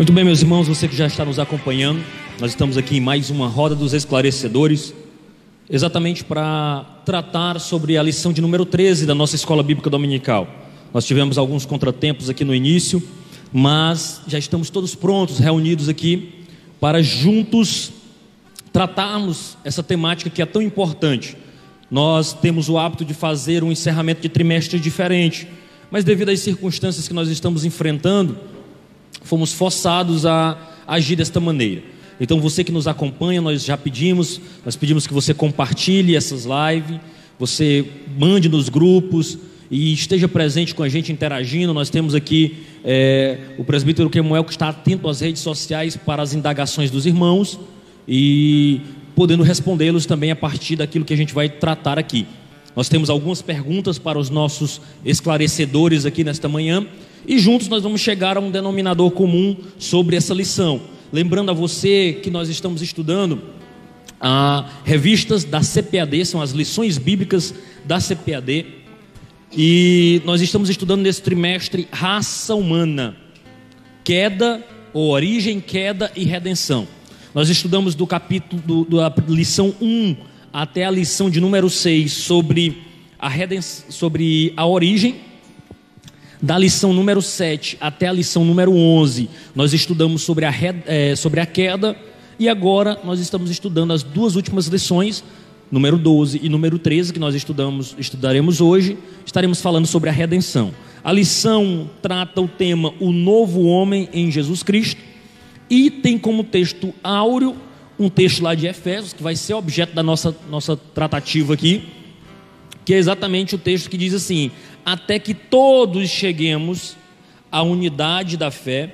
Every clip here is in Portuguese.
Muito bem, meus irmãos, você que já está nos acompanhando, nós estamos aqui em mais uma roda dos esclarecedores, exatamente para tratar sobre a lição de número 13 da nossa escola bíblica dominical. Nós tivemos alguns contratempos aqui no início, mas já estamos todos prontos, reunidos aqui, para juntos tratarmos essa temática que é tão importante. Nós temos o hábito de fazer um encerramento de trimestre diferente, mas devido às circunstâncias que nós estamos enfrentando, fomos forçados a agir desta maneira. Então, você que nos acompanha, nós já pedimos, nós pedimos que você compartilhe essas lives, você mande nos grupos e esteja presente com a gente interagindo. Nós temos aqui é, o presbítero Kemuel que está atento às redes sociais para as indagações dos irmãos e podendo respondê-los também a partir daquilo que a gente vai tratar aqui. Nós temos algumas perguntas para os nossos esclarecedores aqui nesta manhã e juntos nós vamos chegar a um denominador comum sobre essa lição. Lembrando a você que nós estamos estudando a revistas da CPAD, são as lições bíblicas da CPAD, e nós estamos estudando nesse trimestre raça humana, queda, ou origem, queda e redenção. Nós estudamos do capítulo do, da lição 1 até a lição de número 6 sobre a redenção, sobre a origem da lição número 7 até a lição número 11, nós estudamos sobre a, é, sobre a queda, e agora nós estamos estudando as duas últimas lições, número 12 e número 13, que nós estudamos, estudaremos hoje, estaremos falando sobre a redenção. A lição trata o tema O Novo Homem em Jesus Cristo, e tem como texto áureo um texto lá de Efésios, que vai ser objeto da nossa, nossa tratativa aqui, que é exatamente o texto que diz assim: até que todos cheguemos à unidade da fé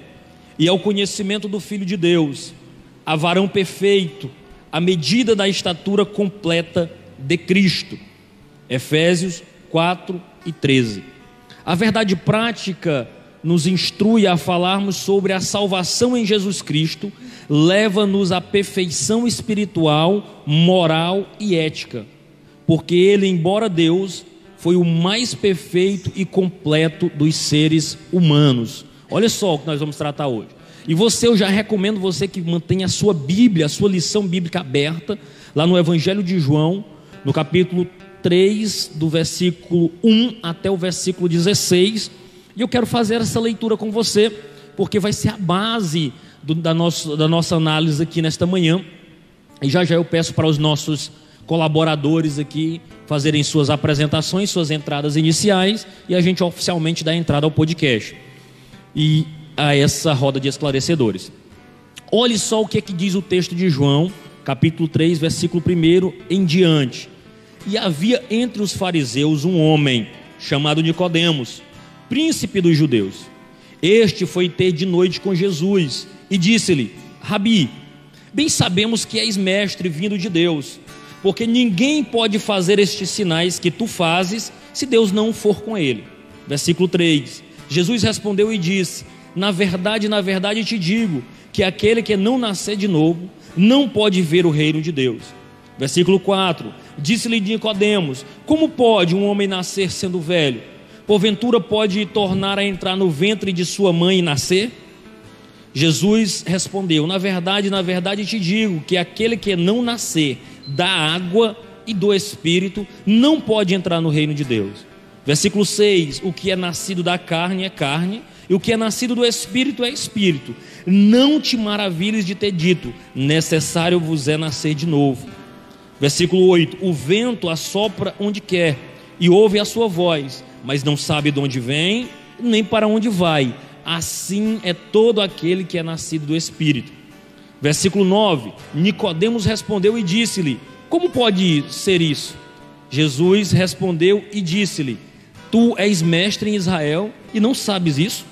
e ao conhecimento do Filho de Deus, a varão perfeito, à medida da estatura completa de Cristo. Efésios 4 e 13. A verdade prática nos instrui a falarmos sobre a salvação em Jesus Cristo, leva-nos à perfeição espiritual, moral e ética, porque Ele, embora Deus, foi o mais perfeito e completo dos seres humanos. Olha só o que nós vamos tratar hoje. E você, eu já recomendo você que mantenha a sua Bíblia, a sua lição bíblica aberta, lá no Evangelho de João, no capítulo 3, do versículo 1 até o versículo 16. E eu quero fazer essa leitura com você, porque vai ser a base do, da, nosso, da nossa análise aqui nesta manhã. E já já eu peço para os nossos colaboradores aqui fazerem suas apresentações, suas entradas iniciais e a gente oficialmente dá entrada ao podcast e a essa roda de esclarecedores. Olhe só o que, é que diz o texto de João, capítulo 3, versículo 1 em diante. E havia entre os fariseus um homem chamado Nicodemos, príncipe dos judeus. Este foi ter de noite com Jesus e disse-lhe: Rabi, bem sabemos que és mestre vindo de Deus porque ninguém pode fazer estes sinais que tu fazes se Deus não for com ele. Versículo 3: Jesus respondeu e disse: Na verdade, na verdade te digo que aquele que não nascer de novo não pode ver o reino de Deus. Versículo 4: Disse-lhe Nicodemos: Como pode um homem nascer sendo velho? Porventura pode tornar a entrar no ventre de sua mãe e nascer? Jesus respondeu: Na verdade, na verdade te digo que aquele que não nascer da água e do Espírito não pode entrar no reino de Deus. Versículo 6: O que é nascido da carne é carne, e o que é nascido do Espírito é Espírito. Não te maravilhes de ter dito: necessário vos é nascer de novo. Versículo 8: O vento assopra onde quer, e ouve a sua voz, mas não sabe de onde vem, nem para onde vai. Assim é todo aquele que é nascido do Espírito. Versículo 9: Nicodemos respondeu e disse-lhe: Como pode ser isso? Jesus respondeu e disse-lhe: Tu és mestre em Israel e não sabes isso?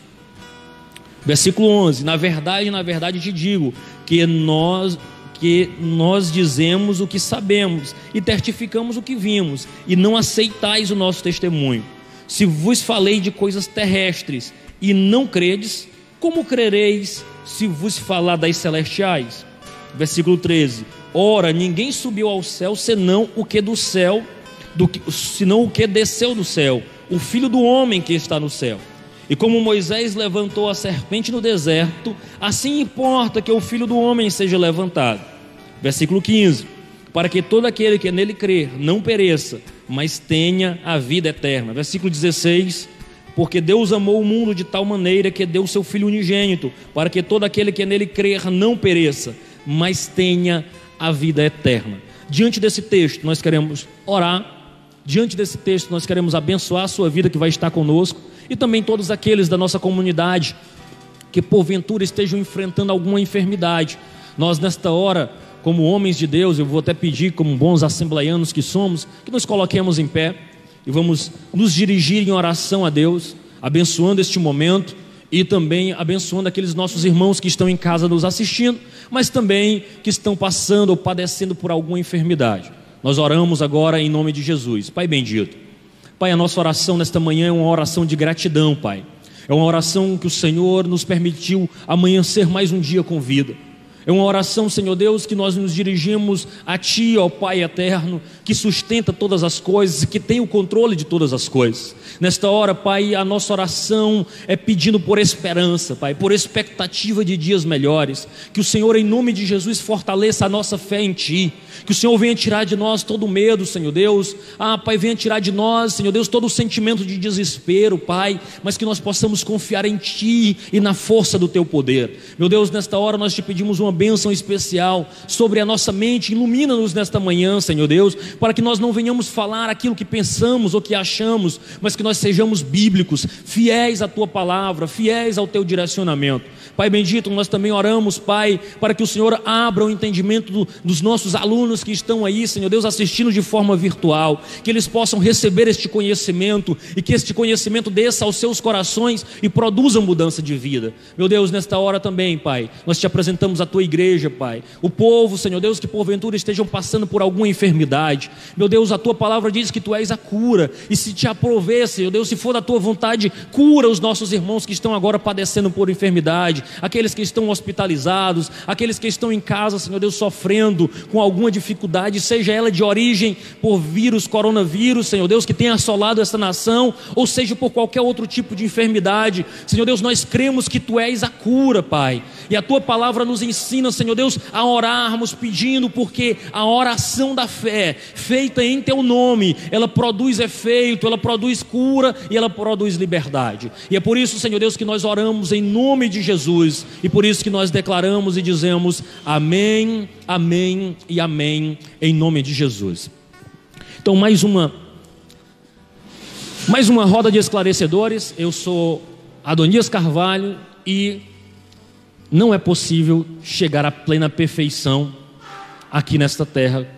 Versículo 11: Na verdade, na verdade te digo que nós que nós dizemos o que sabemos e testificamos o que vimos, e não aceitais o nosso testemunho. Se vos falei de coisas terrestres e não credes, como crereis se vos falar das celestiais? Versículo 13: Ora, ninguém subiu ao céu senão o que do céu, do que, senão o que desceu do céu, o filho do homem que está no céu. E como Moisés levantou a serpente no deserto, assim importa que o filho do homem seja levantado. Versículo 15: Para que todo aquele que nele crer não pereça, mas tenha a vida eterna. Versículo 16: Porque Deus amou o mundo de tal maneira que deu seu filho unigênito, para que todo aquele que nele crer não pereça, mas tenha a vida eterna. Diante desse texto, nós queremos orar. Diante desse texto, nós queremos abençoar a sua vida que vai estar conosco e também todos aqueles da nossa comunidade que porventura estejam enfrentando alguma enfermidade. Nós, nesta hora, como homens de Deus, eu vou até pedir, como bons assembleianos que somos, que nos coloquemos em pé e vamos nos dirigir em oração a Deus, abençoando este momento e também abençoando aqueles nossos irmãos que estão em casa nos assistindo, mas também que estão passando ou padecendo por alguma enfermidade. Nós oramos agora em nome de Jesus. Pai bendito. Pai, a nossa oração nesta manhã é uma oração de gratidão, Pai. É uma oração que o Senhor nos permitiu amanhecer mais um dia com vida. É uma oração, Senhor Deus, que nós nos dirigimos a Ti, ó Pai eterno, que sustenta todas as coisas que tem o controle de todas as coisas. Nesta hora, Pai, a nossa oração é pedindo por esperança, Pai, por expectativa de dias melhores. Que o Senhor, em nome de Jesus, fortaleça a nossa fé em Ti. Que o Senhor venha tirar de nós todo o medo, Senhor Deus. Ah, Pai, venha tirar de nós, Senhor Deus, todo o sentimento de desespero, Pai, mas que nós possamos confiar em Ti e na força do Teu poder. Meu Deus, nesta hora nós te pedimos uma bênção especial sobre a nossa mente. Ilumina-nos nesta manhã, Senhor Deus, para que nós não venhamos falar aquilo que pensamos ou que achamos, mas que nós sejamos bíblicos, fiéis à tua palavra, fiéis ao teu direcionamento. Pai bendito, nós também oramos, Pai, para que o Senhor abra o entendimento do, dos nossos alunos que estão aí, Senhor Deus, assistindo de forma virtual, que eles possam receber este conhecimento e que este conhecimento desça aos seus corações e produza mudança de vida. Meu Deus, nesta hora também, Pai, nós te apresentamos a tua igreja, Pai, o povo, Senhor Deus, que porventura estejam passando por alguma enfermidade. Meu Deus, a tua palavra diz que tu és a cura, e se te aprover, Senhor Deus, se for da tua vontade, cura os nossos irmãos que estão agora padecendo por enfermidade aqueles que estão hospitalizados, aqueles que estão em casa, Senhor Deus, sofrendo com alguma dificuldade, seja ela de origem por vírus, coronavírus, Senhor Deus, que tem assolado essa nação, ou seja por qualquer outro tipo de enfermidade. Senhor Deus, nós cremos que tu és a cura, Pai. E a tua palavra nos ensina, Senhor Deus, a orarmos pedindo, porque a oração da fé, feita em teu nome, ela produz efeito, ela produz cura e ela produz liberdade. E é por isso, Senhor Deus, que nós oramos em nome de Jesus e por isso que nós declaramos e dizemos amém, amém e amém em nome de Jesus. Então, mais uma mais uma roda de esclarecedores. Eu sou Adonias Carvalho e não é possível chegar à plena perfeição aqui nesta terra,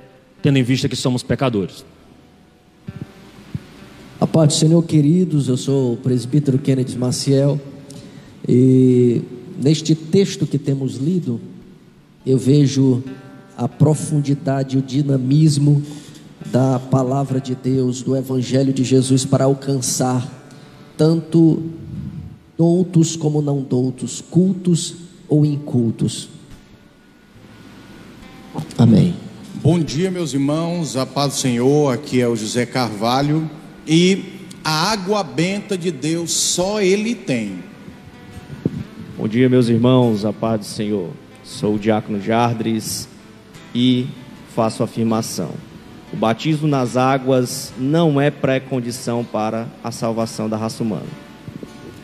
tendo em vista que somos pecadores. Paz do Senhor, queridos, eu sou o presbítero Kennedy Maciel e neste texto que temos lido, eu vejo a profundidade e o dinamismo da palavra de Deus, do Evangelho de Jesus para alcançar tanto doutos como não doutos, cultos ou incultos. Amém. Bom dia, meus irmãos, a paz do Senhor, aqui é o José Carvalho e a água benta de Deus só Ele tem. Bom dia, meus irmãos, a paz do Senhor. Sou o diácono Jardres e faço a afirmação: o batismo nas águas não é pré-condição para a salvação da raça humana.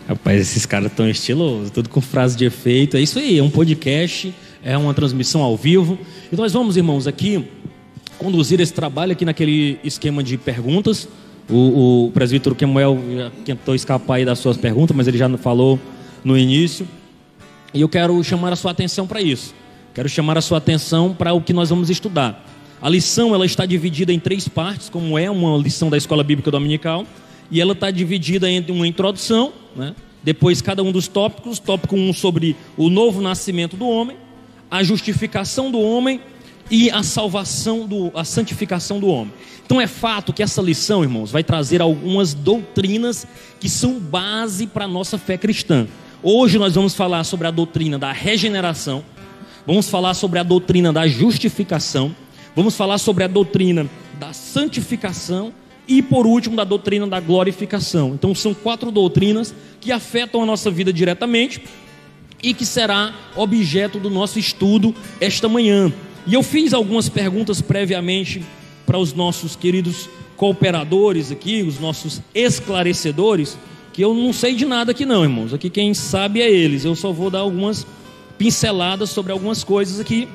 Rapaz, esses caras tão estilosos, tudo com frase de efeito. É isso aí, é um podcast, é uma transmissão ao vivo. E nós vamos, irmãos, aqui conduzir esse trabalho aqui naquele esquema de perguntas. O, o presbítero Kemuel tentou escapar aí das suas perguntas, mas ele já falou no início. E eu quero chamar a sua atenção para isso. Quero chamar a sua atenção para o que nós vamos estudar. A lição ela está dividida em três partes, como é uma lição da Escola Bíblica Dominical e ela está dividida entre uma introdução, né? depois cada um dos tópicos, tópico 1 um sobre o novo nascimento do homem, a justificação do homem e a salvação do a santificação do homem. Então é fato que essa lição, irmãos, vai trazer algumas doutrinas que são base para a nossa fé cristã. Hoje nós vamos falar sobre a doutrina da regeneração, vamos falar sobre a doutrina da justificação, vamos falar sobre a doutrina da santificação e por último da doutrina da glorificação. Então são quatro doutrinas que afetam a nossa vida diretamente e que será objeto do nosso estudo esta manhã. E eu fiz algumas perguntas previamente para os nossos queridos cooperadores aqui, os nossos esclarecedores, que eu não sei de nada aqui não, irmãos. Aqui quem sabe é eles. Eu só vou dar algumas pinceladas sobre algumas coisas aqui.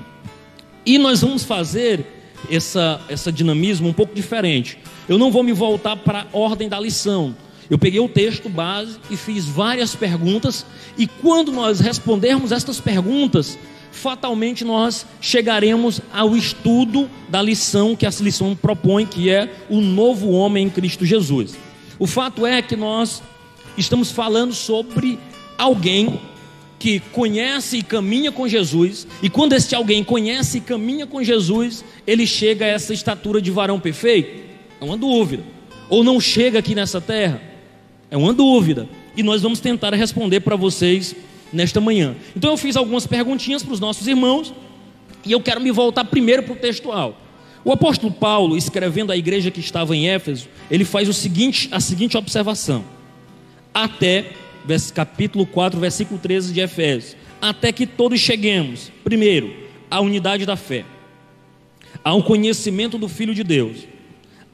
E nós vamos fazer essa, essa dinamismo um pouco diferente. Eu não vou me voltar para a ordem da lição. Eu peguei o texto base e fiz várias perguntas, e quando nós respondermos estas perguntas, fatalmente nós chegaremos ao estudo da lição que essa lição propõe, que é o novo homem em Cristo Jesus. O fato é que nós estamos falando sobre alguém que conhece e caminha com Jesus, e quando este alguém conhece e caminha com Jesus, ele chega a essa estatura de varão perfeito? É uma dúvida. Ou não chega aqui nessa terra? É uma dúvida. E nós vamos tentar responder para vocês nesta manhã. Então eu fiz algumas perguntinhas para os nossos irmãos, e eu quero me voltar primeiro para o textual. O apóstolo Paulo, escrevendo à igreja que estava em Éfeso, ele faz o seguinte, a seguinte observação: até capítulo 4, versículo 13 de Efésios, até que todos cheguemos, primeiro, à unidade da fé, ao conhecimento do Filho de Deus,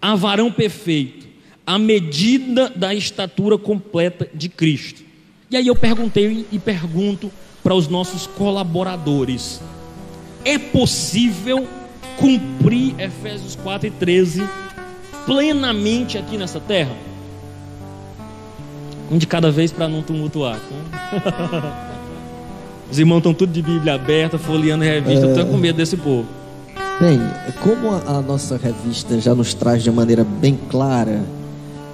a varão perfeito, à medida da estatura completa de Cristo. E aí eu perguntei e pergunto para os nossos colaboradores: é possível cumprir Efésios 4 e 13 plenamente aqui nessa terra? Um de cada vez para não tumultuar. Tá? Os irmãos estão tudo de Bíblia aberta, folheando revista. É... Estou com medo desse povo. Bem, como a, nossa revista já nos traz de maneira bem clara,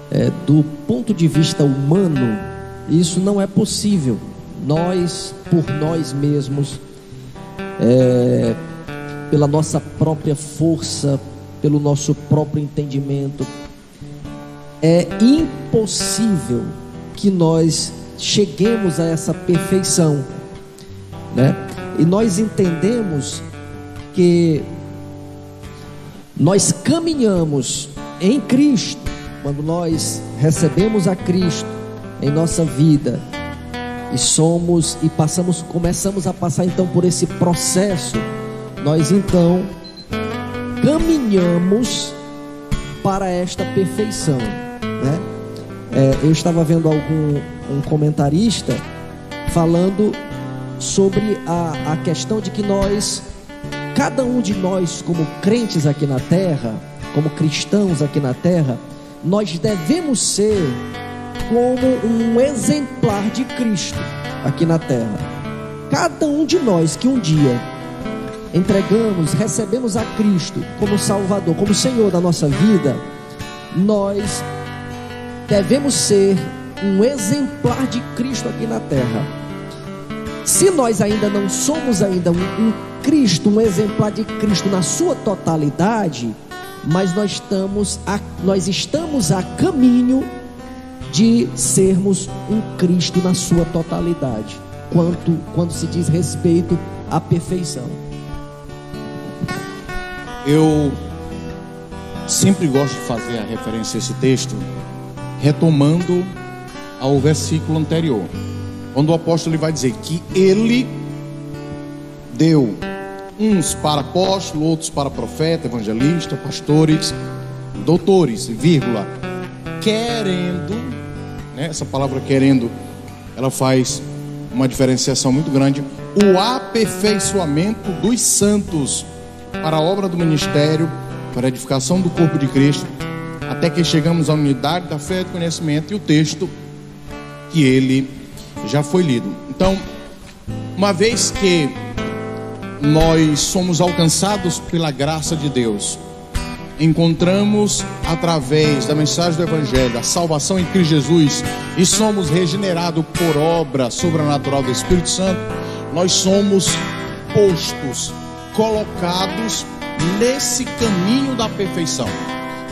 é, do ponto de vista humano, isso não é possível. Nós, por nós mesmos, é, pela nossa própria força, pelo nosso próprio entendimento, é impossível que nós cheguemos a essa perfeição, né? E nós entendemos que nós caminhamos em Cristo, quando nós recebemos a Cristo em nossa vida e somos e passamos, começamos a passar então por esse processo, nós então caminhamos para esta perfeição, né? É, eu estava vendo algum um comentarista falando sobre a, a questão de que nós, cada um de nós, como crentes aqui na terra, como cristãos aqui na terra, nós devemos ser como um exemplar de Cristo aqui na terra. Cada um de nós que um dia entregamos, recebemos a Cristo como Salvador, como Senhor da nossa vida, nós devemos ser um exemplar de Cristo aqui na terra. Se nós ainda não somos ainda um, um Cristo, um exemplar de Cristo na sua totalidade, mas nós estamos a, nós estamos a caminho de sermos um Cristo na sua totalidade, quanto quando se diz respeito à perfeição. Eu sempre gosto de fazer a referência a esse texto retomando ao versículo anterior, quando o apóstolo vai dizer que ele deu uns para apóstolo, outros para profeta, evangelista, pastores, doutores, vírgula, querendo, né, essa palavra querendo, ela faz uma diferenciação muito grande, o aperfeiçoamento dos santos para a obra do ministério, para a edificação do corpo de Cristo até que chegamos à unidade da fé e do conhecimento e o texto que ele já foi lido. Então, uma vez que nós somos alcançados pela graça de Deus, encontramos através da mensagem do Evangelho a salvação em Cristo Jesus e somos regenerados por obra sobrenatural do Espírito Santo, nós somos postos, colocados nesse caminho da perfeição.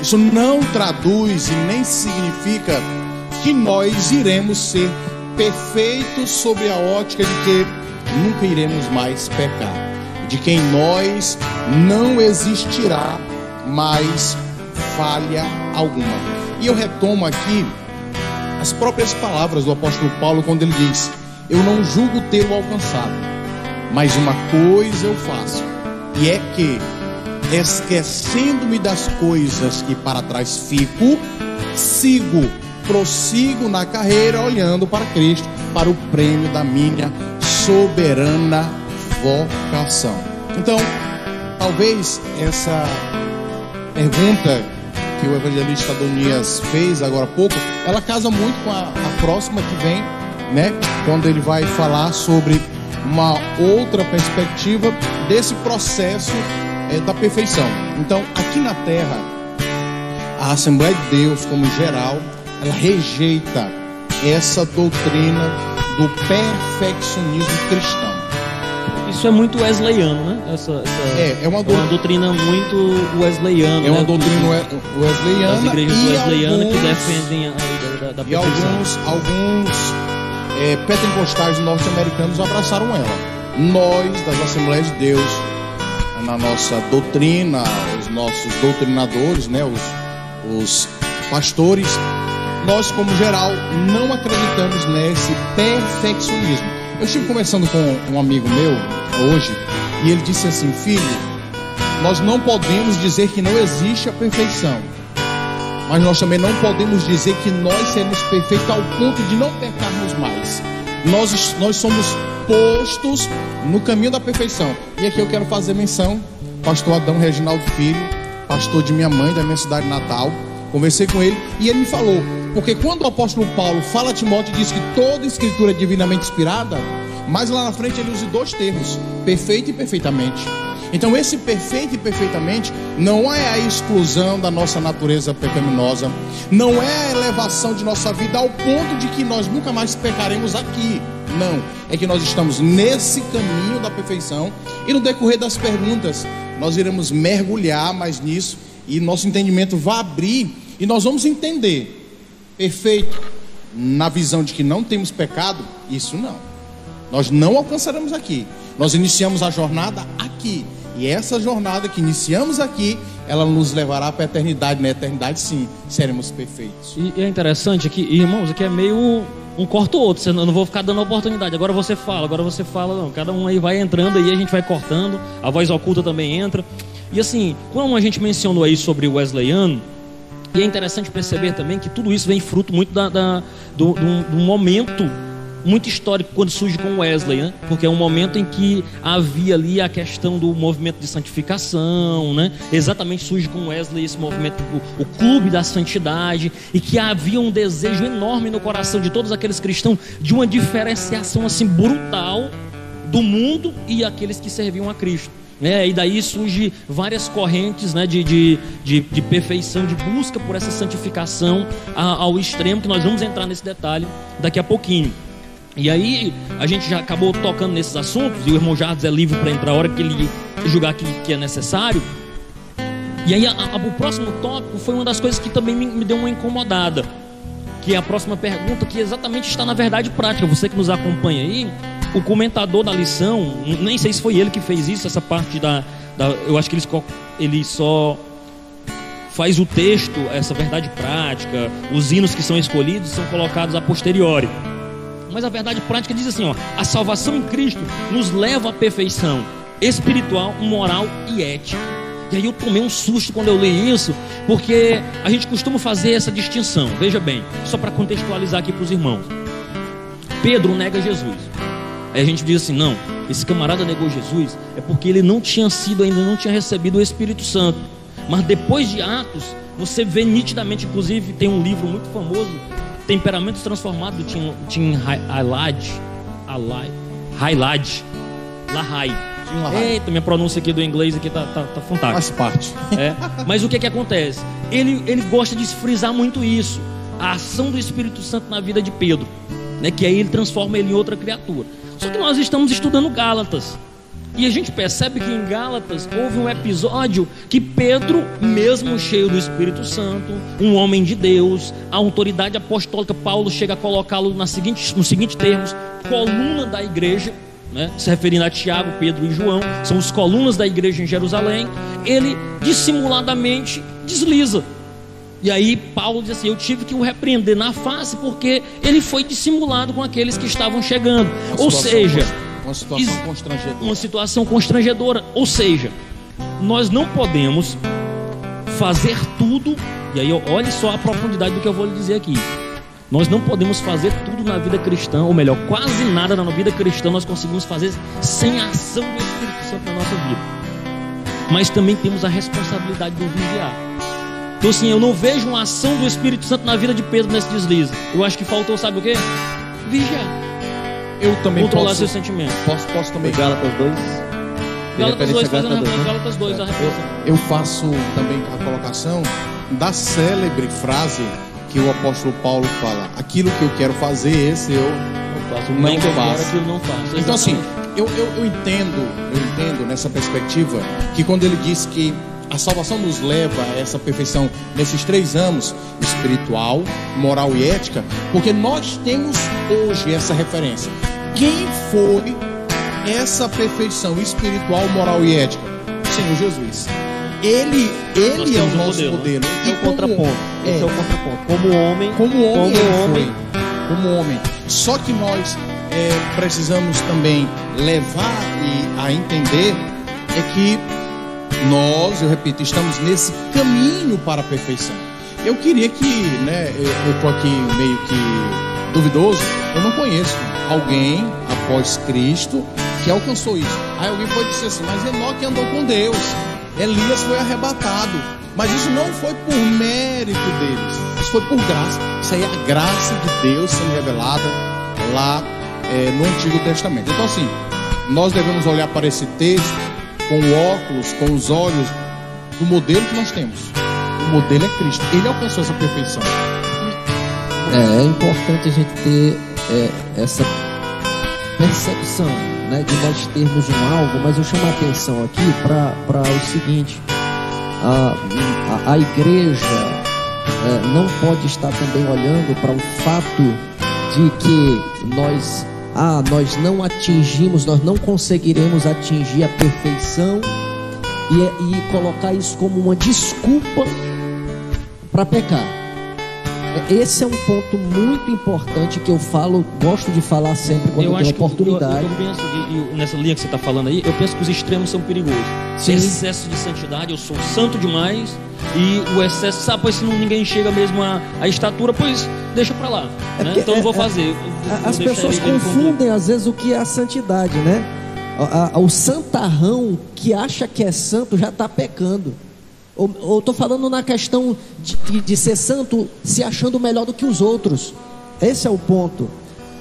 Isso não traduz e nem significa que nós iremos ser perfeitos sob a ótica de que nunca iremos mais pecar, de que em nós não existirá mais falha alguma. E eu retomo aqui as próprias palavras do apóstolo Paulo quando ele diz: Eu não julgo tê-lo alcançado, mas uma coisa eu faço, e é que, esquecendo-me das coisas que para trás fico, sigo, prossigo na carreira olhando para Cristo, para o prêmio da minha soberana vocação. Então, talvez essa pergunta que o evangelista Adonias fez agora há pouco, ela casa muito com a, a próxima que vem, né? Quando ele vai falar sobre uma outra perspectiva desse processo é, da perfeição. Então, aqui na Terra, a Assembleia de Deus, como geral, ela rejeita essa doutrina do perfeccionismo cristão. Isso é muito wesleyano, né? Essa, essa É, é uma, é dou- uma doutrina muito wesleyana. é uma né? doutrina wesleyana igrejas e wesleyanas que alguns- defendem a ideia da, da E alguns, alguns é, pentecostais norte-americanos abraçaram ela. Nós, das Assembleias de Deus, na nossa doutrina, os nossos doutrinadores, né, os, os pastores, nós, como geral, não acreditamos nesse perfeccionismo. Eu estive conversando com um amigo meu hoje e ele disse assim: Filho, nós não podemos dizer que não existe a perfeição. Mas nós também não podemos dizer que nós seremos perfeitos ao ponto de não pecarmos mais. Nós, nós somos postos no caminho da perfeição. E aqui eu quero fazer menção, pastor Adão Reginaldo Filho, pastor de minha mãe, da minha cidade natal. Conversei com ele e ele me falou, porque quando o apóstolo Paulo fala a Timóteo e diz que toda escritura é divinamente inspirada, mas lá na frente ele usa dois termos, perfeito e perfeitamente. Então, esse perfeito e perfeitamente não é a exclusão da nossa natureza pecaminosa, não é a elevação de nossa vida ao ponto de que nós nunca mais pecaremos aqui. Não, é que nós estamos nesse caminho da perfeição e no decorrer das perguntas nós iremos mergulhar mais nisso e nosso entendimento vai abrir e nós vamos entender perfeito na visão de que não temos pecado, isso não. Nós não alcançaremos aqui. Nós iniciamos a jornada aqui. E essa jornada que iniciamos aqui, ela nos levará para a eternidade. Na eternidade, sim, seremos perfeitos. E é interessante aqui, irmãos, aqui é meio um corta o outro. Eu não vou ficar dando oportunidade. Agora você fala, agora você fala. Não, cada um aí vai entrando aí, a gente vai cortando. A voz oculta também entra. E assim, como a gente mencionou aí sobre o Wesleyano, e é interessante perceber também que tudo isso vem fruto muito da, da- do, do- do momento muito histórico quando surge com Wesley, né? Porque é um momento em que havia ali a questão do movimento de santificação, né? Exatamente surge com Wesley esse movimento, o, o clube da santidade, e que havia um desejo enorme no coração de todos aqueles cristãos de uma diferenciação assim brutal do mundo e aqueles que serviam a Cristo. É, e daí surge várias correntes né, de, de, de, de perfeição, de busca por essa santificação ao extremo, que nós vamos entrar nesse detalhe daqui a pouquinho. E aí, a gente já acabou tocando nesses assuntos, e o irmão Jardim é livre para entrar a hora que ele julgar que, que é necessário. E aí, a- a- o próximo tópico foi uma das coisas que também me, me deu uma incomodada, que é a próxima pergunta, que exatamente está na verdade prática. Você que nos acompanha aí, o comentador da lição, nem sei se foi ele que fez isso, essa parte da. da- eu acho que ele, só- ele só faz o texto, essa verdade prática, os hinos que são escolhidos são colocados a posteriori. Mas a verdade prática diz assim: ó, a salvação em Cristo nos leva à perfeição espiritual, moral e ética. E aí eu tomei um susto quando eu li isso, porque a gente costuma fazer essa distinção. Veja bem, só para contextualizar aqui para os irmãos. Pedro nega Jesus. A gente diz assim: não, esse camarada negou Jesus é porque ele não tinha sido, ainda não tinha recebido o Espírito Santo. Mas depois de Atos, você vê nitidamente, inclusive, tem um livro muito famoso, Temperamentos Transformados, do Tim, Tim Hailad. Hailad. Lahai. Eita, minha pronúncia aqui do inglês aqui tá, tá, tá fantástica. Faz parte. É, mas o que que acontece? Ele, ele gosta de frisar muito isso, a ação do Espírito Santo na vida de Pedro, né? Que aí ele transforma ele em outra criatura. Só que nós estamos estudando Gálatas. E a gente percebe que em Gálatas houve um episódio que Pedro, mesmo cheio do Espírito Santo, um homem de Deus, a autoridade apostólica, Paulo chega a colocá-lo seguinte, nos seguintes termos: coluna da igreja, né, se referindo a Tiago, Pedro e João, são os colunas da igreja em Jerusalém, ele dissimuladamente desliza. E aí Paulo diz assim: Eu tive que o repreender na face porque ele foi dissimulado com aqueles que estavam chegando. Uma Ou seja, uma situação constrangedora. uma situação constrangedora. Ou seja, nós não podemos fazer tudo, e aí olhe só a profundidade do que eu vou lhe dizer aqui. Nós não podemos fazer tudo na vida cristã, ou melhor, quase nada na vida cristã nós conseguimos fazer sem a ação do Espírito Santo na nossa vida. Mas também temos a responsabilidade do vigiar. Então, assim, eu não vejo uma ação do Espírito Santo na vida de Pedro nesse deslize. Eu acho que faltou, sabe o quê? Vigiar. Eu também Controlar posso, seus sentimentos. posso, posso também. Gálatas 2. Gálatas 2, fazendo a Gálatas dois, né? Gálatas 2, a referência. Eu faço também a colocação da célebre frase que o apóstolo Paulo fala: aquilo que eu quero fazer, esse eu faço. Não que eu faço. quero, aquilo não faço. Então assim, eu, eu, eu entendo, eu entendo nessa perspectiva que quando ele diz que a salvação nos leva a essa perfeição nesses três anos, espiritual, moral e ética, porque nós temos hoje essa referência. Quem foi essa perfeição espiritual, moral e ética? O Senhor Jesus. Ele, ele é o nosso modelo, modelo. Esse é o E como- contraponto. Esse é. é. o contraponto. Como homem, como homem, Como homem. foi. Como homem. Só que nós é, precisamos também levar e a entender é que nós, eu repito, estamos nesse caminho para a perfeição. Eu queria que, né, eu estou aqui meio que duvidoso, eu não conheço alguém após Cristo que alcançou isso. Aí alguém pode dizer assim, mas Enoque andou com Deus, Elias foi arrebatado, mas isso não foi por mérito deles, isso foi por graça. Isso aí é a graça de Deus sendo revelada lá é, no Antigo Testamento. Então, assim, nós devemos olhar para esse texto com o óculos, com os olhos do modelo que nós temos. O modelo é Cristo. Ele alcançou essa perfeição. É, é importante a gente ter é, essa percepção né, de nós termos um alvo, mas eu chamo a atenção aqui para o seguinte: a, a, a igreja é, não pode estar também olhando para o fato de que nós, ah, nós não atingimos, nós não conseguiremos atingir a perfeição e, e colocar isso como uma desculpa para pecar. Esse é um ponto muito importante que eu falo, gosto de falar sempre quando eu, tenho que oportunidade. Eu, eu penso, e, e nessa linha que você está falando aí, eu penso que os extremos são perigosos. Sim. Excesso de santidade, eu sou santo demais, e o excesso, sabe, pois se não, ninguém chega mesmo à, à estatura, pois deixa pra lá. É né? Então eu não vou é- é- fazer. eu As pessoas confundem às vezes o que é a santidade, né? A- O santarrão que acha que é santo já está pecando. Ou, ou tô falando na questão de, de- ser santo se achando melhor do que os outros. Esse é o ponto,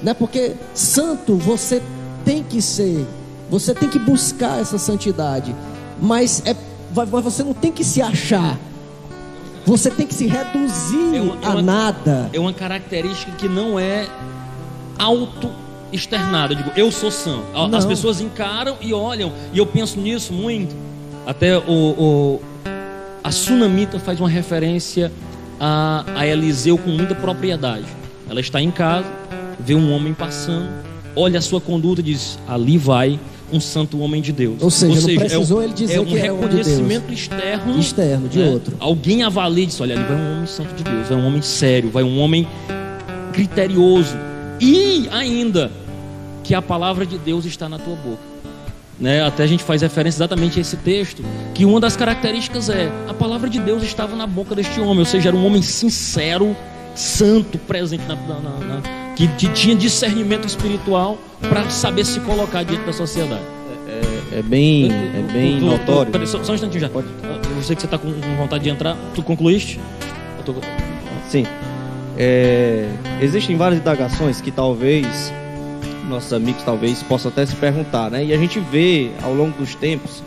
né? Porque santo você tem que ser, você tem que buscar essa santidade, mas é, vai- você não tem que se achar. Você tem que se reduzir É uma- é a uma- nada. É uma característica que não é auto externada. Eu digo, eu sou santo. A- As Não. pessoas encaram e olham, e eu penso nisso muito. Até o, o- a Sunamita faz uma referência a, a Eliseu com muita propriedade. Ela está em casa, vê um homem passando, olha a sua conduta e diz: ali vai um santo homem de Deus. Ou seja, não é precisou ele dizer é um que um de reconhecimento externo Externo, de né? outro. Alguém avalia e diz: olha, ali vai um homem santo de Deus, vai um homem sério, vai um homem criterioso. E ainda que a palavra de Deus está na tua boca. Né? Até a gente faz referência exatamente a esse texto, que uma das características é a palavra de Deus estava na boca deste homem, ou seja, era um homem sincero, santo, presente na- na- na- que, que tinha discernimento espiritual para saber se colocar diante da sociedade. é bem, é bem Tu- tu- notório. peraí, só, só um instantinho já. Pode. Eu sei que você está com vontade de entrar. Tu concluíste? Tô- Sim. É, existem várias indagações que talvez nossos amigos talvez possam até se perguntar, né? E a gente vê ao longo dos tempos,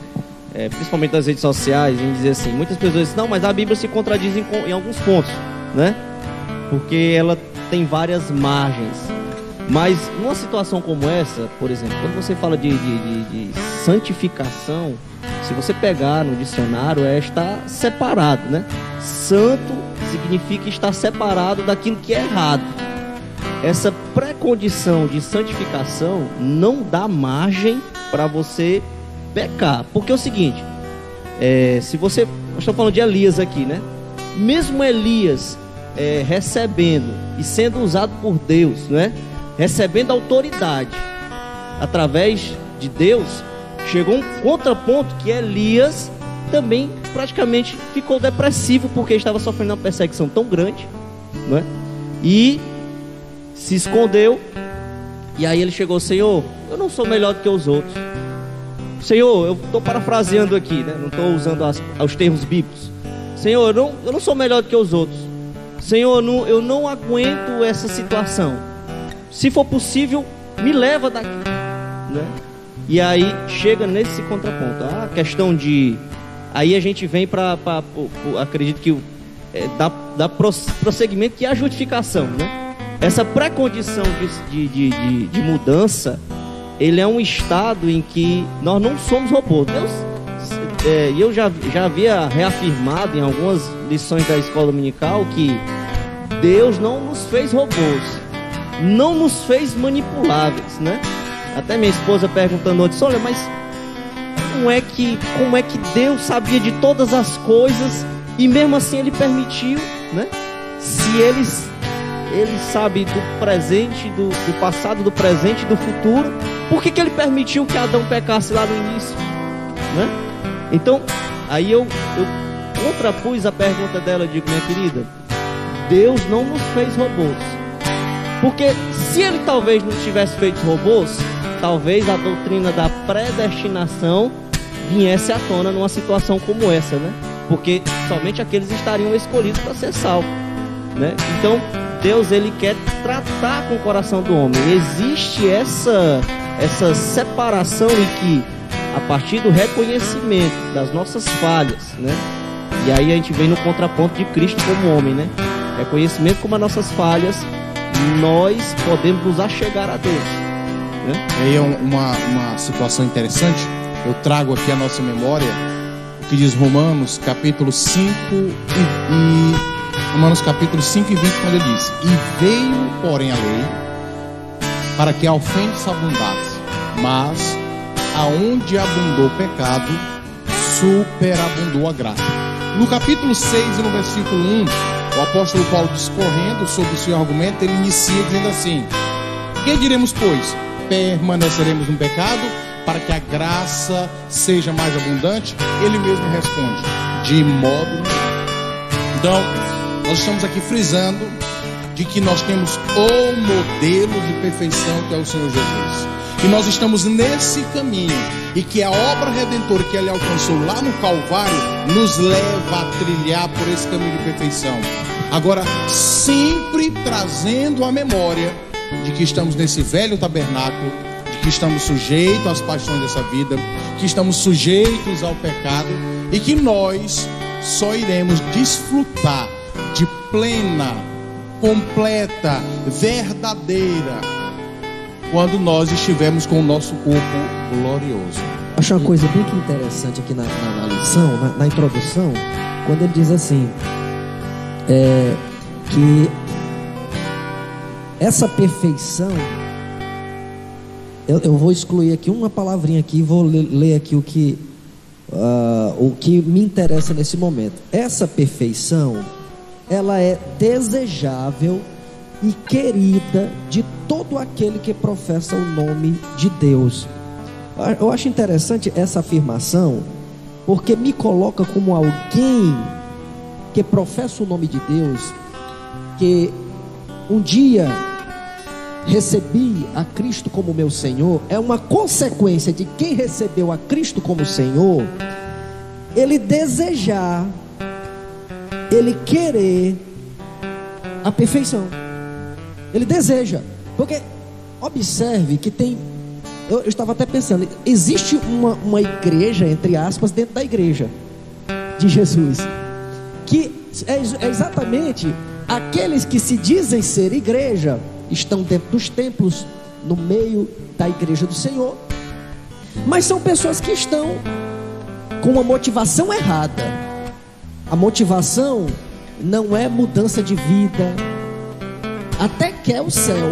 é, principalmente nas redes sociais, em dizer assim, muitas pessoas dizem, não, mas a Bíblia se contradiz em, em alguns pontos, né? Porque ela tem várias margens. Mas numa situação como essa, por exemplo, quando você fala de, de- de- de santificação, se você pegar no dicionário, é estar separado, né? Santo significa estar separado daquilo que é errado. Essa pré-condição de santificação não dá margem para você pecar. Porque é o seguinte, é, se você. Nós estamos falando de Elias aqui, né? Mesmo Elias é, recebendo e sendo usado por Deus, né? Recebendo autoridade através de Deus, chegou um contraponto que Elias também praticamente ficou depressivo porque estava sofrendo uma perseguição tão grande, né? E se escondeu. E aí ele chegou, Senhor, eu não sou melhor do que os outros. Senhor, eu estou parafraseando aqui, né? não estou usando as, os termos bíblicos. Senhor, eu não, eu não sou melhor do que os outros. Senhor, eu não, aguento essa situação. Se for possível, me leva daqui. Né? E aí chega nesse contraponto. A questão de. Aí a gente vem para. Acredito que é, dá, dá prosseguimento que é a justificação. Né? Essa pré-condição de, de, de, de mudança ele é um estado em que nós não somos robôs. Deus, é, eu já, já havia reafirmado em algumas lições da escola dominical que Deus não nos fez robôs, não nos fez manipuláveis, né? Até minha esposa perguntando disse, olha, mas como é que como é que Deus sabia de todas as coisas e mesmo assim Ele permitiu, né? Se eles ele sabe do presente, do, do passado, do presente, do futuro por que, que ele permitiu que Adão pecasse lá no início? Né? Então, aí eu, eu contrapus a pergunta dela, digo, minha querida, Deus não nos fez robôs. Porque se ele talvez não tivesse feito robôs, talvez a doutrina da predestinação viesse à tona numa situação como essa, né? Porque somente aqueles estariam escolhidos para ser salvos, né? Então, Deus ele quer tratar com o coração do homem. Existe essa essa separação em que, a partir do reconhecimento das nossas falhas, né? E aí a gente vem no contraponto de Cristo como homem, né? Reconhecimento como as nossas falhas, nós podemos nos achegar a Deus. Né? Aí é uma, uma situação interessante. Eu trago aqui a nossa memória o que diz Romanos capítulo 5 e, e Romanos capítulo 5 e 20, quando ele diz: E veio, porém, a lei para que a ofensa abundasse mas aonde abundou o pecado, superabundou a graça. No capítulo 6 e no versículo 1, o apóstolo Paulo discorrendo sobre o seu argumento, ele inicia dizendo assim: Que diremos, pois? Permaneceremos no pecado para que a graça seja mais abundante? Ele mesmo responde: De modo. Então, nós estamos aqui frisando de que nós temos o modelo de perfeição que é o Senhor Jesus. E nós estamos nesse caminho e que a obra redentora que ele alcançou lá no Calvário nos leva a trilhar por esse caminho de perfeição. Agora, sempre trazendo a memória de que estamos nesse velho tabernáculo, de que estamos sujeitos às paixões dessa vida, que estamos sujeitos ao pecado e que nós só iremos desfrutar de plena, completa, verdadeira quando nós estivermos com o nosso corpo glorioso. Acho uma coisa bem interessante aqui na, na, na lição, na, na, introdução, quando ele diz assim, é, que essa perfeição, eu, eu, vou excluir aqui uma palavrinha aqui vou ler, ler aqui o que, uh, o que me interessa nesse momento. Essa perfeição, ela é desejável e querida de todo aquele que professa o nome de Deus. Eu acho interessante essa afirmação, porque me coloca como alguém que professa o nome de Deus, que um dia recebi a Cristo como meu Senhor, é uma consequência de quem recebeu a Cristo como Senhor, ele desejar, ele querer a perfeição. Ele deseja. Porque observe que tem. Eu, eu estava até pensando, existe uma, uma igreja, entre aspas, dentro da igreja de Jesus. Que é, é exatamente aqueles que se dizem ser igreja, estão dentro dos templos, no meio da igreja do Senhor. Mas são pessoas que estão com uma motivação errada. A motivação não é mudança de vida, até quer o céu,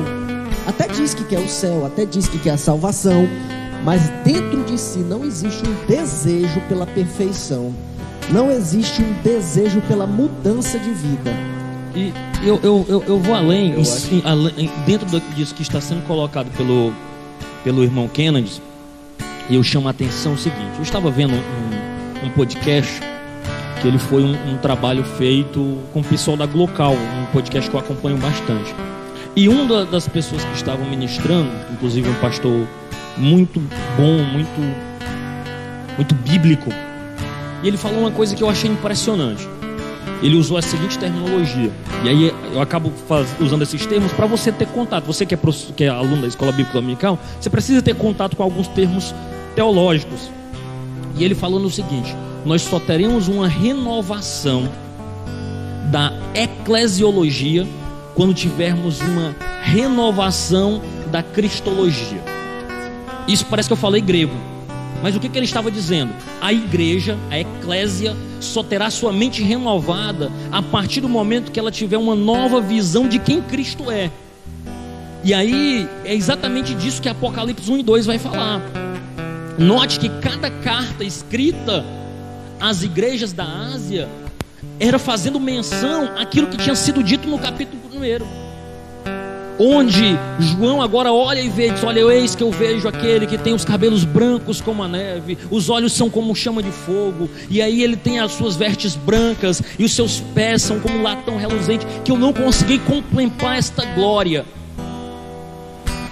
até diz que quer o céu, até diz que quer a salvação, mas dentro de si não existe um desejo pela perfeição, não existe um desejo pela mudança de vida. E eu, eu, eu, eu vou além, eu em, além, dentro disso que está sendo colocado pelo, pelo irmão Kennedy, eu chamo a atenção o seguinte: eu estava vendo um, um podcast que ele foi um, um, trabalho feito com o pessoal da Glocal, um podcast que eu acompanho bastante. E uma das pessoas que estavam ministrando, inclusive um pastor muito bom, muito, muito bíblico, e ele falou uma coisa que eu achei impressionante. Ele usou a seguinte terminologia, e aí eu acabo faz, usando esses termos para você ter contato. Você que é, que é aluno da escola bíblica dominical, você precisa ter contato com alguns termos teológicos. E ele falou no seguinte: nós só teremos uma renovação da eclesiologia quando tivermos uma renovação da cristologia. Isso parece que eu falei grego, mas o que, que ele estava dizendo? A igreja, a eclésia, só terá sua mente renovada a partir do momento que ela tiver uma nova visão de quem Cristo é. E aí é exatamente disso que Apocalipse 1 e 2 vai falar. Note que cada carta escrita às igrejas da Ásia era fazendo menção àquilo que tinha sido dito no capítulo 1 onde João agora olha e vê, diz, olha, eis que eu vejo aquele que tem os cabelos brancos como a neve, os olhos são como chama de fogo, e aí ele tem as suas vestes brancas, e os seus pés são como latão reluzente, que eu não consegui contemplar esta glória.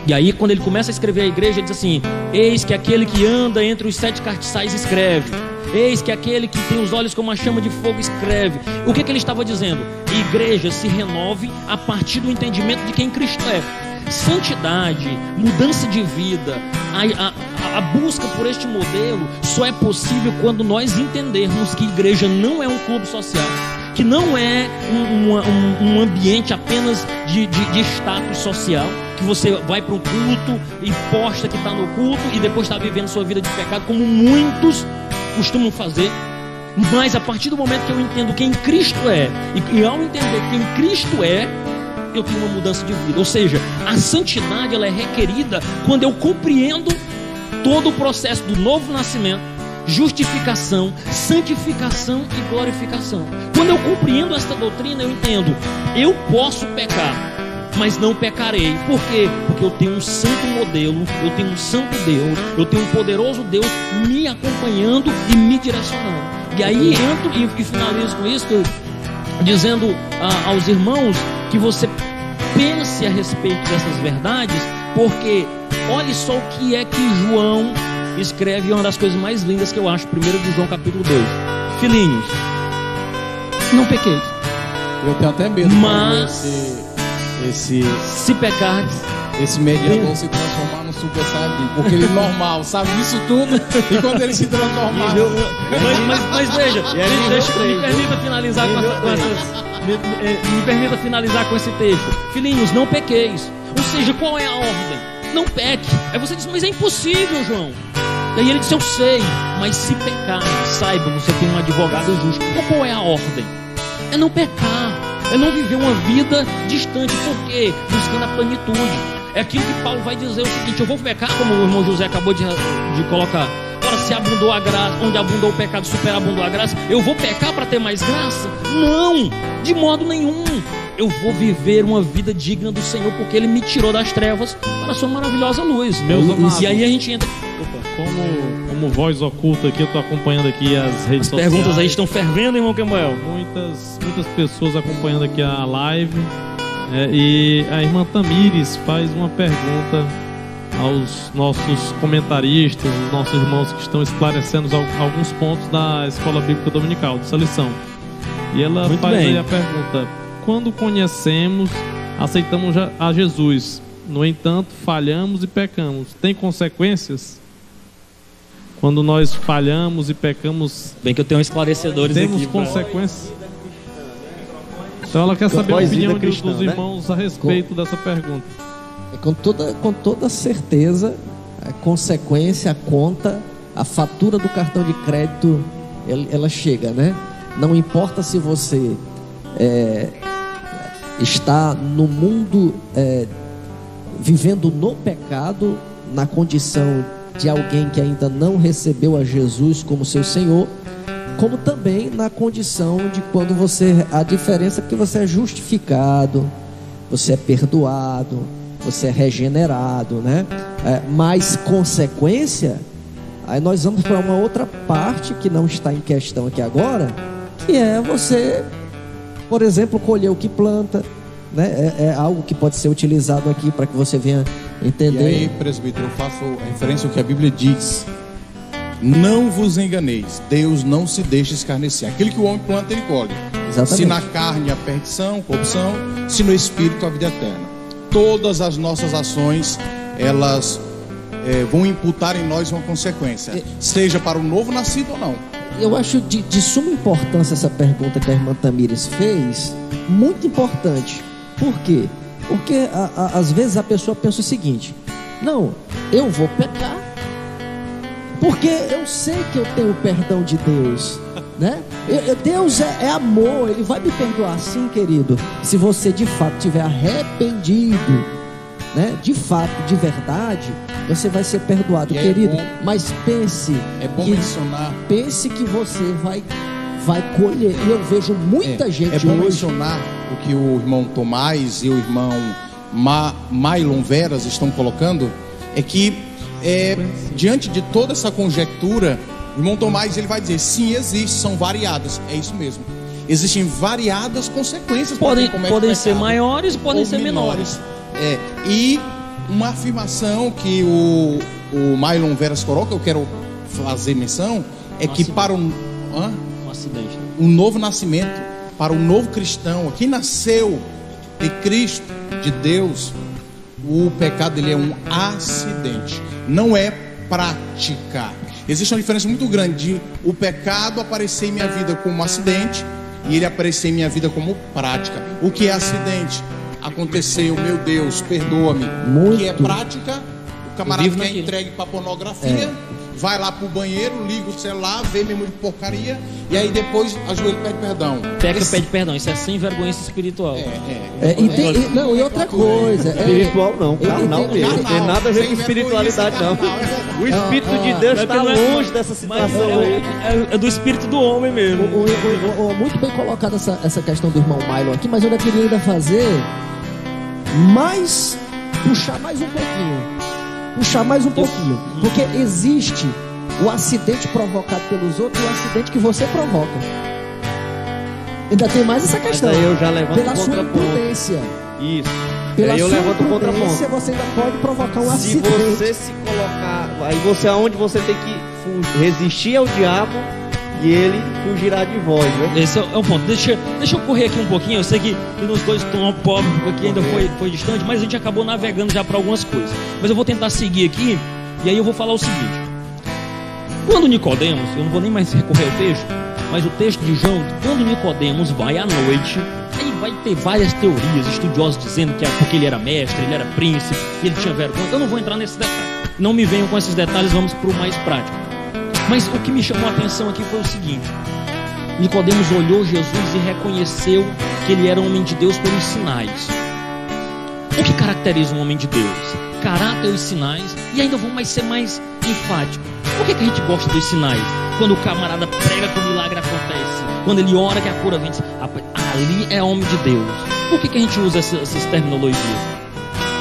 E aí, quando ele começa a escrever a igreja, ele diz assim: Eis que aquele que anda entre os sete cartiçais escreve. Eis que aquele que tem os olhos como uma chama de fogo escreve. O que, que ele estava dizendo? Igreja se renove a partir do entendimento de quem Cristo é. Santidade, mudança de vida, a, a, a busca por este modelo só é possível quando nós entendermos que igreja não é um clube social que não é um, um, um ambiente apenas de, de, de, status social, que você vai para o culto e posta que está no culto e depois está vivendo sua vida de pecado, como muitos costumam fazer. Mas a partir do momento que eu entendo quem Cristo é, e, e ao entender quem Cristo é, eu tenho uma mudança de vida. Ou seja, a santidade ela é requerida quando eu compreendo todo o processo do novo nascimento justificação, santificação e glorificação. Quando eu compreendo esta doutrina, eu entendo, eu posso pecar, mas não pecarei. Por quê? Porque eu tenho um santo modelo, eu tenho um santo Deus, eu tenho um poderoso Deus me acompanhando e me direcionando. E aí entro e, finalizo com isso, dizendo ah, aos irmãos que você pense a respeito dessas verdades, porque olhe só o que é que João escreve uma das coisas mais lindas que eu acho, primeiro de João capítulo 2. Filhinhos, não pequei. Eu tenho até medo mas esse, se pecardes, esse mediador se transformar no super saiyajin, porque ele é normal, sabe disso tudo, e quando ele se transformar. mas, mas, mas veja, me, deixa, me permita finalizar com, essa, com essas. Me, me, me permita finalizar com esse texto. Filhinhos, não pequeis. Ou seja, qual é a ordem? Não peque. Aí você diz, mas é impossível, João. E aí ele disse: Eu sei, mas se pecar, saiba, você tem um advogado justo. Então, qual é a ordem? É não pecar, é não viver uma vida distante, por quê? Buscando a plenitude. É aquilo que Paulo vai dizer o seguinte: Eu vou pecar, como o irmão José acabou de, de colocar. Ora, se abundou a graça, onde abundou o pecado, superabundou a graça, eu vou pecar para ter mais graça? Não, de modo nenhum. Eu vou viver uma vida digna do Senhor, porque Ele me tirou das trevas para a sua maravilhosa luz. Meus amados. E aí a gente entra como, como voz oculta aqui, eu estou acompanhando aqui as redes as sociais. perguntas aí estão fervendo, irmão Kemuel. Muitas, muitas pessoas acompanhando aqui a live. É, e a irmã Tamires faz uma pergunta aos nossos comentaristas, os nossos irmãos que estão esclarecendo alguns pontos da Escola Bíblica Dominical, dessa lição. E ela Muito faz bem. aí a pergunta: quando conhecemos, aceitamos a Jesus, no entanto, falhamos e pecamos, tem consequências? Quando nós falhamos e pecamos, Bem que eu tenho esclarecedores temos aqui. pra- consequências? Então ela quer saber a opinião cristã, dos né? irmãos a respeito dessa pergunta. É com toda, com toda certeza, a consequência, a conta, a fatura do cartão de crédito, ela, ela chega, né? Não importa se você é, está no mundo é, vivendo no pecado, na condição de alguém que ainda não recebeu a Jesus como seu Senhor, como também na condição de quando você a diferença é que você é justificado, você é perdoado, você é regenerado, né? É, mais consequência, aí nós vamos para uma outra parte que não está em questão aqui agora, que é você, por exemplo, colher o que planta, né? É, é algo que pode ser utilizado aqui para que você venha entender. E aí, presbítero, eu faço referência ao que a Bíblia diz. Não vos enganeis, Deus não se deixa escarnecer. Aquilo que o homem planta, ele colhe. Exatamente. Se na carne a perdição, corrupção, se no espírito a vida eterna. Todas as nossas ações, elas eh, vão imputar em nós uma consequência, seja para o novo nascido ou não. Eu acho de, de suma importância essa pergunta que a irmã Tamires fez, muito importante. Por quê? Porque a- a- às vezes a pessoa pensa o seguinte: não, eu vou pecar, porque eu sei que eu tenho o perdão de Deus. Né? Eu- eu- Deus é, é amor, Ele vai me perdoar sim, querido. Se você de fato tiver arrependido, né? De fato, de verdade, você vai ser perdoado, E é querido. bom- Mas pense É bom que mencionar. pense que você vai vai colher. E eu vejo muita é, gente é bom hoje. mencionar o que o irmão Tomás e o irmão Ma, Mailon Veras estão colocando, é que é, diante de toda essa conjectura, o irmão Tomás ele vai dizer, sim, existe, são variadas. É isso mesmo. Existem variadas consequências Podem, comete podem pecado. ser maiores e podem ou ser menores. É, e uma afirmação que o, o Mailon Veras coloca, eu quero fazer menção, é que Nossa. para um. Hã? Um acidente. um novo nascimento para o novo cristão, quem nasceu de Cristo, de Deus, o pecado ele é um acidente, não é prática. Existe uma diferença muito grande de o pecado aparecer em minha vida como um acidente e ele aparecer em minha vida como prática. O que é acidente? Aconteceu, meu Deus, perdoa-me. O que é prática? O camarada que é entregue para pornografia, vai lá pro banheiro, liga o celular, vê mesmo de porcaria, e aí depois ajoelha e pede perdão. Peca, Esse- pede perdão. Isso é sem vergonha espiritual. É, é. É, e tem- e- não, e outra coisa. é- Espiritual não, carnal mesmo. tem nada a ver com espiritualidade não. carnal, O Espírito de Ah, Deus é está é- longe dessa situação é, aí. é- é do espírito do homem mesmo. O- o- o- o- muito bem colocada essa, essa questão do irmão Milo aqui, mas eu ainda queria ainda fazer mais, puxar mais um pouquinho. Puxar mais um pouquinho. Porque existe o acidente provocado pelos outros e o acidente que você provoca. Ainda tem mais essa Mas questão. aí eu já levanto Pela sua imprudência. Isso. Pela aí eu sua levanto o imprudência, contraponto. você ainda pode provocar um Se acidente. você se colocar, aí você aonde você tem que resistir ao diabo e ele fugirá de vós, né? Esse é o é o ponto. Deixa, deixa eu correr aqui um pouquinho. Eu sei que, que nos dois tom pobre aqui ainda foi, foi distante, mas a gente acabou navegando já para algumas coisas. Mas eu vou tentar seguir aqui e aí eu vou falar o seguinte. Quando Nicodemos, eu não vou nem mais recorrer ao texto, mas o texto de João, quando Nicodemos vai à noite, aí vai ter várias teorias, estudiosos dizendo que é porque ele era mestre, ele era príncipe, ele tinha vergonha. Eu não vou entrar nesse detalhe. Não me venham com esses detalhes, vamos para o mais prático. Mas o que me chamou a atenção aqui foi o seguinte: Nicodemos olhou Jesus e reconheceu que ele era um homem de Deus pelos sinais. O que caracteriza um homem de Deus? Caráter e sinais. E ainda vou mais ser mais enfático. Por que, que a gente gosta dos sinais? Quando o camarada prega que o milagre acontece. Quando ele ora que a cura vem. diz, "Rapaz, Ali é homem de Deus. Por que, que a gente usa essa- essas terminologias?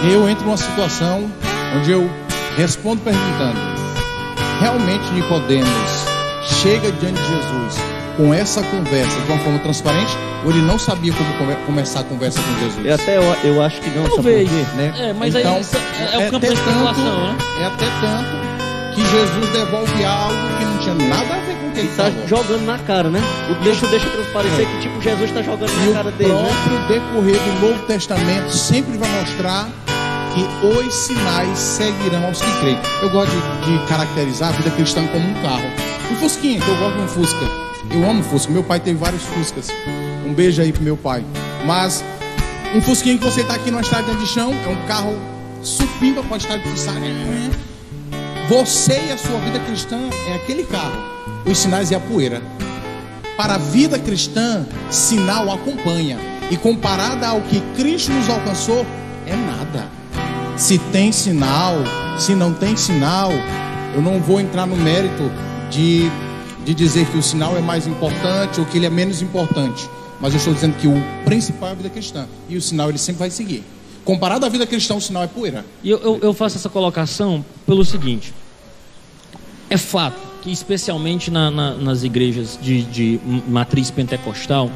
Eu entro numa situação onde eu respondo perguntando: realmente Nicodemos chega diante de Jesus com essa conversa de uma forma transparente ou ele não sabia como come- começar a conversa com Jesus? Eu até eu, eu acho que não, sabe por Talvez. quê, né? É, mas Então, é, é o campo até da especulação, tanto- né? É até tanto que Jesus devolve algo que não tinha nada a ver com o que ele Tá falou. jogando na cara, né? O texto deixa transparecer que tipo Jesus está jogando E na o cara dele, né? próprio decorrer do Novo Testamento sempre vai mostrar que os sinais seguirão aos que creem. Eu gosto de, de caracterizar a vida cristã como um carro. Um Fusquinha, que eu gosto de um Fusca. Eu amo Fusca. Meu pai teve vários Fuscas. Um beijo aí pro meu pai. Mas um Fusquinha que você está aqui numa estrada de chão é um carro supimpa, pode estar difícil. Você e a sua vida cristã é aquele carro. Os sinais e a poeira. Para a vida cristã, sinal acompanha. E comparada ao que Cristo nos alcançou, é nada. Se tem sinal, se não tem sinal, eu não vou entrar no mérito de, de dizer que o sinal é mais importante ou que ele é menos importante. Mas eu estou dizendo que o principal é a vida cristã. E o sinal ele sempre vai seguir. Comparado à vida cristã, o sinal é poeira. E eu, eu, eu faço essa colocação pelo seguinte: é fato que, especialmente na, na, nas igrejas de, de matriz pentecostal,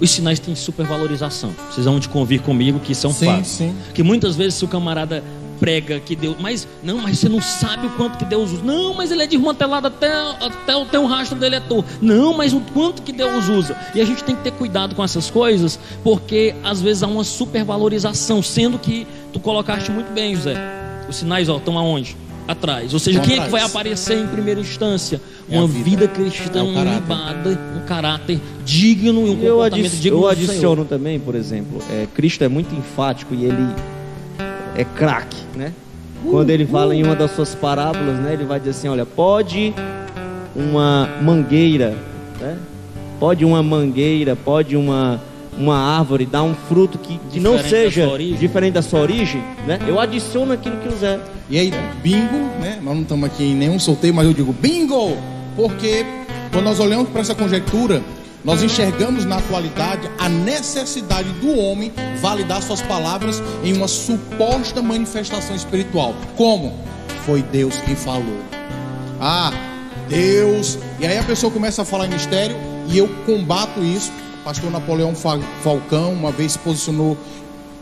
os sinais têm supervalorização. Vocês vão de convir comigo que um Sim, fato. sim. Que muitas vezes se o camarada prega que Deus, mas não, mas você não sabe o quanto que Deus usa. Não, mas ele é desmantelado até até o teu rastro dele é torto. Não, mas o quanto que Deus usa. E a gente tem que ter cuidado com essas coisas, porque às vezes há uma supervalorização, sendo que tu colocaste muito bem, José. Os sinais ó, estão aonde? Atrás. Ou seja, quem é que vai aparecer em primeira instância? É Uma vida. vida cristã É caráter. ilibada, um caráter digno e um Eu, comportamento digno eu adiciono também, por exemplo, é, Cristo é muito enfático e ele é craque, né? Quando ele fala em uma das suas parábolas, né? Ele vai dizer assim, olha, pode uma mangueira, né? Pode uma mangueira, pode uma uma árvore dar um fruto que, que não da seja origem. diferente da sua origem, né? Eu adiciono aquilo que o Zé E aí, bingo, né? Nós não estamos aqui em nenhum sorteio, mas eu digo bingo! Porque quando nós olhamos para essa conjectura, nós enxergamos na atualidade a necessidade do homem validar suas palavras em uma suposta manifestação espiritual. Como? Foi Deus quem falou. Ah, Deus. E aí a pessoa começa a falar em mistério e eu combato isso. Pastor Napoleão Fa- Falcão uma vez se posicionou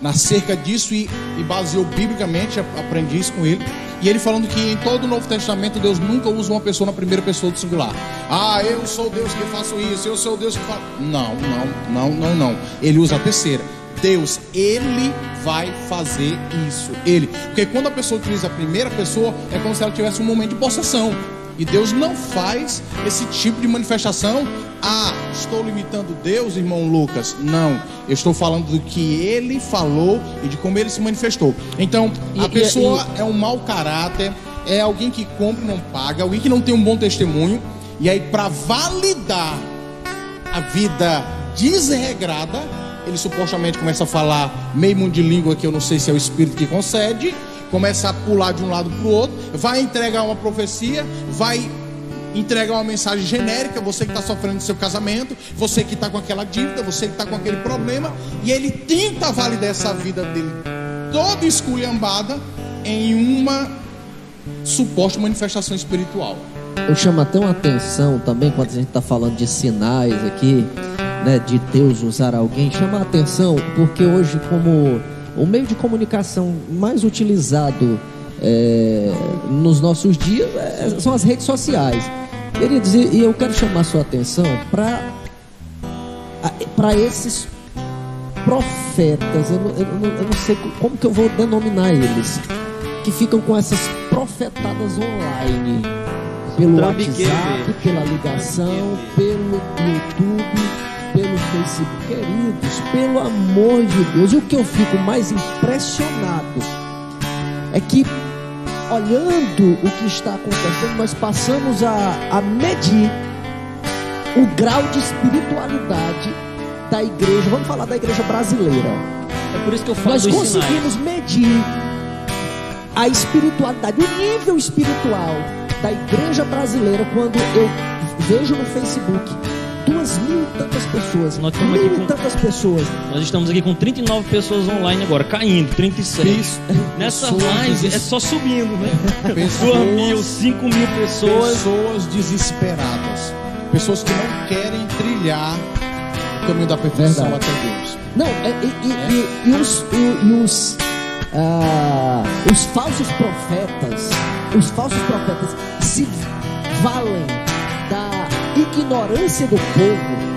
na cerca disso e, e baseou biblicamente, aprendi isso com ele. E ele falando que em todo o Novo Testamento Deus nunca usa uma pessoa na primeira pessoa do singular. Ah, eu sou Deus que faço isso, eu sou Deus que faço. Não, não, não, não, não. Ele usa a terceira. Deus, ele vai fazer isso. Ele. Porque quando a pessoa utiliza a primeira pessoa, é como se ela tivesse um momento de possessão. E Deus não faz esse tipo de manifestação. Ah, estou limitando Deus, irmão Lucas. Não, eu estou falando do que ele falou e de como ele se manifestou. Então, a E- e- pessoa é um mau caráter, é alguém que compra e não paga, alguém que não tem um bom testemunho. E aí, para validar a vida desregrada, ele supostamente começa a falar meio mundo de língua que eu não sei se é o Espírito que concede, começa a pular de um lado para o outro, vai entregar uma profecia, vai entregar uma mensagem genérica, você que está sofrendo no seu casamento, você que está com aquela dívida, você que está com aquele problema, e ele tenta validar essa vida dele toda esculhambada em uma suposta manifestação espiritual. Eu chamo até uma atenção também quando a gente está falando de sinais aqui, né, de Deus usar alguém, chama a atenção porque hoje como o meio de comunicação mais utilizado é, nos nossos dias é, são as redes sociais. Queridos, e, e eu quero chamar sua atenção para esses profetas, eu não, eu não- eu não sei como que eu vou denominar eles, que ficam com essas profetadas online. Pelo WhatsApp, pela ligação, pelo YouTube, Facebook. Queridos, pelo amor de Deus, e o que eu fico mais impressionado é que, olhando o que está acontecendo, nós passamos a, a medir o grau de espiritualidade da igreja. Vamos falar da igreja brasileira. É por isso que eu falo Nós conseguimos sinais. medir a espiritualidade, o nível espiritual da igreja brasileira quando eu vejo no Facebook duas mil e tantas pessoas, Nós estamos mil aqui e com- tantas pessoas. Nós estamos aqui com 39 pessoas online agora, caindo, 36. Nessa Pessoas live é deses- só subindo, né? Pessoas- 2 mil, 5 mil pessoas. Pessoas desesperadas. Pessoas que não querem trilhar o caminho da perfeição Verdade. até Deus. Não, é- e, e- e- e os, e- e os, ah, os falsos profetas, os falsos profetas se valem ignorância do povo.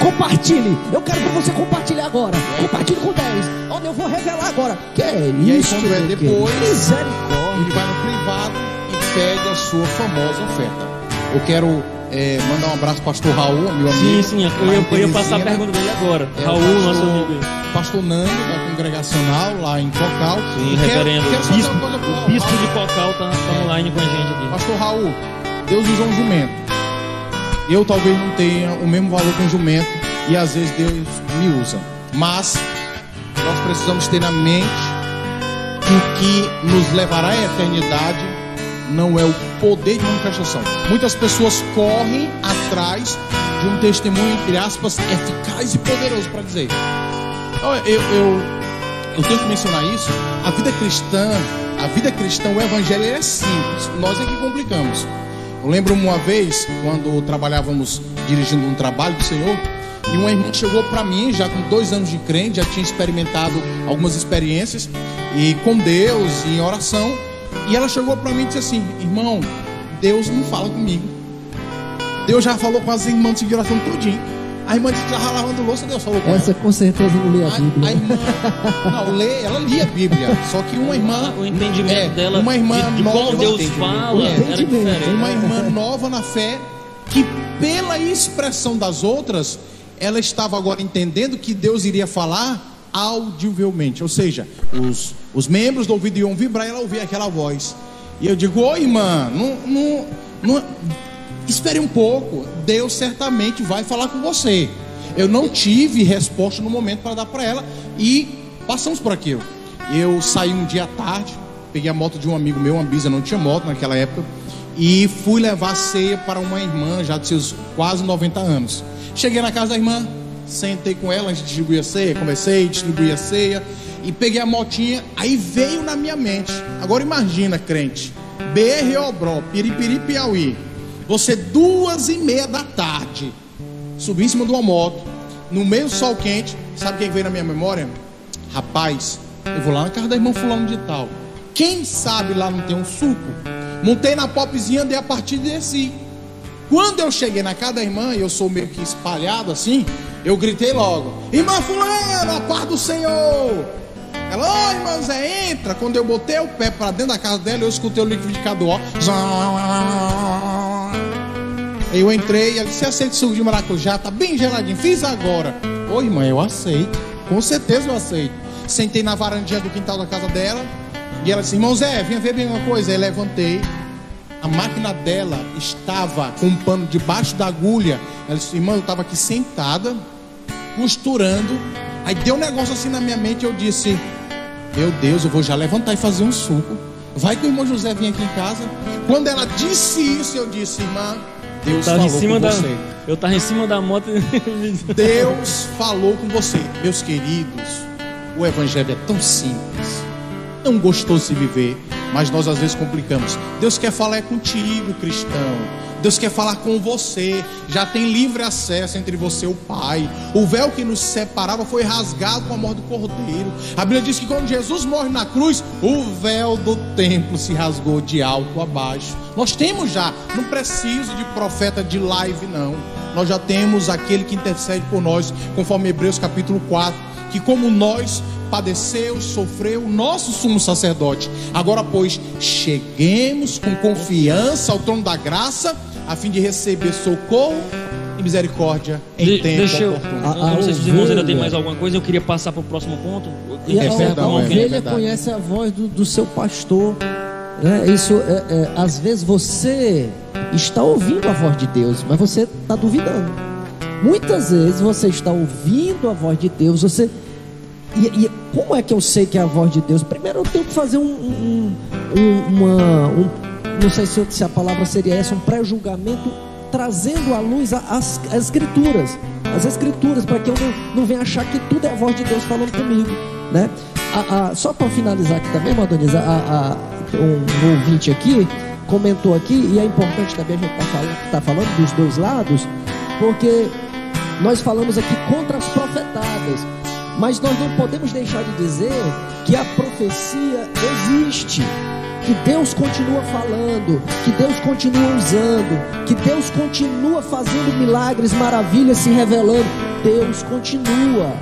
Compartilhe, eu quero que você compartilhe agora. Compartilhe com 10. Olha, eu vou revelar agora. Que é E aí, isso? quando é depois, querido? Misericórdia. Ele vai no privado e pede a sua famosa oferta. Eu quero eh, mandar um abraço para o pastor Raul, meu amigo. Sim, sim, eu ia, eu ia passar a pergunta dele agora. É, Raul, pastor, nosso amigo aí. Pastor Nando, da congregacional, lá em Cocal. Sim, E quero- reverendo. quero o só dizer bispo, o Raul. bispo de Cocal tá, tá online com a gente aqui. Pastor Raul, Deus usa um jumento. Eu talvez não tenha o mesmo valor que um jumento e às vezes Deus me usa. Mas nós precisamos ter na mente que o que nos levará à eternidade não é o poder de manifestação. Muitas pessoas correm atrás de um testemunho, entre aspas, eficaz e poderoso para dizer. Eu, eu, eu tenho que mencionar isso. A vida cristã, a vida cristã, o evangelho é simples. Nós é que complicamos. Eu lembro uma vez, quando trabalhávamos dirigindo um trabalho do Senhor, e uma irmã chegou para mim, já com dois anos de crente, já tinha experimentado algumas experiências, e com Deus, e em oração, e ela chegou para mim e disse assim: Irmão, Deus não fala comigo. Deus já falou com as irmãs de oração tudinho. A irmã disse que estava lavando louça, Deus falou com Essa ela. com certeza não lê a A, Bíblia. a irmã, não, lê, ela lia a Bíblia, só que uma irmã, O entendimento é, dela uma irmã de, de nova, como Deus fala diferente. uma irmã nova na fé, que pela expressão das outras, ela estava agora entendendo que Deus iria falar audivelmente, ou seja, os, os membros do ouvido iam vibrar e ela ouvia aquela voz. E eu digo, oi irmã, não, não, não, espere um pouco, Deus certamente vai falar com você. Eu não tive resposta no momento para dar para ela e passamos por aquilo. Eu saí um dia à tarde, peguei a moto de um amigo meu, uma bisa, não tinha moto naquela época, e fui levar ceia para uma irmã já de seus quase 90 anos. Cheguei na casa da irmã, sentei com ela, a gente distribuía ceia, conversei, distribuí a ceia e peguei a motinha, aí veio na minha mente. Agora imagina, crente, BR Obró, Piripiri, Piauí. Você duas e meia da tarde, subir em cima uma moto, no meio do sol quente, sabe o que veio na minha memória? Rapaz, eu vou lá na casa da irmã fulano de tal. Quem sabe lá não tem um suco? Montei na popzinha, andei a partir de desci. Quando eu cheguei na casa da irmã, eu sou meio que espalhado assim, eu gritei logo: Irmã Fulana, a paz do Senhor! Ela, ô irmã Zé, entra. Quando eu botei o pé para dentro da casa dela, eu escutei o liquidificador, ó. Aí eu entrei ela disse: aceita suco de maracujá? Tá bem geladinho. Fiz agora. Ô irmã, eu aceito. Com certeza eu aceito. Sentei na varandinha do quintal da casa dela. E ela disse: Irmão Zé, vinha ver bem uma coisa. Aí levantei. A máquina dela estava com um pano debaixo da agulha. Ela disse: Irmã, eu estava aqui sentada, costurando. Aí deu um negócio assim na minha mente. Eu disse: Meu Deus, eu vou já levantar e fazer um suco. Vai que o irmão José vinha aqui em casa. Quando ela disse isso, eu disse: Irmã, Deus Tava falou em cima com da, você. eu tava em cima da moto Deus falou com você. Meus queridos, o Evangelho é tão simples, tão gostoso de viver, mas nós às vezes complicamos. Deus quer falar é contigo, cristão. Deus quer falar com você. Já tem livre acesso entre você e o Pai. O véu que nos separava foi rasgado com a morte do Cordeiro. A Bíblia diz que quando Jesus morre na cruz, o véu do templo se rasgou de alto a baixo. Nós temos já, não preciso de profeta de live, não. Nós já temos aquele que intercede por nós, conforme Hebreus capítulo 4, que como nós padeceu, sofreu, o nosso sumo sacerdote. Agora, pois, cheguemos com confiança ao trono da graça, a fim de receber socorro e misericórdia em De- tempo deixa eu, oportuno. A- a não sei se os irmãos ainda têm mais alguma coisa, eu queria passar para o próximo ponto. E a, É verdade, a é ovelha verdade. conhece a voz do, do seu pastor. Né? Isso, é, é, às vezes você está ouvindo a voz de Deus, mas você está duvidando. Muitas vezes você está ouvindo a voz de Deus, você. E, e como é que eu sei que é a voz de Deus? Primeiro eu tenho que fazer um. um- um- uma, um- não sei se, se a palavra seria essa, um pré-julgamento, trazendo à luz as, as escrituras. As escrituras, para que eu não, não venha achar que tudo é a voz de Deus falando comigo. Né? A- a- só para finalizar aqui também, Madonisa, a, um, um ouvinte aqui comentou aqui, e é importante também a gente estar falando, tá falando dos dois lados, porque nós falamos aqui contra as profetadas, mas nós não podemos deixar de dizer que a profecia existe, que Deus continua falando, que Deus continua usando, que Deus continua fazendo milagres, maravilhas se revelando. Deus continua.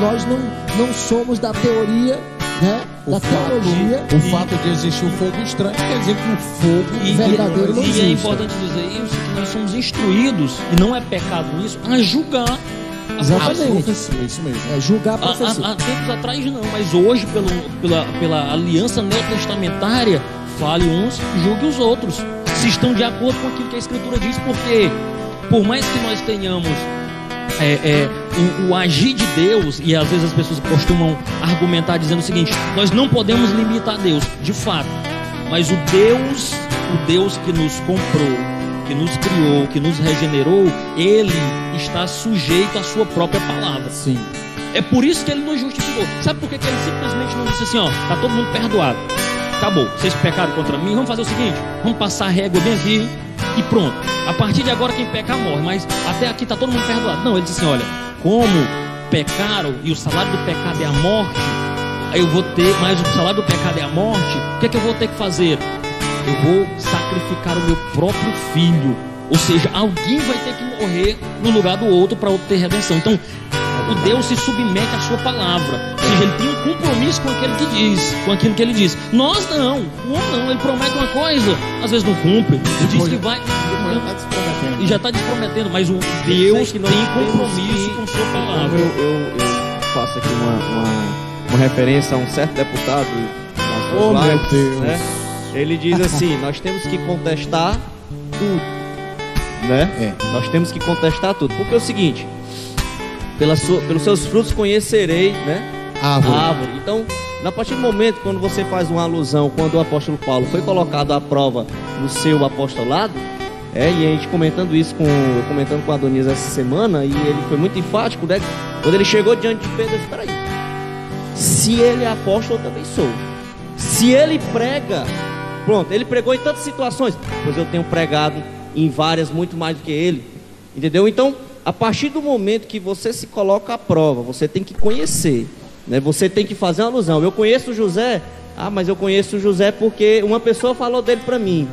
Nós não, não somos da teoria, né? O da fato, teologia. o fato de existir um fogo estranho quer dizer que o fogo E, verdadeiro não e, e é existe. importante dizer isso, que nós somos instruídos, e não é pecado nisso, a julgar Exatamente. a profecia, isso mesmo. É julgar a Há, profecia. há- há tempos atrás não, mas hoje, pelo, pela, pela aliança neotestamentária, fale uns, julgue os outros. Se estão de acordo com aquilo que a Escritura diz, porque por mais que nós tenhamos é, é, o, o, agir de Deus, e às vezes as pessoas costumam argumentar dizendo o seguinte: nós não podemos limitar Deus, de fato, mas o Deus, o Deus que nos comprou, que nos criou, que nos regenerou, ele está sujeito à sua própria palavra. Sim. É por isso que ele nos justificou. Sabe por que, que ele simplesmente não disse assim, ó, tá todo mundo perdoado. Acabou, vocês pecaram contra mim, vamos fazer o seguinte, vamos passar a régua bem aqui e pronto. A partir de agora quem pecar morre, mas até aqui tá todo mundo perdoado. Não, ele disse assim, olha, como pecaram e o salário do pecado é a morte, aí eu vou ter, mas o salário do pecado é a morte, o que é que eu vou ter que fazer? Eu vou sacrificar o meu próprio filho. Ou seja, alguém vai ter que morrer no lugar do outro para obter redenção. Então, o Deus se submete à sua palavra. Ou seja, ele tem um compromisso com aquele que diz, com aquilo que ele diz. Nós não, o homem não, ele promete uma coisa, às vezes não cumpre. Ele diz que vai. E já está desprometendo, mas o Deus que tem compromisso com sua palavra. Eu, eu, eu faço aqui uma, uma, uma, referência a um certo deputado oh, lives, meu Deus. Né? Ele diz assim: nós temos que contestar tudo. Né? É. Nós temos que contestar tudo. Porque é o seguinte, pela sua, pelos seus frutos conhecerei, né? Árvore. A árvore. Então, a partir do momento quando você faz uma alusão, quando o apóstolo Paulo foi colocado à prova no seu apostolado, é, e a gente comentando isso com, comentando com a Adonias essa semana, e ele foi muito enfático, né? Quando ele chegou diante de Pedro, ele disse, peraí, se ele é apóstolo, eu também sou. Se ele prega, pronto, ele pregou em tantas situações, pois eu tenho pregado em várias muito mais do que ele. Entendeu? Então, a partir do momento que você se coloca à prova, você tem que conhecer, né? Você tem que fazer uma alusão. Eu conheço José, ah, mas eu conheço José porque uma pessoa falou dele para mim.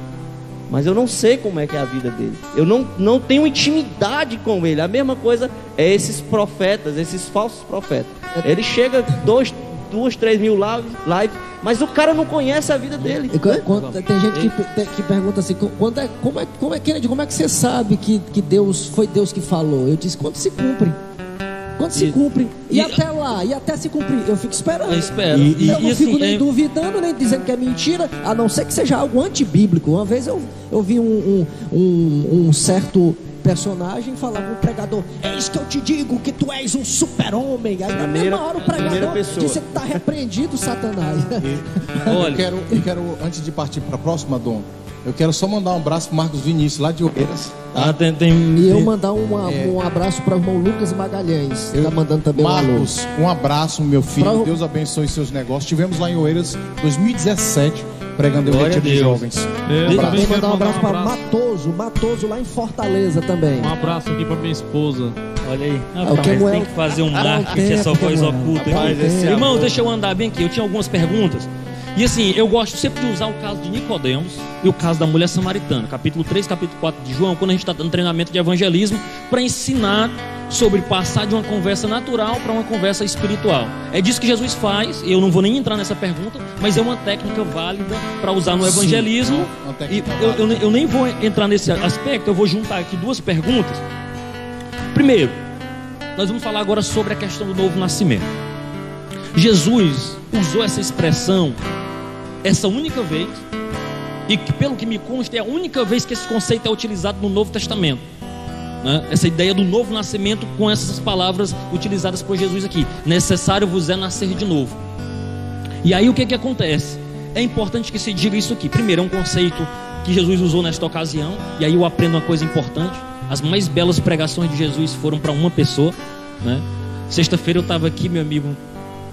Mas eu não sei como é que é a vida dele. Eu não, não tenho intimidade com ele. A mesma coisa é esses profetas, esses falsos profetas. Ele chega dois, duas, três mil lives, live, mas o cara não conhece a vida dele. Tem gente que, que pergunta assim, quando é, como, é, como, é, Kennedy, como é que você sabe que, que Deus foi Deus que falou? Eu disse, quando se cumpre. Quando se cumpre. E, e, até lá, e até se cumprir, eu fico esperando. Eu espero. E, e, eu não fico assim, nem é... duvidando, nem dizendo que é mentira, a não ser que seja algo antibíblico. Uma vez eu, eu vi um, um, um, um certo personagem falava o pregador: É isso que eu te digo, que tu és um super-homem. Aí na mesma hora o pregador disse: Você está repreendido, Satanás. Olha, eu quero, eu quero, antes de partir para a próxima, Dom, eu quero só mandar um abraço para Marcos Vinícius, lá de Oeiras. Tá? Ah, tem, tem, e eu mandar uma, é... um abraço para o irmão Lucas Magalhães. Eu, tá mandando também Marcos, um, um abraço, meu filho. Pra... Deus abençoe seus negócios. Tivemos lá em Oeiras 2017 pregando o retiro de jovens. Eu um também mandar um abraço para Matoso, Matoso lá em Fortaleza também. Um abraço aqui para minha esposa. Olha aí. Ah, ah, tem que fazer um marketing, essa voz oculta. Irmão, deixa eu andar bem aqui. Eu tinha algumas perguntas. E assim, eu gosto sempre de usar o caso de Nicodemos e o caso da mulher samaritana, capítulo 3, capítulo 4 de João, quando a gente está dando treinamento de evangelismo, para ensinar sobre passar de uma conversa natural para uma conversa espiritual. É disso que Jesus faz, eu não vou nem entrar nessa pergunta, mas é uma técnica válida para usar no evangelismo. Sim, e eu, eu, eu nem vou entrar nesse aspecto, eu vou juntar aqui duas perguntas. Primeiro, nós vamos falar agora sobre a questão do novo nascimento. Jesus usou essa expressão essa única vez, e que, pelo que me consta, é a única vez que esse conceito é utilizado no Novo Testamento. Né? Essa ideia do novo nascimento com essas palavras utilizadas por Jesus aqui: necessário vos é nascer de novo. E aí o que, que acontece? É importante que se diga isso aqui. Primeiro, é um conceito que Jesus usou nesta ocasião, e aí eu aprendo uma coisa importante: as mais belas pregações de Jesus foram para uma pessoa. Né? Sexta-feira eu estava aqui, meu amigo,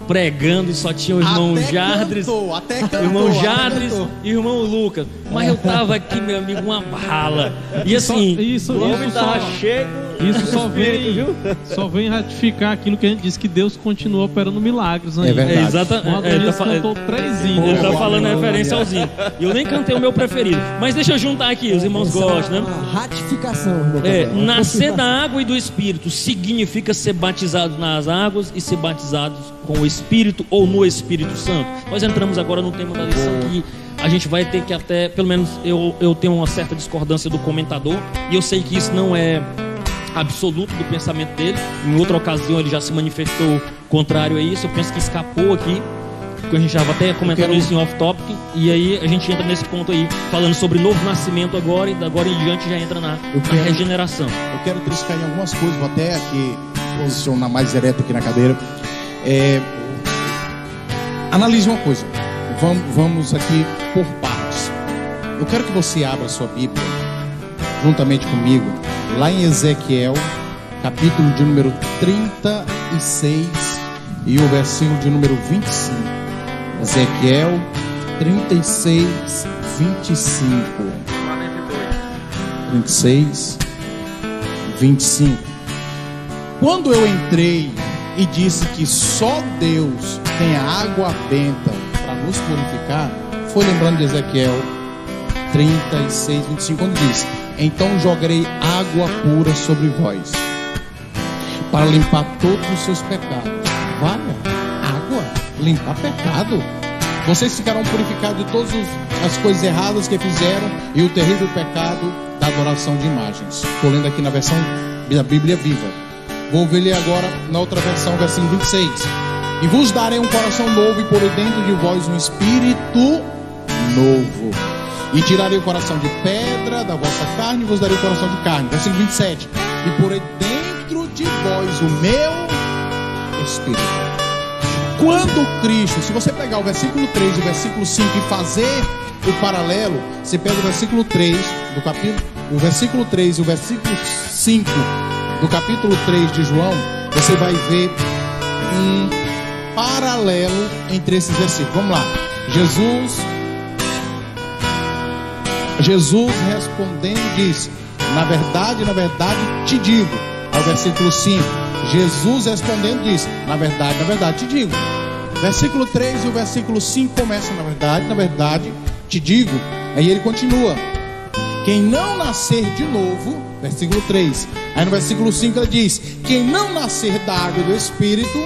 pregando e só tinha o irmão até Jardres, cantou, até cantou, irmão Jardres e o irmão Lucas. Mas eu tava aqui, meu amigo, uma bala. E assim, isso, isso, isso só, chego. Isso só vem, viu? só vem ratificar aquilo que a gente disse que Deus continua operando milagres. Né? É verdade. É, exatamente. Ele tá, cantou três hinos. Ele tá falando referência aos hinos. E eu nem cantei o meu preferido. Mas deixa eu juntar aqui, os irmãos gostam, né? Ratificação. É, nascer da água e do Espírito significa ser batizado nas águas e ser batizados com o Espírito ou no Espírito Santo. Nós entramos agora no tema da lição que a gente vai ter que até, pelo menos eu, eu tenho uma certa discordância do comentador, e eu sei que isso não é absoluto do pensamento dele. Em outra ocasião ele já se manifestou contrário a isso. Eu penso que escapou aqui. porque a gente estava até comentando quero- isso em off-topic, e aí a gente entra nesse ponto aí, falando sobre novo nascimento agora, e da agora em diante já entra na, Eu na quero- regeneração. Eu quero triscar em algumas coisas, vou até aqui posicionar mais direto aqui na cadeira. É, analise uma coisa. Vamos, vamos aqui por partes. Eu quero que você abra sua Bíblia, juntamente comigo, lá em Ezequiel, capítulo de número 36 e o versículo de número 25. Ezequiel 36, 25. 36, 25. Quando eu entrei e disse que só Deus tem a água benta para nos purificar, foi lembrando de Ezequiel 36, 25, quando diz: Então jogarei água pura sobre vós, para limpar todos os seus pecados. Vale, água, limpar pecado. Vocês ficarão purificados de todas as coisas erradas que fizeram e o terrível pecado da adoração de imagens. Estou lendo aqui na versão da Bíblia Viva. Vou ver agora na outra versão, versículo 26. E vos darei um coração novo e porei dentro de vós um espírito novo. E tirarei o coração de pedra da vossa carne e vos darei o coração de carne. Versículo 27. E porei dentro de vós o meu espírito. Quando Cristo, se você pegar o versículo 3 e o versículo 5 e fazer o paralelo, você pega o versículo 3 do capítulo, o versículo 3 e o versículo 5 do capítulo 3 de João, você vai ver um paralelo entre esses versículos. Vamos lá. Jesus Jesus respondendo disse: Na verdade, na verdade te digo. Ao versículo 5. Jesus respondendo disse: Na verdade, na verdade te digo. Versículo 3 e o versículo 5 começam, na verdade, na verdade te digo. Aí ele continua: Quem não nascer de novo, versículo 3. Aí no versículo 5 ele diz: Quem não nascer da água e do espírito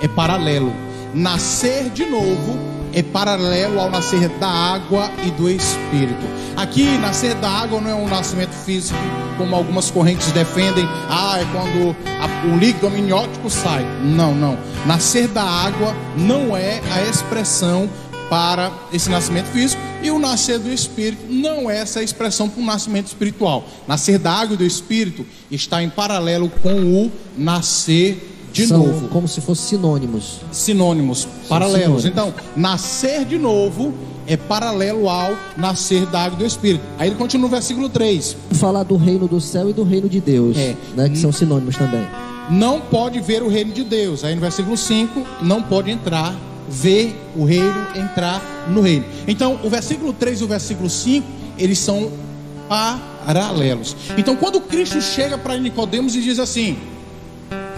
é paralelo. Nascer de novo é paralelo ao nascer da água e do espírito. Aqui, nascer da água não é um nascimento físico, como algumas correntes defendem. Ah, é quando a- o líquido amniótico sai. Não, não. Nascer da água não é a expressão para esse nascimento físico e o nascer do espírito não é essa expressão para o nascimento espiritual. Nascer da água e do espírito está em paralelo com o nascer de São novo como se fossem sinônimos. sinônimos, paralelos. sinônimos. Então, nascer de novo é paralelo ao nascer da água e do Espírito. Aí ele continua no versículo 3. Falar do reino do céu e do reino de Deus, É. né, que são sinônimos também. Não pode ver o reino de Deus. Aí no versículo 5, não pode entrar, ver o reino, entrar no reino. Então, o versículo 3 e o versículo 5, eles são paralelos. Então, quando Cristo chega para Nicodemos e diz assim: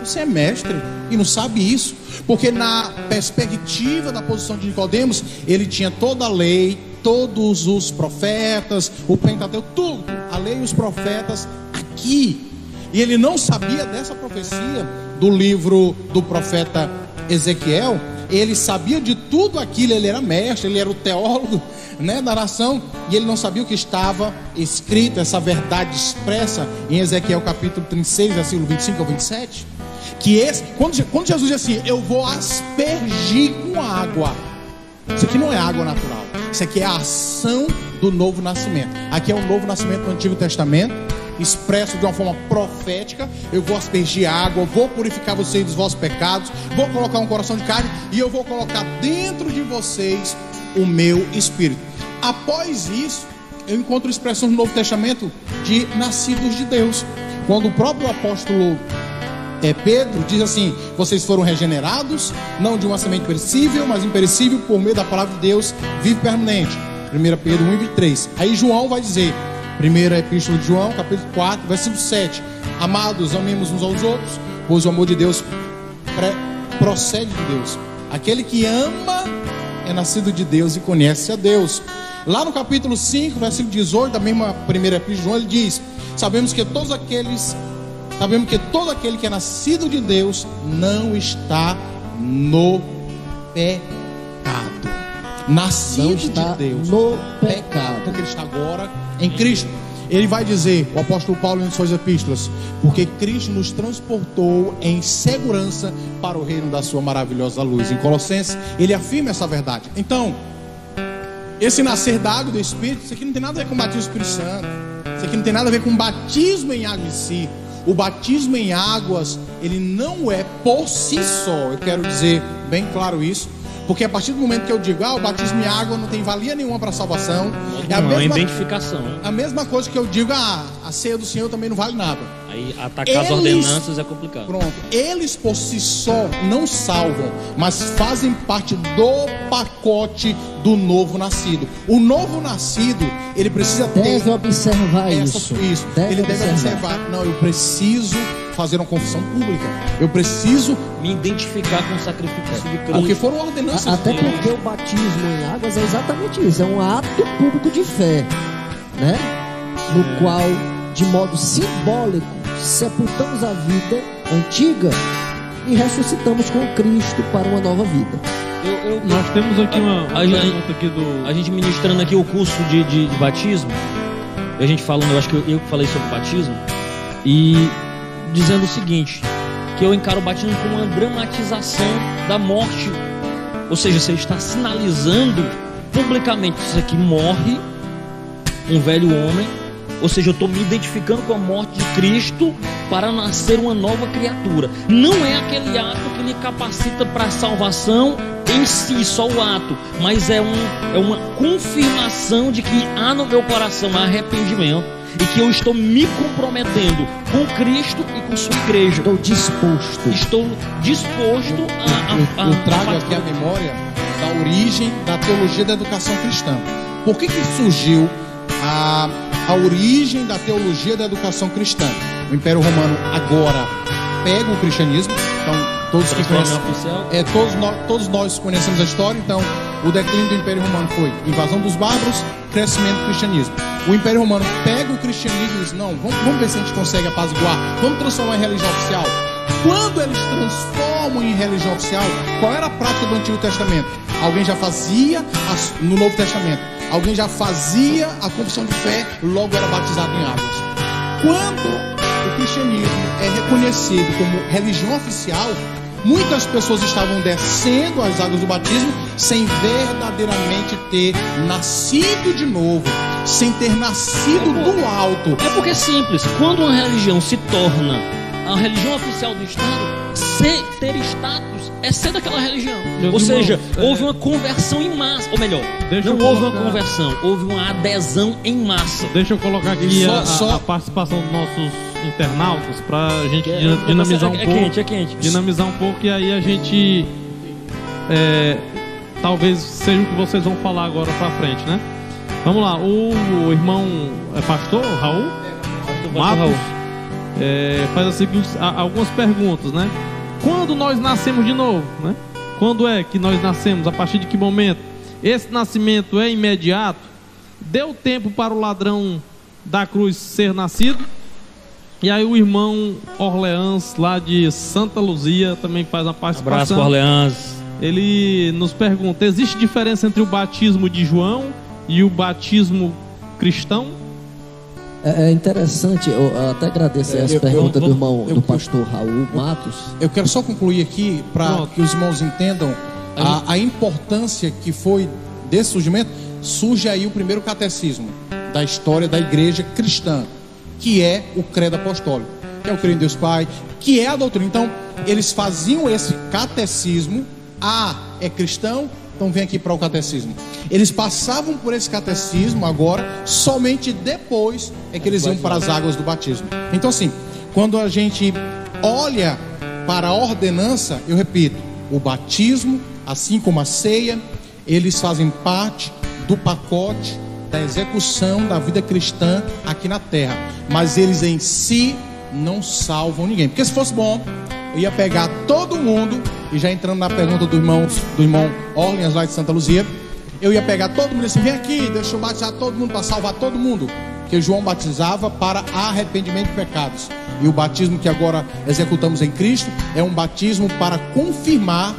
Você é mestre e não sabe isso, porque na perspectiva da posição de Nicodemos, ele tinha toda a lei, todos os profetas, o Pentateuco, tudo, a lei e os profetas aqui. E ele não sabia dessa profecia do livro do profeta Ezequiel. Ele sabia de tudo aquilo, ele era mestre, ele era o teólogo né, da nação, e ele não sabia o que estava escrito, essa verdade expressa em Ezequiel capítulo 36, versículo 25 ao 27. Que esse, quando, quando Jesus diz assim, eu vou aspergir com água. Isso aqui não é água natural. Isso aqui é a ação do novo nascimento. Aqui é o novo nascimento do Antigo Testamento, expresso de uma forma profética. Eu vou aspergir água, vou purificar vocês dos vossos pecados, vou colocar um coração de carne e eu vou colocar dentro de vocês o meu espírito. Após isso, eu encontro expressões no Novo Testamento de nascidos de Deus. Quando o próprio apóstolo é, Pedro diz assim: Vocês foram regenerados, não de uma semente perecível, mas imperecível, por meio da palavra de Deus, vive permanente. 1 Pedro 1 e 3. Aí João vai dizer, primeira epístola de João, capítulo 4, versículo 7. Amados, amemos uns aos outros, pois o amor de Deus procede de Deus. Aquele que ama é nascido de Deus e conhece a Deus. Lá no capítulo 5, versículo 18, da mesma primeira epístola de João, ele diz: Sabemos que todos aqueles Sabemos que todo aquele que é nascido de Deus não está no pecado. Não Nascido está de Deus. no Pecado. pecado. Porque ele está agora em Cristo. Ele vai dizer, o apóstolo Paulo em suas epístolas, porque Cristo nos transportou em segurança para o reino da sua maravilhosa luz. Em Colossenses, ele afirma essa verdade. Então, esse nascer da água do Espírito, isso aqui não tem nada a ver com o batismo do Espírito Santo. Isso aqui não tem nada a ver com batismo em água em si. O batismo em águas, ele não é por si só. Eu quero dizer bem claro isso porque a partir do momento que eu digo, ah, o batismo em água não tem valia nenhuma para a salvação, é a não, mesma identificação. A mesma coisa que eu digo, ah, a ceia do Senhor também não vale nada. Aí atacar eles, as ordenanças é complicado. Pronto. Eles por si só não salvam, mas fazem parte do pacote do novo nascido. O novo nascido, ele precisa ter. Deve observar essa, isso. Isso. Deve ele deve observar. Não, eu preciso fazer uma confissão pública. Eu preciso me identificar com o sacrifício de Cristo. Porque foram ordenanças. Até porque o batismo em águas é exatamente isso, é um ato público de fé, né? No qual, de modo simbólico, sepultamos a vida antiga e ressuscitamos com Cristo para uma nova vida. Eu, eu, Nós temos aqui uma, uma a, pergunta aqui do. A gente ministrando aqui o curso de, de, de batismo, a gente falando, eu acho que eu, eu falei sobre batismo, e dizendo o seguinte: que eu encaro o batismo como uma dramatização da morte. Ou seja, você está sinalizando publicamente isso aqui morre um velho homem. Ou seja, eu estou me identificando com a morte Cristo para nascer uma nova criatura. Não é aquele ato que lhe capacita para a salvação em si, só o ato, mas é, um, é uma confirmação de que há no meu coração arrependimento e que eu estou me comprometendo com Cristo e com sua igreja. Estou disposto. Estou disposto a. a, a eu trago a aqui a memória da origem da teologia da educação cristã. Por que, que surgiu a, a origem da teologia da educação cristã? O Império Romano agora pega o cristianismo, então todos que conhecem, é, todos, nós, todos nós conhecemos a história, então o declínio do Império Romano foi invasão dos bárbaros, crescimento do cristianismo. O Império Romano pega o cristianismo e diz: não, vamos, vamos ver se a gente consegue apaziguar, vamos transformar em religião oficial. Quando eles transformam em religião oficial, qual era a prática do Antigo Testamento? Alguém já fazia no Novo Testamento, alguém já fazia a confissão de fé, logo era batizado em águas. Quando o cristianismo é reconhecido como religião oficial, Muitas pessoas estavam descendo as águas do batismo sem verdadeiramente ter nascido de novo, sem ter nascido do alto. É porque é simples. Quando uma religião se torna a religião oficial do Estado, ser, ter status é ser daquela religião. Meu ou seja, é... houve uma conversão em massa. Ou melhor, Deixa não houve colocar... uma conversão, houve uma adesão em massa. Deixa eu colocar aqui só, a, só... a participação dos nossos internautas para a gente é, dinamizar um é, pouco. É quente, é quente. Dinamizar um pouco e aí a gente. É, talvez seja o que vocês vão falar agora para frente, né? Vamos lá, o, o irmão é pastor, Raul? É, Matos, Raul. É, faz as seguintes, algumas perguntas, né? Quando nós nascemos de novo, né? Quando é que nós nascemos? A partir de que momento? Esse nascimento é imediato? Deu tempo para o ladrão da cruz ser nascido? E aí o irmão Orleans, lá de Santa Luzia, também faz uma participação. Abraço, Orleans. Ele nos pergunta: existe diferença entre o batismo de João e o batismo cristão? É, é interessante, eu até agradeço é, essa pergunta do irmão, eu, do pastor Raul Matos. Eu quero só concluir aqui para que os irmãos entendam a, a importância que foi desse surgimento. Surge aí o primeiro catecismo da história da igreja cristã que é o credo apostólico, que é o credo em Deus Pai, que é a doutrina. Então, eles faziam esse catecismo. Ah, é cristão? Então vem aqui para o catecismo. Eles passavam por esse catecismo agora, somente depois é que eles iam para as águas do batismo. Então, assim, quando a gente olha para a ordenança, eu repito, o batismo, assim como a ceia, eles fazem parte do pacote da execução da vida cristã aqui na terra, mas eles em si não salvam ninguém. Porque se fosse bom, eu ia pegar todo mundo, e já entrando na pergunta do irmão, do irmão Orleans lá de Santa Luzia, eu ia pegar todo mundo e assim, vem aqui, deixa eu batizar todo mundo para salvar todo mundo. Que João batizava para arrependimento de pecados. E o batismo que agora executamos em Cristo é um batismo para confirmar,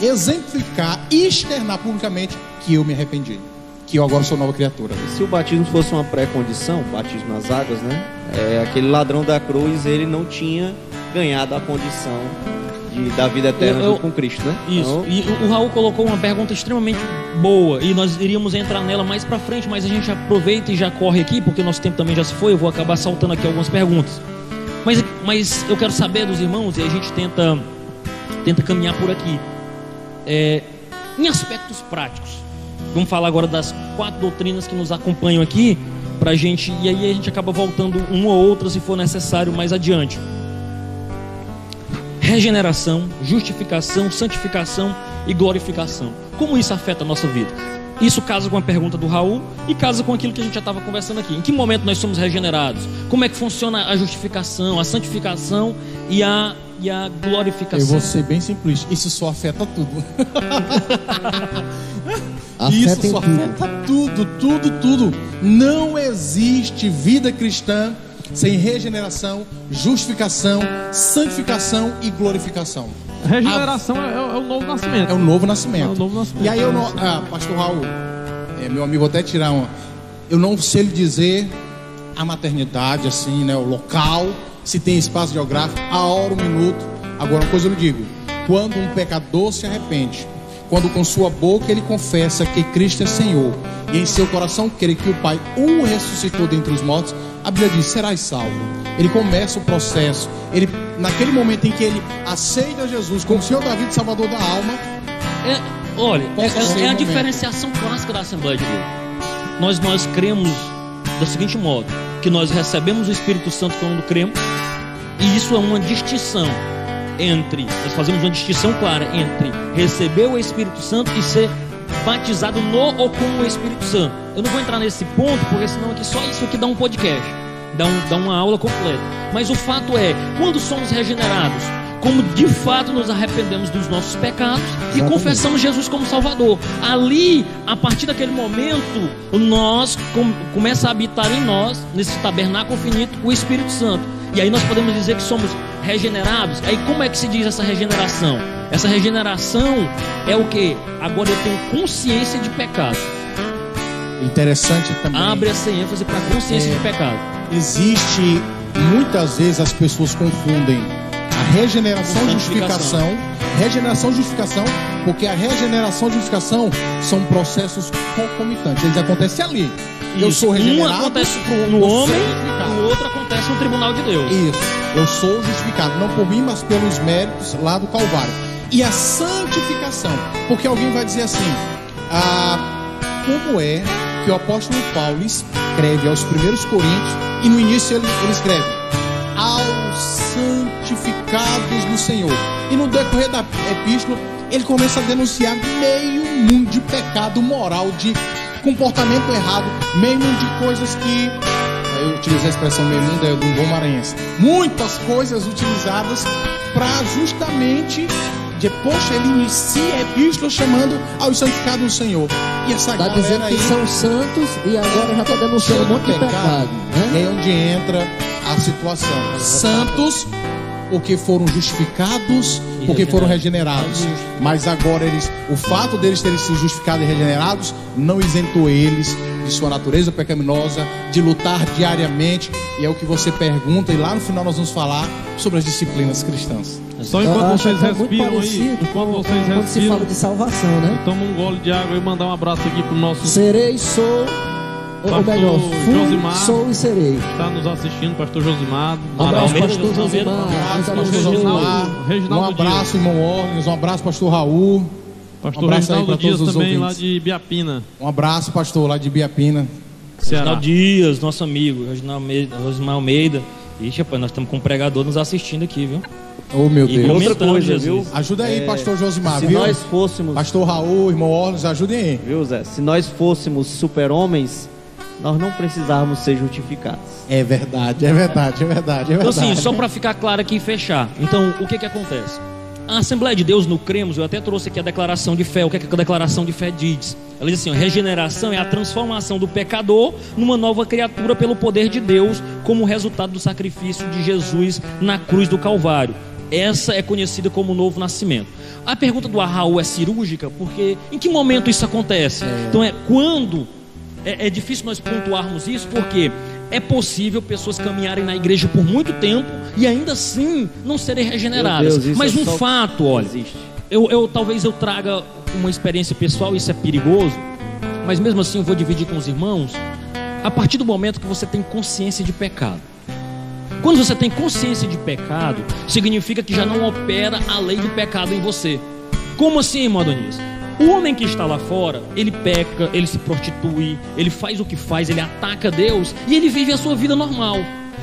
exemplificar e externar publicamente que eu me arrependi. Que eu agora sou nova criatura. Se o batismo fosse uma pré-condição, batismo nas águas, né? É, aquele ladrão da cruz, ele não tinha ganhado a condição de, da vida eterna Eu- eu- junto com Cristo, né? Isso. Então, E o- o Raul colocou uma pergunta extremamente boa e nós iríamos entrar nela mais pra frente, mas a gente aproveita e já corre aqui, porque o nosso tempo também já se foi. Eu vou acabar saltando aqui algumas perguntas. Mas, mas eu quero saber dos irmãos e a gente tenta, tenta caminhar por aqui. É, em aspectos práticos, vamos falar agora das quatro doutrinas que nos acompanham aqui, pra gente, e aí a gente acaba voltando uma ou outra se for necessário mais adiante regeneração, justificação, santificação e glorificação. Como isso afeta a nossa vida? Isso casa com a pergunta do Raul e casa com aquilo que a gente já estava conversando aqui. Em que momento nós somos regenerados? Como é que funciona a justificação, a santificação e a, e a Eu glorificação? vou ser bem simplista. Isso só afeta tudo. Afeta Isso afeta tudo, tudo, tudo. Não existe vida cristã sem regeneração, justificação, santificação e glorificação. Regeneração é, é o novo nascimento. É o novo nascimento. É o novo nascimento. E aí eu não. Ah, Pastor Raul, é, meu amigo, vou até tirar uma. Eu não sei lhe dizer a maternidade, assim, né? O local, se tem espaço geográfico, a hora, o minuto. Agora, uma coisa eu lhe digo: quando um pecador se arrepende, quando com sua boca ele confessa que Cristo é Senhor, e em seu coração crê que o Pai o ressuscitou dentre os mortos, a Bíblia diz: serás salvo. Ele começa o processo. Ele, naquele momento em que ele aceita Jesus como Senhor da vida e Salvador da alma, É, olha, é, é- a diferenciação clássica da Assembleia de Deus. Nós, nós cremos do seguinte modo: que nós recebemos o Espírito Santo quando cremos, e isso é uma distinção entre, nós fazemos uma distinção clara entre receber o Espírito Santo e ser batizado no ou com o Espírito Santo. Eu não vou entrar nesse ponto, porque senão aqui só isso aqui dá um podcast, dá, um, dá uma aula completa. Mas o fato é, quando somos regenerados, como de fato nos arrependemos dos nossos pecados e Exatamente. confessamos Jesus como Salvador. Ali, a partir daquele momento, nós com, começa a habitar em nós, nesse tabernáculo finito, o Espírito Santo. E aí nós podemos dizer que somos regenerados. Aí como é que se diz essa regeneração? Essa regeneração é o que? Agora eu tenho consciência de pecado. interessante também. Abre essa ênfase para consciência É. de pecado. Existe muitas vezes as pessoas confundem a regeneração e justificação, regeneração e justificação, porque a regeneração e justificação são processos concomitantes. Eles acontecem ali. Eu sou Um regenerado. acontece pro- no homem, o outro acontece no tribunal de Deus. Isso. Eu sou justificado, não por mim, mas pelos méritos lá do Calvário. E a santificação. Porque alguém vai dizer assim: ah, como é que o apóstolo Paulo escreve aos primeiros Coríntios e no início ele, ele escreve aos santificados no Senhor. E no decorrer da epístola, ele começa a denunciar meio mundo de pecado moral, de comportamento errado, meio mundo de coisas que eu utilizei a expressão meio mundo é do bom maranhense. Muitas coisas utilizadas para justamente de, poxa, ele inicia a epístola chamando aos santificados do Senhor. E essa Está galera dizendo aí que são santos e agora já está denunciando um monte de pecado. e Né? aí é onde entra a situação. Santos, porque foram justificados, porque foram regenerados. Mas agora eles, o fato deles terem sido justificados e regenerados, não isentou eles de sua natureza pecaminosa, de lutar diariamente. E é o que você pergunta, e lá no final nós vamos falar sobre as disciplinas cristãs. Só enquanto vocês respiram aí, enquanto com- vocês quando se fala de salvação, né? toma um gole de água e mandar um abraço aqui pro nosso Serei, sou, Pastor melhor, Josimar. sou e serei. que está nos assistindo, pastor Josimar. Um abraço, Almeida, pastor Josimar. Um abraço, Um irmão Ornes. Um abraço, pastor Raul. Pastor Um abraço aí Reginaldo pra Dias todos os também, lá ouvintes. de Biapina, Um abraço, pastor, lá de Biapina. Ceará. Reginaldo Dias, nosso amigo, Reginaldo Almeida, Rosimar Almeida. Ixi, rapaz, nós estamos com um pregador nos assistindo aqui, viu? Oh, meu E Deus. outra comentando coisa, Jesus. viu? Ajuda aí, É, pastor Josimar, Se viu? nós fôssemos, Pastor Raul, irmão Ornes, ajudem aí. viu, Zé? Se nós fôssemos super-homens, nós não precisávamos ser justificados. É verdade, é verdade, é verdade, é Então, verdade. assim, só para ficar claro aqui e fechar. Então, o que que acontece? A Assembleia de Deus no Cremos, eu até trouxe aqui a declaração de fé. O que, é que a declaração de fé diz? Ela diz assim: ó, regeneração é a transformação do pecador numa nova criatura pelo poder de Deus, como resultado do sacrifício de Jesus na cruz do Calvário. Essa é conhecida como novo nascimento. A pergunta do Raul é cirúrgica, porque em que momento isso acontece? Então é quando é, é difícil nós pontuarmos isso porque é possível pessoas caminharem na igreja por muito tempo e ainda assim não serem regeneradas. Deus, Mas é um fato, olha, eu, eu talvez eu traga uma experiência pessoal, isso é perigoso, mas mesmo assim eu vou dividir com os irmãos. A partir do momento que você tem consciência de pecado. Quando você tem consciência de pecado, significa que já não opera a lei do pecado em você. Como assim, irmão Adonis? O homem que está lá fora, ele peca, ele se prostitui, ele faz o que faz, ele ataca Deus e ele vive a sua vida normal.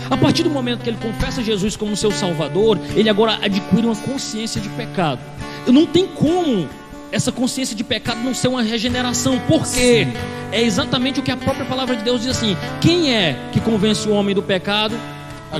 A partir do momento que ele confessa Jesus como seu Salvador, ele agora adquire uma consciência de pecado. Não tem como essa consciência de pecado não ser uma regeneração, porque é exatamente o que a própria palavra de Deus diz assim: quem é que convence o homem do pecado?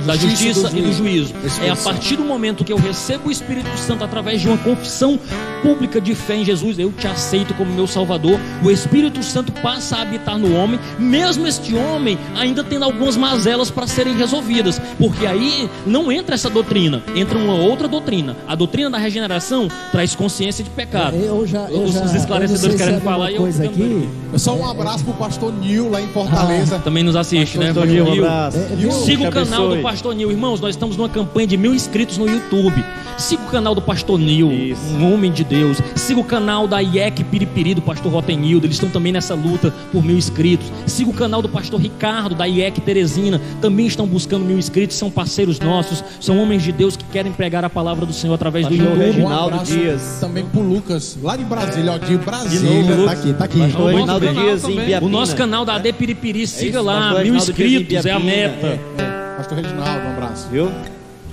Da justiça e do juízo. É a partir do momento que eu recebo o Espírito Santo através de uma confissão pública de fé em Jesus, eu te aceito como meu Salvador. O Espírito Santo passa a habitar no homem, mesmo este homem ainda tendo algumas mazelas para serem resolvidas, porque aí não entra essa doutrina, entra uma outra doutrina. A doutrina da regeneração traz consciência de pecado. Eu já, eu Os- já, os esclarecedores querem é falar e eu coisa aqui. Só um abraço pro pastor Nil lá em Fortaleza. Também nos assiste, né? Pastor Nil, um abraço. É? Siga o canal do. Pastor Nil, irmãos. Nós estamos numa campanha de mil inscritos no YouTube. Siga o canal do Pastor Nil, Isso. um homem de Deus. Siga o canal da IEC Piripiri do Pastor Rotenildo. Eles estão também nessa luta por mil inscritos. Siga o canal do Pastor Ricardo da IEC Teresina. Também estão buscando mil inscritos. São parceiros nossos. São homens de Deus que querem pregar a palavra do Senhor através do Pastor YouTube. Reginaldo um Dias. também pro Lucas, lá de Brasília, ó, de Brasília. De novo, tá Lucas. aqui, tá aqui. Pastor Reginaldo canal Dias em. Biapina. O nosso canal da AD Piripiri, siga isso, lá. Mil inscritos é a meta. Pastor Reginaldo, um abraço. Viu?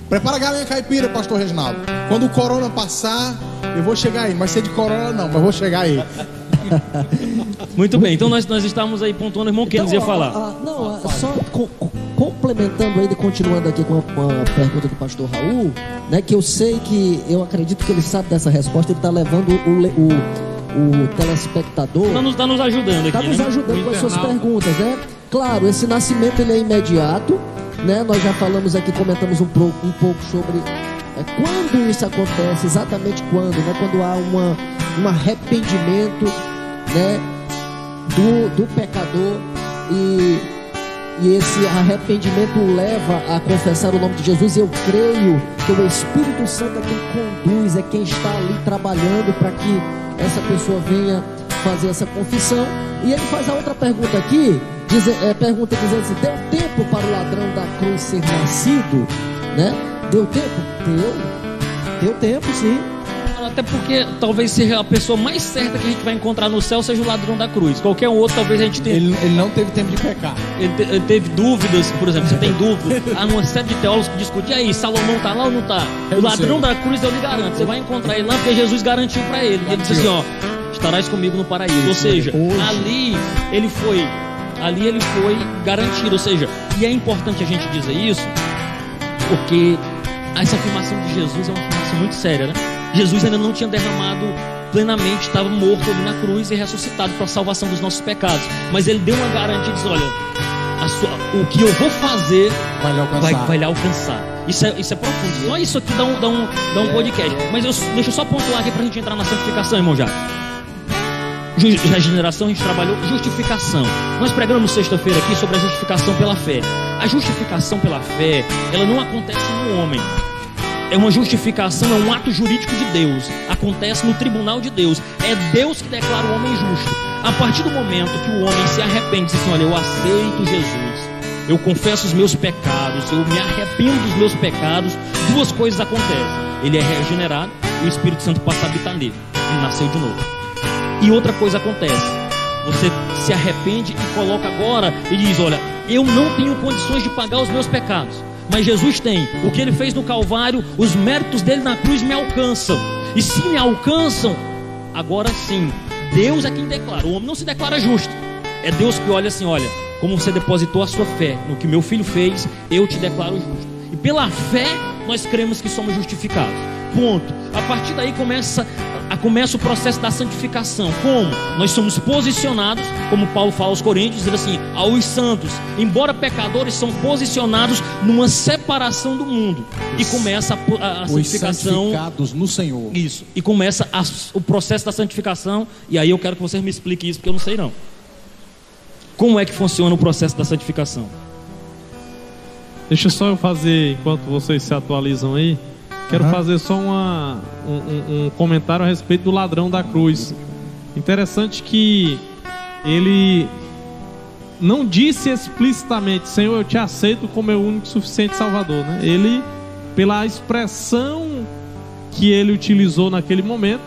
Prepara a galinha caipira, pastor Reginaldo. Quando o corona passar, eu vou chegar aí. Vai ser de corona não, mas vou chegar aí. Muito bem. Então nós, nós estamos aí pontuando. Irmão, quem Então, ia a- falar? a- não, a- só co- co- complementando ainda, continuando aqui com a, com a pergunta do pastor Raul, né, que eu sei que, eu acredito que ele sabe dessa resposta, ele está levando o, o, o telespectador, Está nos, tá nos ajudando aqui. está nos né? ajudando com as suas perguntas, né? Claro, esse nascimento ele é imediato, né? Nós já falamos aqui, comentamos um, pro- um pouco sobre é, quando isso acontece, exatamente quando, né? Quando há uma, um arrependimento, né? Do, do pecador e, e esse arrependimento leva a confessar o nome de Jesus. Eu creio que o Espírito Santo é quem conduz, é quem está ali trabalhando para que essa pessoa venha fazer essa confissão. E ele faz a outra pergunta aqui, diz, é, pergunta dizendo assim: deu tempo para o ladrão da cruz ser nascido? Né? Deu tempo? Deu. Deu tempo, sim. Até porque talvez seja a pessoa mais certa que a gente vai encontrar no céu seja o ladrão da cruz. Qualquer um outro, talvez a gente tenha. Ele, ele não teve tempo de pecar. Ele, te- ele teve dúvidas, por exemplo, você tem dúvidas. Há uma série de teólogos que discutem. E aí, Salomão tá lá ou não tá? Eu O ladrão sei. da cruz, eu lhe garanto. Você vai encontrar ele lá porque Jesus garantiu para ele. Ele disse assim: ó, estarás comigo no paraíso. Ou seja, Hoje. ali ele foi. Ali ele foi garantido. Ou seja, e é importante a gente dizer isso, porque essa afirmação de Jesus é uma afirmação muito séria, né? Jesus ainda não tinha derramado plenamente, estava morto ali na cruz e ressuscitado para a salvação dos nossos pecados. Mas ele deu uma garantia e diz: olha, sua- o que eu vou fazer Vai lhe alcançar. vai, vai lhe alcançar. Isso é, isso é profundo. Só isso aqui dá um, dá um, dá um podcast. Mas eu, deixa eu só pontuar aqui para a gente entrar na santificação, irmão, já. Regeneração, a gente trabalhou justificação. Nós pregamos sexta-feira aqui sobre a justificação pela fé. A justificação pela fé, ela não acontece no homem. É uma justificação, é um ato jurídico de Deus. Acontece no tribunal de Deus. É Deus que declara o homem justo. A partir do momento que o homem se arrepende, diz assim: Olha, eu aceito Jesus. Eu confesso os meus pecados, eu me arrependo dos meus pecados. Duas coisas acontecem: ele é regenerado e o Espírito Santo passa a habitar nele. Ele nasceu de novo. E outra coisa acontece: você se arrepende e coloca agora e diz: Olha, eu não tenho condições de pagar os meus pecados, mas Jesus tem. O que ele fez no Calvário, os méritos dele na cruz me alcançam. E se me alcançam, agora sim, Deus é quem declara. O homem não se declara justo. É Deus que olha assim: Olha, como você depositou a sua fé no que meu filho fez, eu te declaro justo. E pela fé, nós cremos que somos justificados. Ponto. A partir daí começa, a- começa o processo da santificação. Como? Nós somos posicionados, como Paulo fala aos Coríntios, dizendo assim, aos santos, embora pecadores, são posicionados numa separação do mundo. E começa a, a- a Os santificação. santificados no Senhor. Isso. E começa a- o processo da santificação. E aí eu quero que vocês me expliquem isso, porque eu não sei não. Como é que funciona o processo da santificação? Deixa só eu fazer, enquanto vocês se atualizam aí, quero Aham. fazer só uma, um, um- comentário a respeito do ladrão da cruz. Interessante que ele não disse explicitamente, Senhor, eu te aceito como meu único e suficiente Salvador. Né? Ele, pela expressão que ele utilizou naquele momento,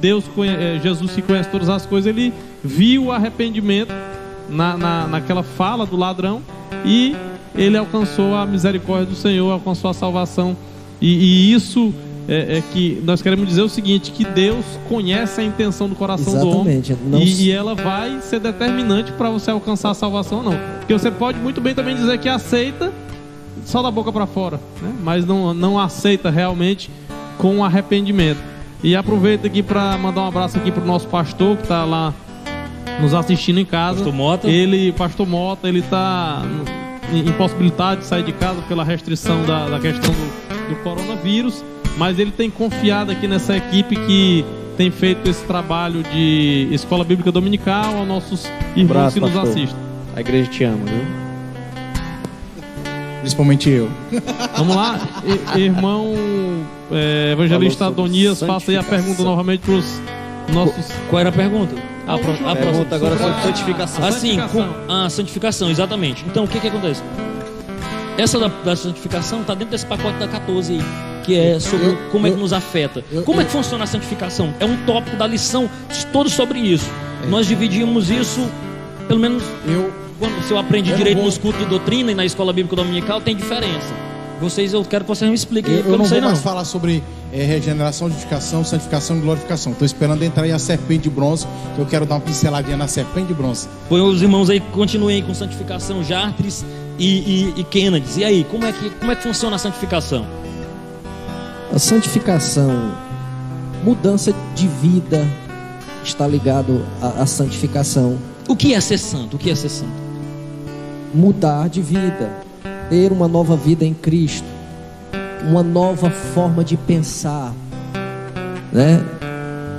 Deus, conhe- eh, Jesus que conhece todas as coisas, ele viu o arrependimento na, na, naquela fala do ladrão e ele alcançou a misericórdia do Senhor, alcançou a salvação. E, e isso é, é que nós queremos dizer o seguinte: que Deus conhece a intenção do coração Exatamente. do homem e, e ela vai ser determinante para você alcançar a salvação ou não. Porque você pode muito bem também dizer que aceita só da boca para fora, né? mas não, não aceita realmente com arrependimento. E aproveito aqui para mandar um abraço aqui para o nosso pastor que está lá nos assistindo em casa. Pastor Mota. Ele, pastor Mota, ele está impossibilitado de sair de casa pela restrição da, da questão do, do coronavírus, mas ele tem confiado aqui nessa equipe que tem feito esse trabalho de escola bíblica dominical aos nossos irmãos que nos pastor. assistem. A igreja te ama, viu? Principalmente eu. Vamos lá, irmão é, evangelista sobre Adonias, faça aí a pergunta novamente para os nossos. Qual era a pergunta? A, pro- a Pergunta próxima. agora sobre a- santificação. a Assim, santificação. com a santificação, exatamente. Então, o que que acontece? Essa da, da santificação está dentro desse pacote da 14 aí, que é sobre Eu- como é que eu- nos afeta. eu- como é eu- que funciona a santificação? É um tópico da lição de todos sobre isso. Nós dividimos isso, pelo menos Eu, quando aprende Eu não direito vou- nos cultos de doutrina e na escola bíblica dominical, tem diferença. Vocês, eu quero que vocês me expliquem, eu, eu eu não não sei vou não. mais falar sobre eh, regeneração, justificação, santificação e glorificação. Estou esperando entrar aí a serpente de bronze, que eu quero dar uma pinceladinha na serpente de bronze. Põe os irmãos aí, continuem aí com santificação, Jartres e, e, e Kennedy. E aí, como é, que, como é que funciona a santificação? A santificação, mudança de vida, está ligado à, à santificação. O que é ser santo? O que é ser santo? Mudar de vida, ter uma nova vida em Cristo, uma nova forma de pensar, né?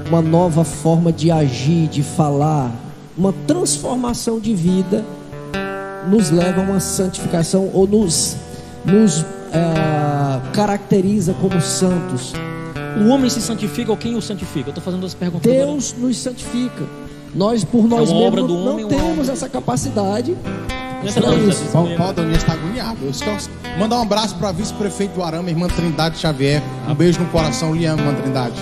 Uma nova forma de agir, de falar, uma transformação de vida nos leva a uma santificação ou nos, nos ah, caracteriza como santos. O homem se santifica ou quem o santifica? Eu estou fazendo as perguntas agora. Deus nos santifica. Nós, por nós É uma obra mesmos, do não homem temos essa capacidade. Paulo, Paulo Adonias está agoniado. Mandar um abraço para a vice-prefeito do Arama, irmã Trindade Xavier. Um beijo no coração, lhe amo, irmã Trindade.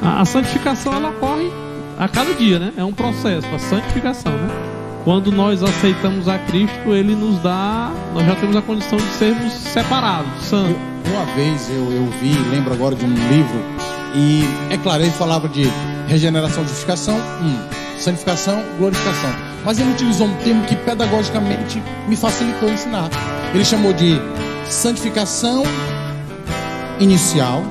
A, a santificação ela ocorre a cada dia, né? É um processo, a santificação, né? Quando nós aceitamos a Cristo, Ele nos dá, nós já temos a condição de sermos separados, santos. Uma vez eu, eu vi, lembro agora de um livro, e é claro, ele falava de regeneração, justificação, hum, santificação, glorificação. Mas ele utilizou um termo que pedagogicamente me facilitou ensinar. Ele chamou de santificação inicial,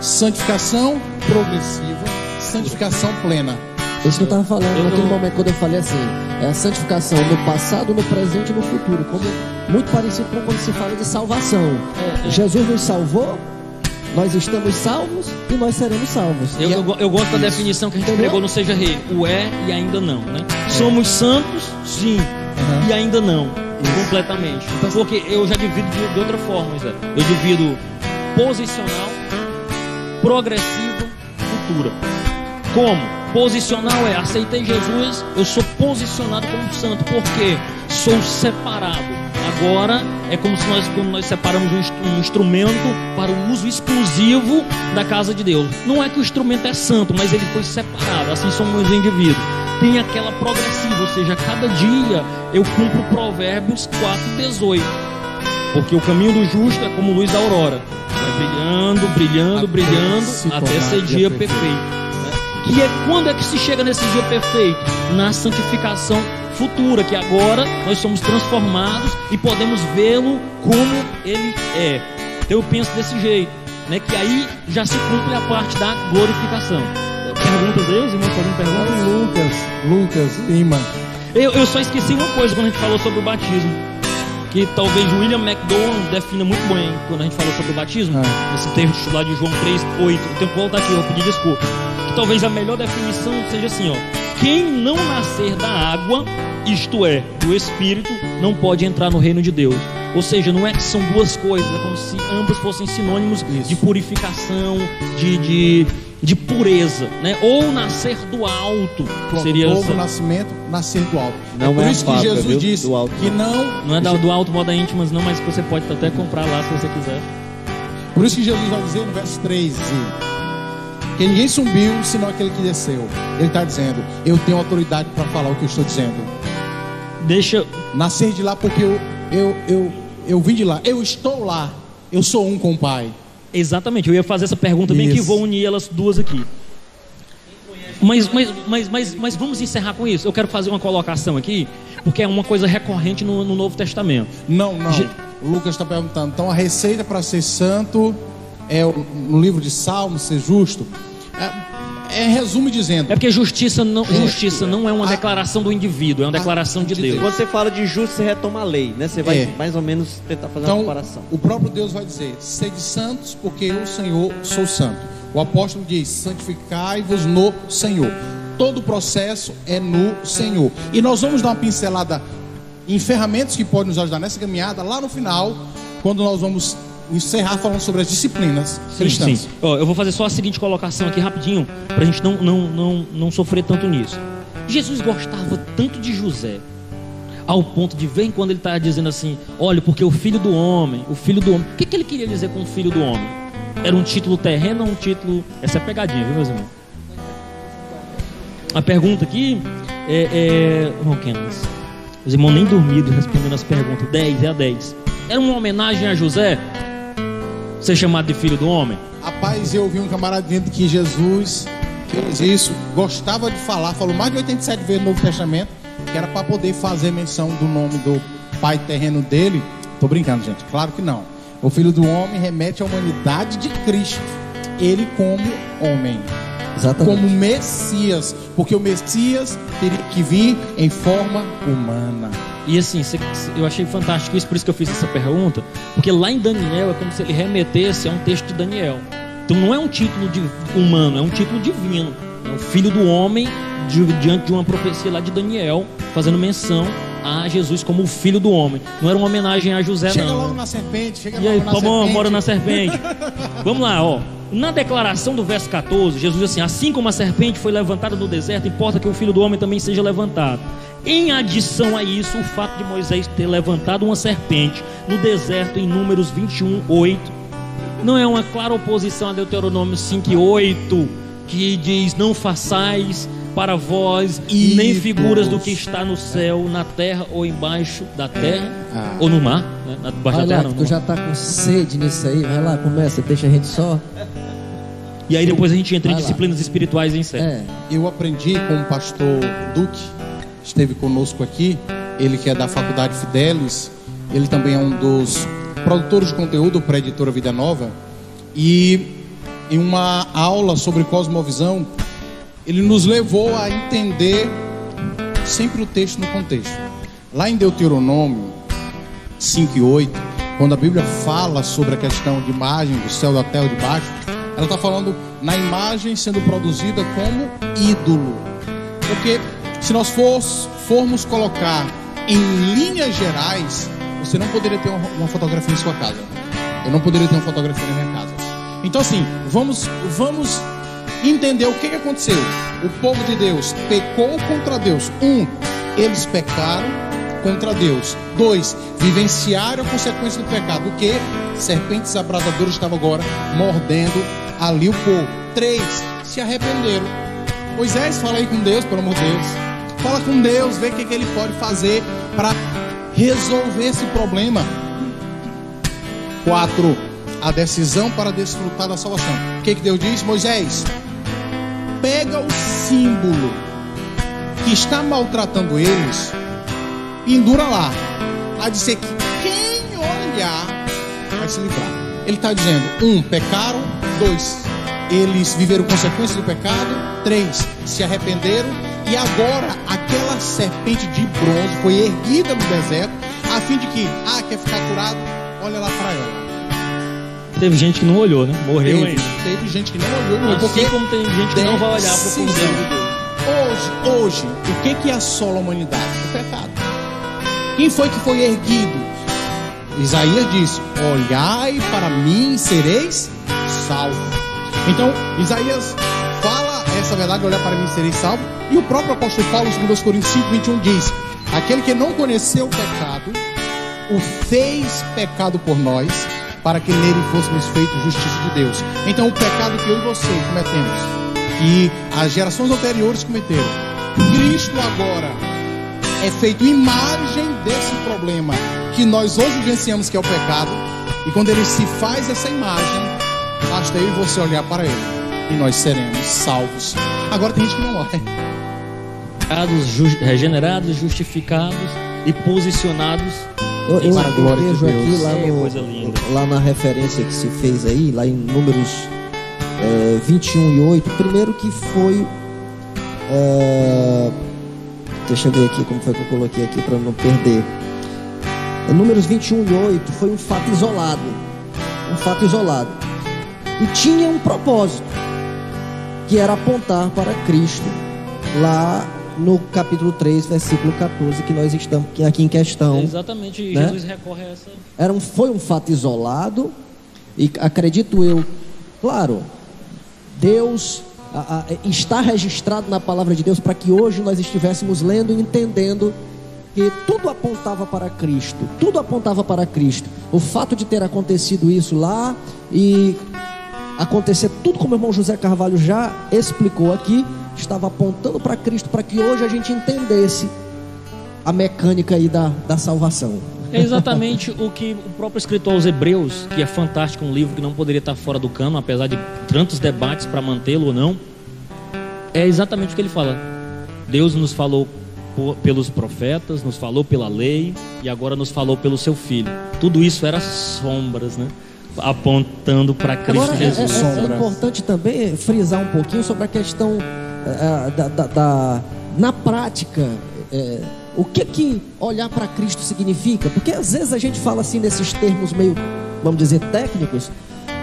santificação progressiva, santificação plena. Isso que eu estava falando Eu- naquele eu- momento quando eu falei assim, é a santificação no passado, no presente e no futuro, como muito parecido com quando se fala de salvação. É, é. Jesus nos salvou, nós estamos salvos e nós seremos salvos. Eu, é- eu, eu gosto da definição que a gente Entendeu? pregou no Seja Rei. O é e ainda não, né? Somos santos, sim, Uhum. e ainda não, completamente. Porque eu já divido de, de outra forma, Zé. Eu divido posicional, progressiva, futura. Como? Posicional é aceitei Jesus, eu sou posicionado como santo, porque sou separado. Agora é como se nós, como nós separamos um, um instrumento para o uso exclusivo da casa de Deus. Não é que o instrumento é santo, mas ele foi separado, assim somos os indivíduos. Tem aquela progressiva, ou seja, cada dia eu cumpro Provérbios 4,18. Porque o caminho do justo é como luz da aurora. Vai brilhando, brilhando, Até brilhando, se até ser dia dia perfeito. perfeito. Que é quando é que se chega nesse dia perfeito? Na santificação futura, que agora nós somos transformados e podemos vê-lo como ele é. Então eu penso desse jeito, né? Que aí já se cumpre a parte da glorificação. Perguntas aí, os irmãos fazendo perguntas? Lucas, Lucas, Lima. Eu, eu só esqueci uma coisa quando a gente falou sobre o batismo. Que talvez William McDowell defina muito bem quando a gente falou sobre o batismo. Ah. Esse texto lá de João 3, 8. Eu tenho que voltar aqui, eu vou pedir desculpa. Que talvez a melhor definição seja assim, ó. quem não nascer da água, isto é, do Espírito, não pode entrar no reino de Deus. Ou seja, não é que são duas coisas, é como se ambas fossem sinônimos Isso. de purificação, de, de, de pureza, né? Ou nascer do alto, Pronto, seria novo essa- nascimento, nascer do alto. Não é por é isso que fábrica, Jesus viu? disse Do alto. que não. não é da- do alto moda íntimas, não, mas que você pode até comprar lá se você quiser. Por isso que Jesus vai dizer no verso 13: que ninguém subiu senão aquele que desceu. Ele está dizendo: Eu tenho autoridade para falar o que eu estou dizendo. Deixa, Nascer de lá porque eu, eu, eu, eu vim de lá. Eu estou lá. Eu sou um com o Pai. Exatamente, eu ia fazer essa pergunta bem que vou unir elas duas aqui. Mas, mas, mas, mas, mas vamos encerrar com isso. Eu quero fazer uma colocação aqui, porque é uma coisa recorrente no, no Novo Testamento. Não, não. Je- Lucas está perguntando. Então a receita para ser santo é o- no livro de Salmos, ser justo. É, é resumo dizendo. É porque justiça não, justiça não é uma A- declaração do indivíduo, é uma a- declaração de de Deus. Deus. Quando você fala de justo, você retoma a lei, né? Você vai É. mais ou menos tentar fazer uma Então, comparação. o próprio Deus vai dizer: sede santos, porque eu, Senhor, sou santo. O apóstolo diz: santificai-vos no Senhor. Todo o processo é no Senhor. E nós vamos dar uma pincelada em ferramentas que podem nos ajudar nessa caminhada lá no final, quando nós vamos encerrar falando sobre as disciplinas Sim, cristãs. sim. Ó, eu vou fazer só a seguinte colocação aqui rapidinho, para a gente não, não, não, não sofrer tanto nisso. Jesus gostava tanto de José, ao ponto de vez em quando ele está dizendo assim: olha, porque o filho do homem, o filho do homem. O que, que ele queria dizer com o filho do homem? Era um título terreno ou um título. Essa é pegadinha, viu, meus irmãos? A pergunta aqui é. é... Irmão Kenneth, os irmãos nem dormiram respondendo as perguntas. 10, é a 10. Era uma homenagem a José ser chamado de filho do homem? Rapaz, eu ouvi um camarada dizendo que Jesus fez isso, gostava de falar, falou mais de 87 vezes no Novo Testamento, que era para poder fazer menção do nome do pai terreno dele. Tô brincando, gente, claro que não. O filho do homem remete à humanidade de Cristo, ele como homem, Exatamente. como Messias, porque o Messias teria que vir em forma humana. E assim, eu achei fantástico isso, por isso que eu fiz essa pergunta, porque lá em Daniel é como se ele remetesse a um texto de Daniel. Então não é um título de humano, é um título divino. É o filho do homem di- diante de uma profecia lá de Daniel, fazendo menção a Jesus como o filho do homem. Não era uma homenagem a José, chega não. logo na serpente, chega E aí, logo na tá bom, serpente. mora na serpente. Vamos lá, ó. Na declaração do verso 14, Jesus diz assim: Assim como a serpente foi levantada no deserto, importa que o filho do homem também seja levantado. Em adição a isso, o fato de Moisés ter levantado uma serpente no deserto em Números 21, 8, não é uma clara oposição a Deuteronômio 5 e 8, que diz: Não façais para vós nem Ídolos. figuras do que está no céu, na terra ou embaixo da terra, Ah. ou no mar, né? Na- Vai da terra. que não, tu já tá com sede nisso aí. Vai lá, começa, deixa a gente só. E aí depois a gente entra em Vai lá. disciplinas espirituais em série. É, Eu aprendi com o pastor Duque, esteve conosco aqui, ele que é da Faculdade Fidelis, ele também é um dos produtores de conteúdo para a editora Vida Nova, e em uma aula sobre cosmovisão, ele nos levou a entender sempre o texto no contexto. Lá em Deuteronômio 5 e 8, quando a Bíblia fala sobre a questão de imagem do céu, da terra, de baixo, ela está falando na imagem sendo produzida como ídolo. Porque se nós fors- formos colocar em linhas gerais, você não poderia ter uma, uma fotografia em sua casa. Eu não poderia ter uma fotografia na minha casa. Então assim, vamos, vamos entender o que, que aconteceu. O povo de Deus pecou contra Deus. Um, eles pecaram contra Deus. Dois, vivenciaram a consequência do pecado. O que? Serpentes abrasadoras estavam agora mordendo ali o povo. Três, se arrependeram. Moisés, fala aí com Deus, pelo amor de Deus. Fala com Deus, vê o que, que ele pode fazer para resolver esse problema. Quatro, a decisão para desfrutar da salvação. O que, que Deus diz? Moisés, pega o símbolo que está maltratando eles, pendura lá. A dizer que quem olhar vai se livrar. Ele está dizendo: um, pecaram, dois, eles viveram consequências do pecado, três, se arrependeram, e agora aquela serpente de bronze foi erguida no deserto, a fim de que, ah, quer ficar curado, olha lá para ela. Teve gente que não olhou, né? Morreu Teve, ainda. teve gente que não olhou, não Assim porque como tem gente que não vai olhar para o. Cordeiro de Deus. Hoje, hoje, o que que assola a humanidade? O pecado. Quem foi que foi erguido? Isaías disse: Olhai para mim e sereis salvos. Então, Isaías fala essa verdade, olhar para mim sereis salvos. E o próprio apóstolo Paulo, em 2 Coríntios 5, 21, diz: Aquele que não conheceu o pecado, o fez pecado por nós, para que nele fôssemos feitos justiça de Deus. Então, o pecado que eu e você cometemos, que as gerações anteriores cometeram, Cristo agora é feito imagem desse problema que nós hoje vivenciamos, que é o pecado. E quando ele se faz essa imagem, basta eu e você olhar para ele e nós seremos salvos. Agora tem gente que não olha. Regenerados, justificados e posicionados Eu, eu, Para a glória eu de vejo aqui Deus. lá, É, no- coisa linda. lá na referência que se fez aí, lá em números é, 21 e 8, primeiro que foi. é, deixa eu ver aqui como foi que eu coloquei aqui para não perder. Números 21 e 8 foi um fato isolado. Um fato isolado. E tinha um propósito, que era apontar para Cristo, lá no capítulo 3, versículo 14, que nós estamos aqui em questão. Exatamente, né? Jesus recorre a essa. Era um, foi um fato isolado e acredito eu, claro, Deus a- a- está registrado na palavra de Deus para que hoje nós estivéssemos lendo e entendendo que tudo apontava para Cristo, tudo apontava para Cristo. O fato de ter acontecido isso lá e acontecer tudo como o irmão José Carvalho já explicou aqui, estava apontando para Cristo para que hoje a gente entendesse a mecânica aí da, da salvação. É exatamente o que o próprio escritor aos Hebreus, que é fantástico, um livro que não poderia estar fora do cano, apesar de tantos debates para mantê-lo ou não. É exatamente o que ele fala. Deus nos falou por- pelos profetas, nos falou pela lei e agora nos falou pelo seu filho. Tudo isso era sombras, né? Apontando para Cristo Agora, é, é- Jesus. é- é Sombra. importante também frisar um pouquinho sobre a questão eh, da, da- da- na prática, eh, o que que olhar para Cristo significa? Porque às vezes a gente fala assim nesses termos meio, vamos dizer, técnicos,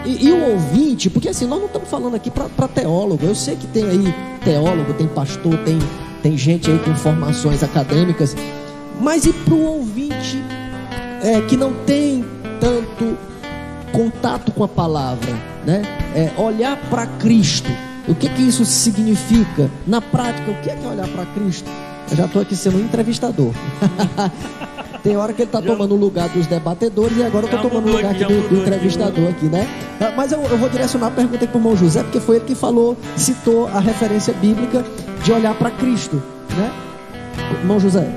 e, e o ouvinte, porque assim, nós não estamos falando aqui para teólogo, eu sei que tem aí teólogo, tem pastor, tem, tem gente aí com formações acadêmicas, mas e para o ouvinte eh, que não tem tanto contato com a palavra, né? É olhar para Cristo. O que que isso significa na prática? O que é, que é olhar para Cristo? Eu já estou aqui sendo um entrevistador. Tem hora que ele está tomando o lugar dos debatedores e agora eu estou tomando o lugar aqui, do, do entrevistador aqui, né? Ah, Mas eu, eu vou direcionar a pergunta aqui para o irmão José, porque foi ele que falou, citou a referência bíblica de olhar para Cristo, né? Irmão José.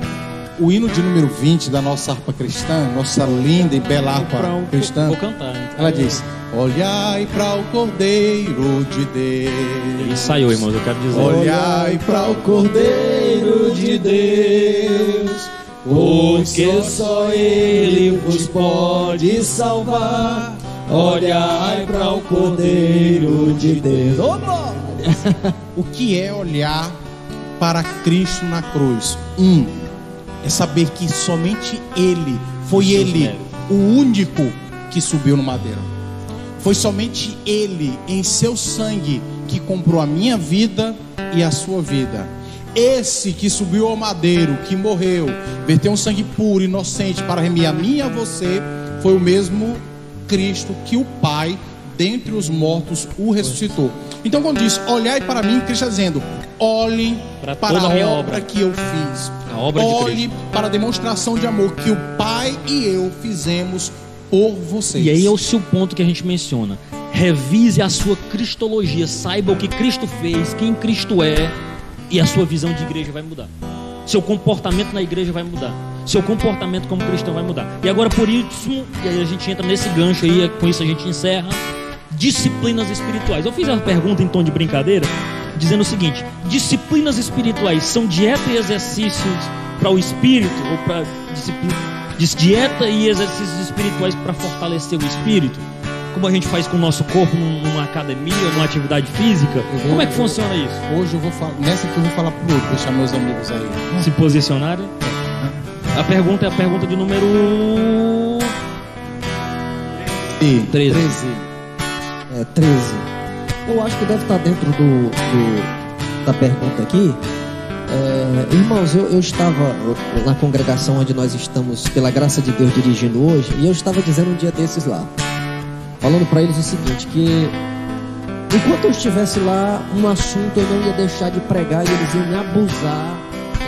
O hino de número 20 da nossa harpa cristã, nossa linda e bela harpa cristã, Vou cantar. então. ela diz: Olhai para o Cordeiro de Deus. Ensaiou, irmãos, eu quero dizer. Olhai para o Cordeiro de Deus, porque só Ele vos pode salvar. Olhai para o Cordeiro de Deus. O que é olhar para Cristo na cruz? Um, é saber que somente Ele, foi Seus Ele, o único que subiu no madeiro. Foi somente Ele, em seu sangue, que comprou a minha vida e a sua vida. Esse que subiu ao madeiro, que morreu, verteu um sangue puro, inocente, para remir a mim e a você, foi o mesmo Cristo que o Pai, dentre os mortos, o ressuscitou. Então, quando diz, olhai para mim, Cristo está dizendo, olhem Para para, a obra, obra. que eu fiz. A obra de Olhe para a demonstração de amor que o Pai e eu fizemos por vocês. E aí é o seu ponto que a gente menciona. Revise a sua cristologia, saiba o que Cristo fez, quem Cristo é, e a sua visão de igreja vai mudar. Seu comportamento na igreja vai mudar. Seu comportamento como cristão vai mudar. E agora por isso, e aí a gente entra nesse gancho aí, com isso a gente encerra. Disciplinas espirituais. Eu fiz a pergunta em tom de brincadeira, dizendo o seguinte: disciplinas espirituais são dieta e exercícios para o espírito ou para dieta e exercícios espirituais para fortalecer o espírito, como a gente faz com o nosso corpo num- numa academia, numa atividade física. vou- Como é que funciona isso? Hoje eu vou falar, nessa aqui eu vou falar pro outro, deixar meus amigos aí. Se posicionarem? A pergunta é a pergunta de número E 13. É, 13. Eu acho que deve estar dentro do, do, da pergunta aqui. É, irmãos, eu, eu estava na congregação onde nós estamos, pela graça de Deus, dirigindo hoje, e eu estava dizendo um dia desses lá, falando para eles o seguinte: que enquanto eu estivesse lá, um assunto eu não ia deixar de pregar e eles iam me abusar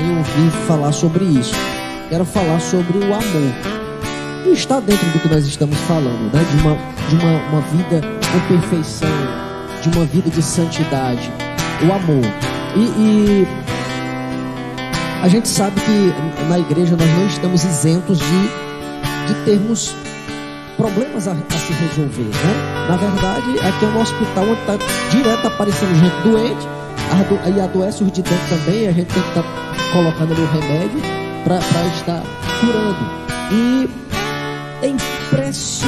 em ouvir falar sobre isso. Quero falar sobre o amor. E está dentro do que nós estamos falando, né? De uma, de uma, uma vida com perfeição, de uma vida de santidade, o amor. E, e a gente sabe que na igreja nós não estamos isentos de, de termos problemas a, a, se resolver, né? Na verdade, aqui é um hospital onde está direto aparecendo gente doente, e adoece os de dentro também, a gente tem que estar tá colocando ali o remédio para estar curando. E é impressionante,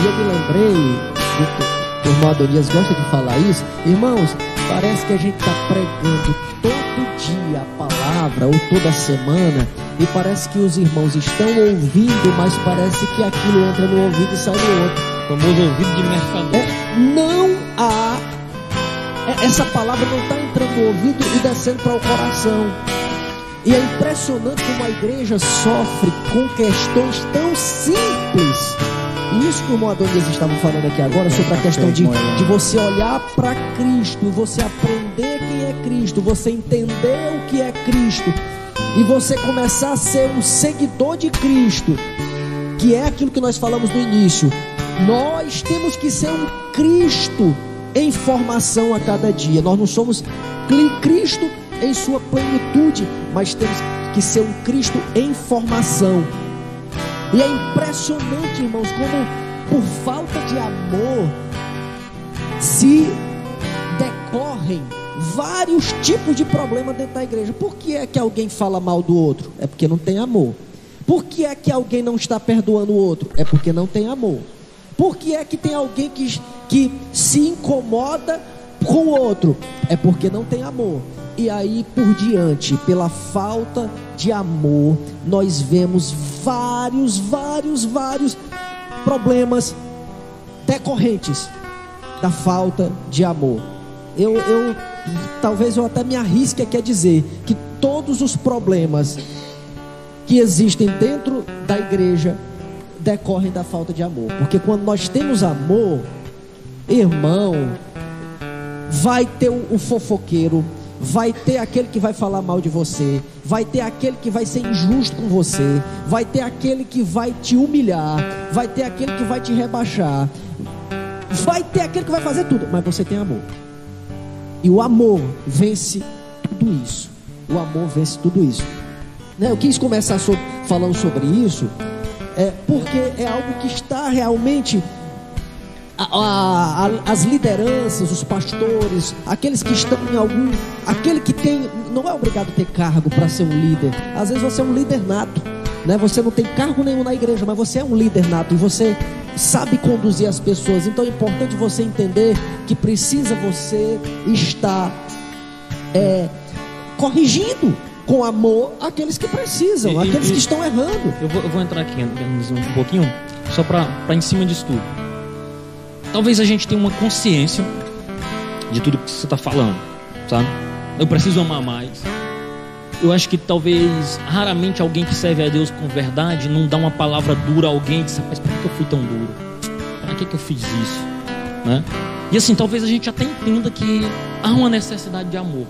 e eu me lembrei, irmão Adonias gosta de falar isso, irmãos, parece que a gente está pregando todo dia a palavra, ou toda semana, e parece que os irmãos estão ouvindo, mas parece que aquilo entra no ouvido e sai no outro. O famoso ouvido de mercador. É, não há. É, essa palavra não está entrando no ouvido e descendo para o coração. E é impressionante como a igreja sofre com questões tão simples. Isso que o irmão Adonias estava falando aqui agora sobre a questão de, de você olhar para Cristo, você aprender quem é Cristo, você entender o que é Cristo e você começar a ser um seguidor de Cristo, que é aquilo que nós falamos no início. Nós temos que ser um Cristo em formação a cada dia. Nós não somos Cristo em sua plenitude, mas temos que ser um Cristo em formação. E é impressionante, irmãos, como por falta de amor se decorrem vários tipos de problemas dentro da igreja. Por que é que alguém fala mal do outro? É porque não tem amor. Por que é que alguém não está perdoando o outro? É porque não tem amor. Por que é que tem alguém que, que se incomoda com o outro? É porque não tem amor. E aí por diante, pela falta de amor, nós vemos vários, vários, vários problemas decorrentes da falta de amor. Eu, eu talvez eu até me arrisque aqui a dizer que todos os problemas que existem dentro da igreja decorrem da falta de amor. Porque quando nós temos amor, irmão, vai ter o fofoqueiro, vai ter aquele que vai falar mal de você, vai ter aquele que vai ser injusto com você, vai ter aquele que vai te humilhar, vai ter aquele que vai te rebaixar, vai ter aquele que vai fazer tudo, mas você tem amor. E o amor vence tudo isso. O amor vence tudo isso. Né, eu quis começar falando sobre isso, é, porque é algo que está realmente a, a, as lideranças, os pastores, aqueles que estão em algum, aquele que tem, não é obrigado a ter cargo para ser um líder. Às vezes você é um líder nato, né? Você não tem cargo nenhum na igreja, mas você é um líder nato e você sabe conduzir as pessoas. Então é importante você entender que precisa você estar é, corrigindo com amor aqueles que precisam, e, aqueles e, que estão errando. Eu vou, eu vou entrar aqui um pouquinho, só para em cima disso tudo. Talvez a gente tenha uma consciência de tudo que você está falando, sabe? Eu preciso amar mais. Eu acho que talvez raramente alguém que serve a Deus com verdade não dá uma palavra dura a alguém e diz, mas por que eu fui tão duro? Para que, que eu fiz isso? Né? E assim, talvez a gente até entenda que há uma necessidade de amor.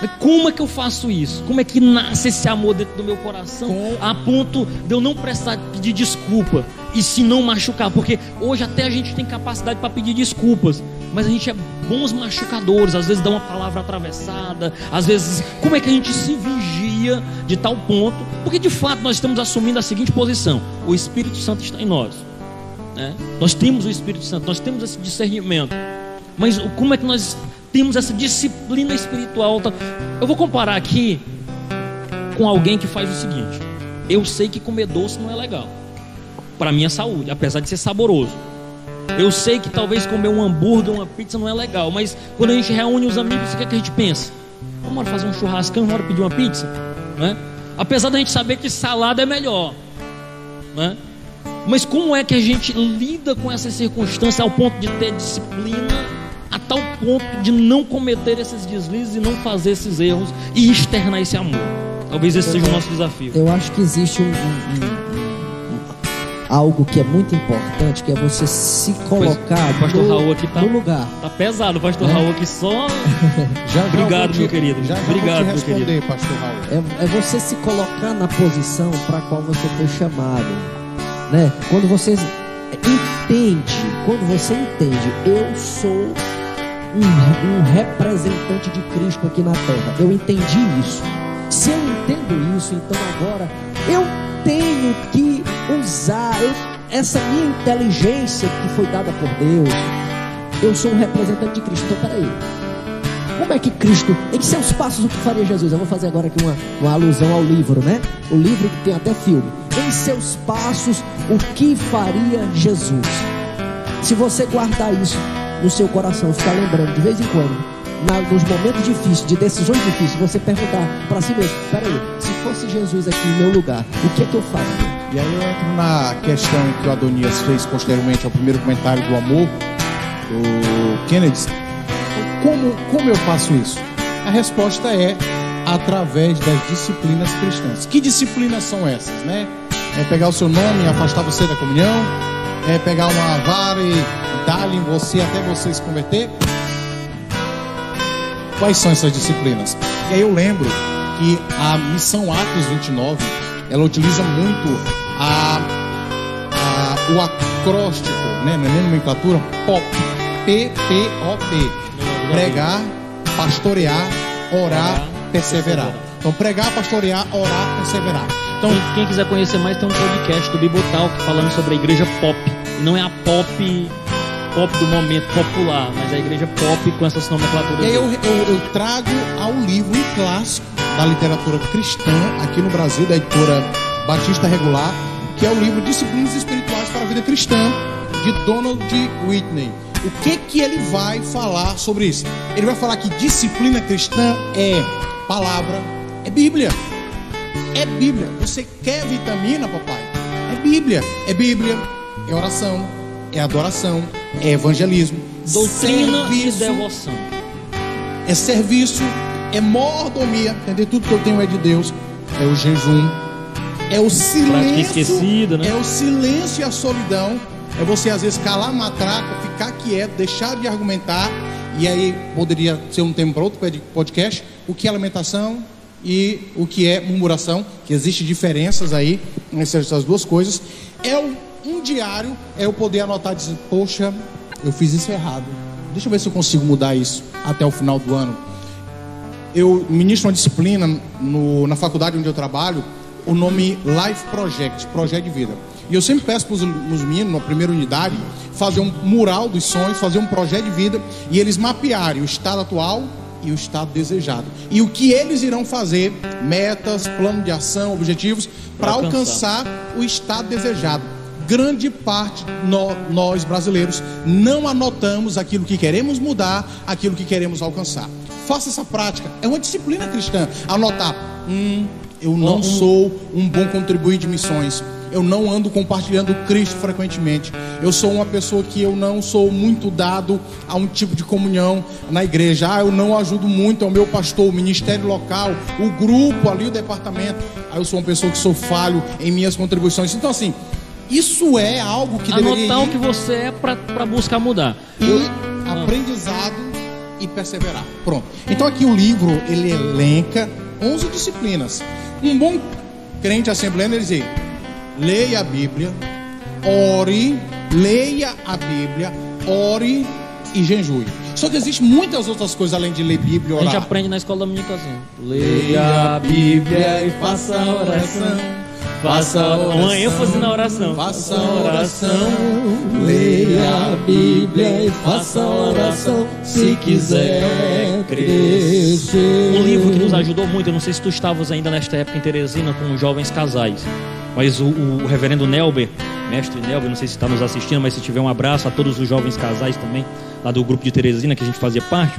Mas como é que eu faço isso? Como é que nasce esse amor dentro do meu coração a ponto de eu não prestar pedir desculpa? E se não machucar, porque hoje até a gente tem capacidade para pedir desculpas, mas a gente é bons machucadores, às vezes dá uma palavra atravessada, às vezes, como é que a gente se vigia de tal ponto? Porque de fato nós estamos assumindo a seguinte posição: o Espírito Santo está em nós, né? nós temos o Espírito Santo, nós temos esse discernimento, mas como é que nós temos essa disciplina espiritual? Eu vou comparar aqui com alguém que faz o seguinte: eu sei que comer doce não é legal para minha saúde, apesar de ser saboroso. Eu sei que talvez comer um hambúrguer, uma pizza não é legal, mas quando a gente reúne os amigos, o que, é que a gente pensa? Vamos fazer um churrascão, vamos pedir uma pizza, né? Apesar da gente saber que salada é melhor, né? Mas como é que a gente lida com essa circunstância ao ponto de ter disciplina a tal ponto de não cometer esses deslizes e não fazer esses erros e externar esse amor. Talvez esse seja o nosso desafio. Eu acho que existe um, um- um- algo que é muito importante, que é você se colocar o pastor no, Raul aqui tá- no lugar. Tá pesado, pastor É. Raul aqui só. Já, já Obrigado, vou meu querido. Já, já Obrigado, meu te responder, pastor Raul. É, é você se colocar na posição para a qual você foi chamado, né? Quando você entende, quando você entende, eu sou um, um representante de Cristo aqui na Terra. Eu entendi isso. Se eu entendo isso, então agora eu tenho que usar eu- essa minha inteligência que foi dada por Deus. Eu sou um representante de Cristo. Então, peraí. Como é que Cristo, em seus passos, o que faria Jesus? Eu vou fazer agora aqui uma, uma alusão ao livro, né? O livro que tem até filme. Em seus passos, o que faria Jesus? Se você guardar isso no seu coração, ficar lembrando de vez em quando, na- nos momentos difíceis, de decisões difíceis, você perguntar para si mesmo: peraí, se fosse Jesus aqui em meu lugar, o que é que eu faria? E aí eu entro na questão que o Adonias fez posteriormente ao primeiro comentário do amor, do Kennedy. Como, como eu faço isso? A resposta é através das disciplinas cristãs. Que disciplinas são essas, né? É pegar o seu nome e afastar você da comunhão, é pegar uma vara e dar-lhe em você até você se converter. Quais são essas disciplinas? E aí eu lembro que a missão Atos 29, ela utiliza muito a, a- o acróstico, né, não é nomenclatura, POP, P-P-O-P, pregar, pastorear, orar, perseverar. Então pregar, pastorear, orar, perseverar. Então Quem, quem quiser conhecer mais, tem um podcast do Bibotalk falando sobre a igreja pop. Não é a pop pop do momento popular, mas a igreja pop com essas nomenclaturas. E aí eu, eu- eu trago ao livro um clássico da literatura cristã aqui no Brasil, da editora Batista Regular, que é o livro Disciplinas Espirituais para a Vida Cristã, de Donald Whitney. O que que ele vai falar sobre isso? Ele vai falar que disciplina cristã é palavra, é Bíblia. É Bíblia. Você quer vitamina, papai? É Bíblia. É Bíblia, é oração, é adoração, é evangelismo, Doutrina e serviço, devoção. é serviço, é mordomia, entender tudo que eu tenho é de Deus, é o jejum, é o silêncio, esquecida, né? é o silêncio e a solidão, é você às vezes calar a matraca, ficar quieto, deixar de argumentar, e aí poderia ser um tema para outro podcast, o que é lamentação e o que é murmuração, que existe diferenças aí nessas duas coisas, é um, um diário, é eu poder anotar e dizer, poxa, eu fiz isso errado, deixa eu ver se eu consigo mudar isso até o final do ano, eu ministro uma disciplina no- na faculdade onde eu trabalho, o nome Life Project, Projeto de Vida. E eu sempre peço para os meninos, na primeira unidade, fazer um mural dos sonhos, fazer um projeto de vida e eles mapearem o estado atual e o estado desejado. E o que eles irão fazer, metas, plano de ação, objetivos, para alcançar. alcançar o estado desejado. Grande parte nó- nós brasileiros não anotamos aquilo que queremos mudar, aquilo que queremos alcançar. Faça essa prática. É uma disciplina cristã. Anotar. Hum, eu não sou um bom contribuinte de missões. Eu não ando compartilhando Cristo frequentemente. Eu sou uma pessoa que eu não sou muito dado a um tipo de comunhão na igreja. Ah, eu não ajudo muito ao meu pastor, o ministério local, o grupo ali, o departamento. Ah, eu sou uma pessoa que sou falho em minhas contribuições. Então, assim, isso é algo que deveria Anotar ir o que você é para buscar mudar. e aprendizado e perseverar. Pronto. Então aqui o livro ele elenca 11 disciplinas. Um bom crente assembleano ele diz: leia a Bíblia, ore, leia a Bíblia, ore e jejue. Só que existe muitas outras coisas além de ler Bíblia e A gente orar. aprende na escola dominical assim. Leia a Bíblia e faça a oração. Faça uma ênfase na oração. Faça oração, Leia a Bíblia e faça oração se quiser crescer. Um livro que nos ajudou muito, eu não sei se tu estavas ainda nesta época em Teresina com jovens casais, mas o, o reverendo Nelber, mestre Nelber, não sei se está nos assistindo, mas se tiver um abraço a todos os jovens casais também, lá do grupo de Teresina que a gente fazia parte.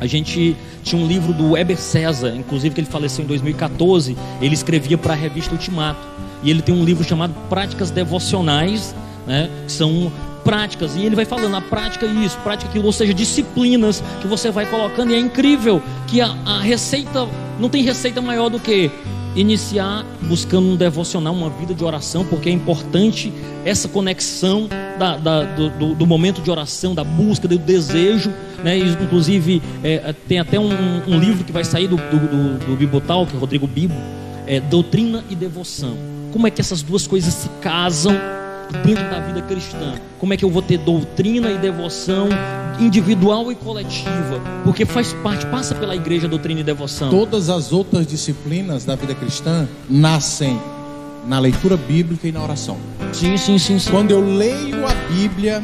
A gente tinha um livro do Weber César, inclusive que ele faleceu em 2014. Ele escrevia para a revista Ultimato. E ele tem um livro chamado Práticas Devocionais, né? Que são práticas. E ele vai falando a prática isso, prática aquilo, ou seja, disciplinas que você vai colocando. E é incrível que a, a receita, não tem receita maior do que iniciar buscando um devocional, uma vida de oração, porque é importante essa conexão da, da, do, do, momento de oração, da busca, do desejo. Né? Inclusive, é, tem até um, um, livro que vai sair do, do, do, do Bibotal, que é Rodrigo Bibo, é Doutrina e Devoção. Como é que essas duas coisas se casam dentro da vida cristã? Como é que eu vou ter doutrina e devoção individual e coletiva? Porque faz parte, passa pela igreja doutrina e devoção. Todas as outras disciplinas da vida cristã nascem na leitura bíblica e na oração. Sim, sim, sim, sim. Quando eu leio a Bíblia,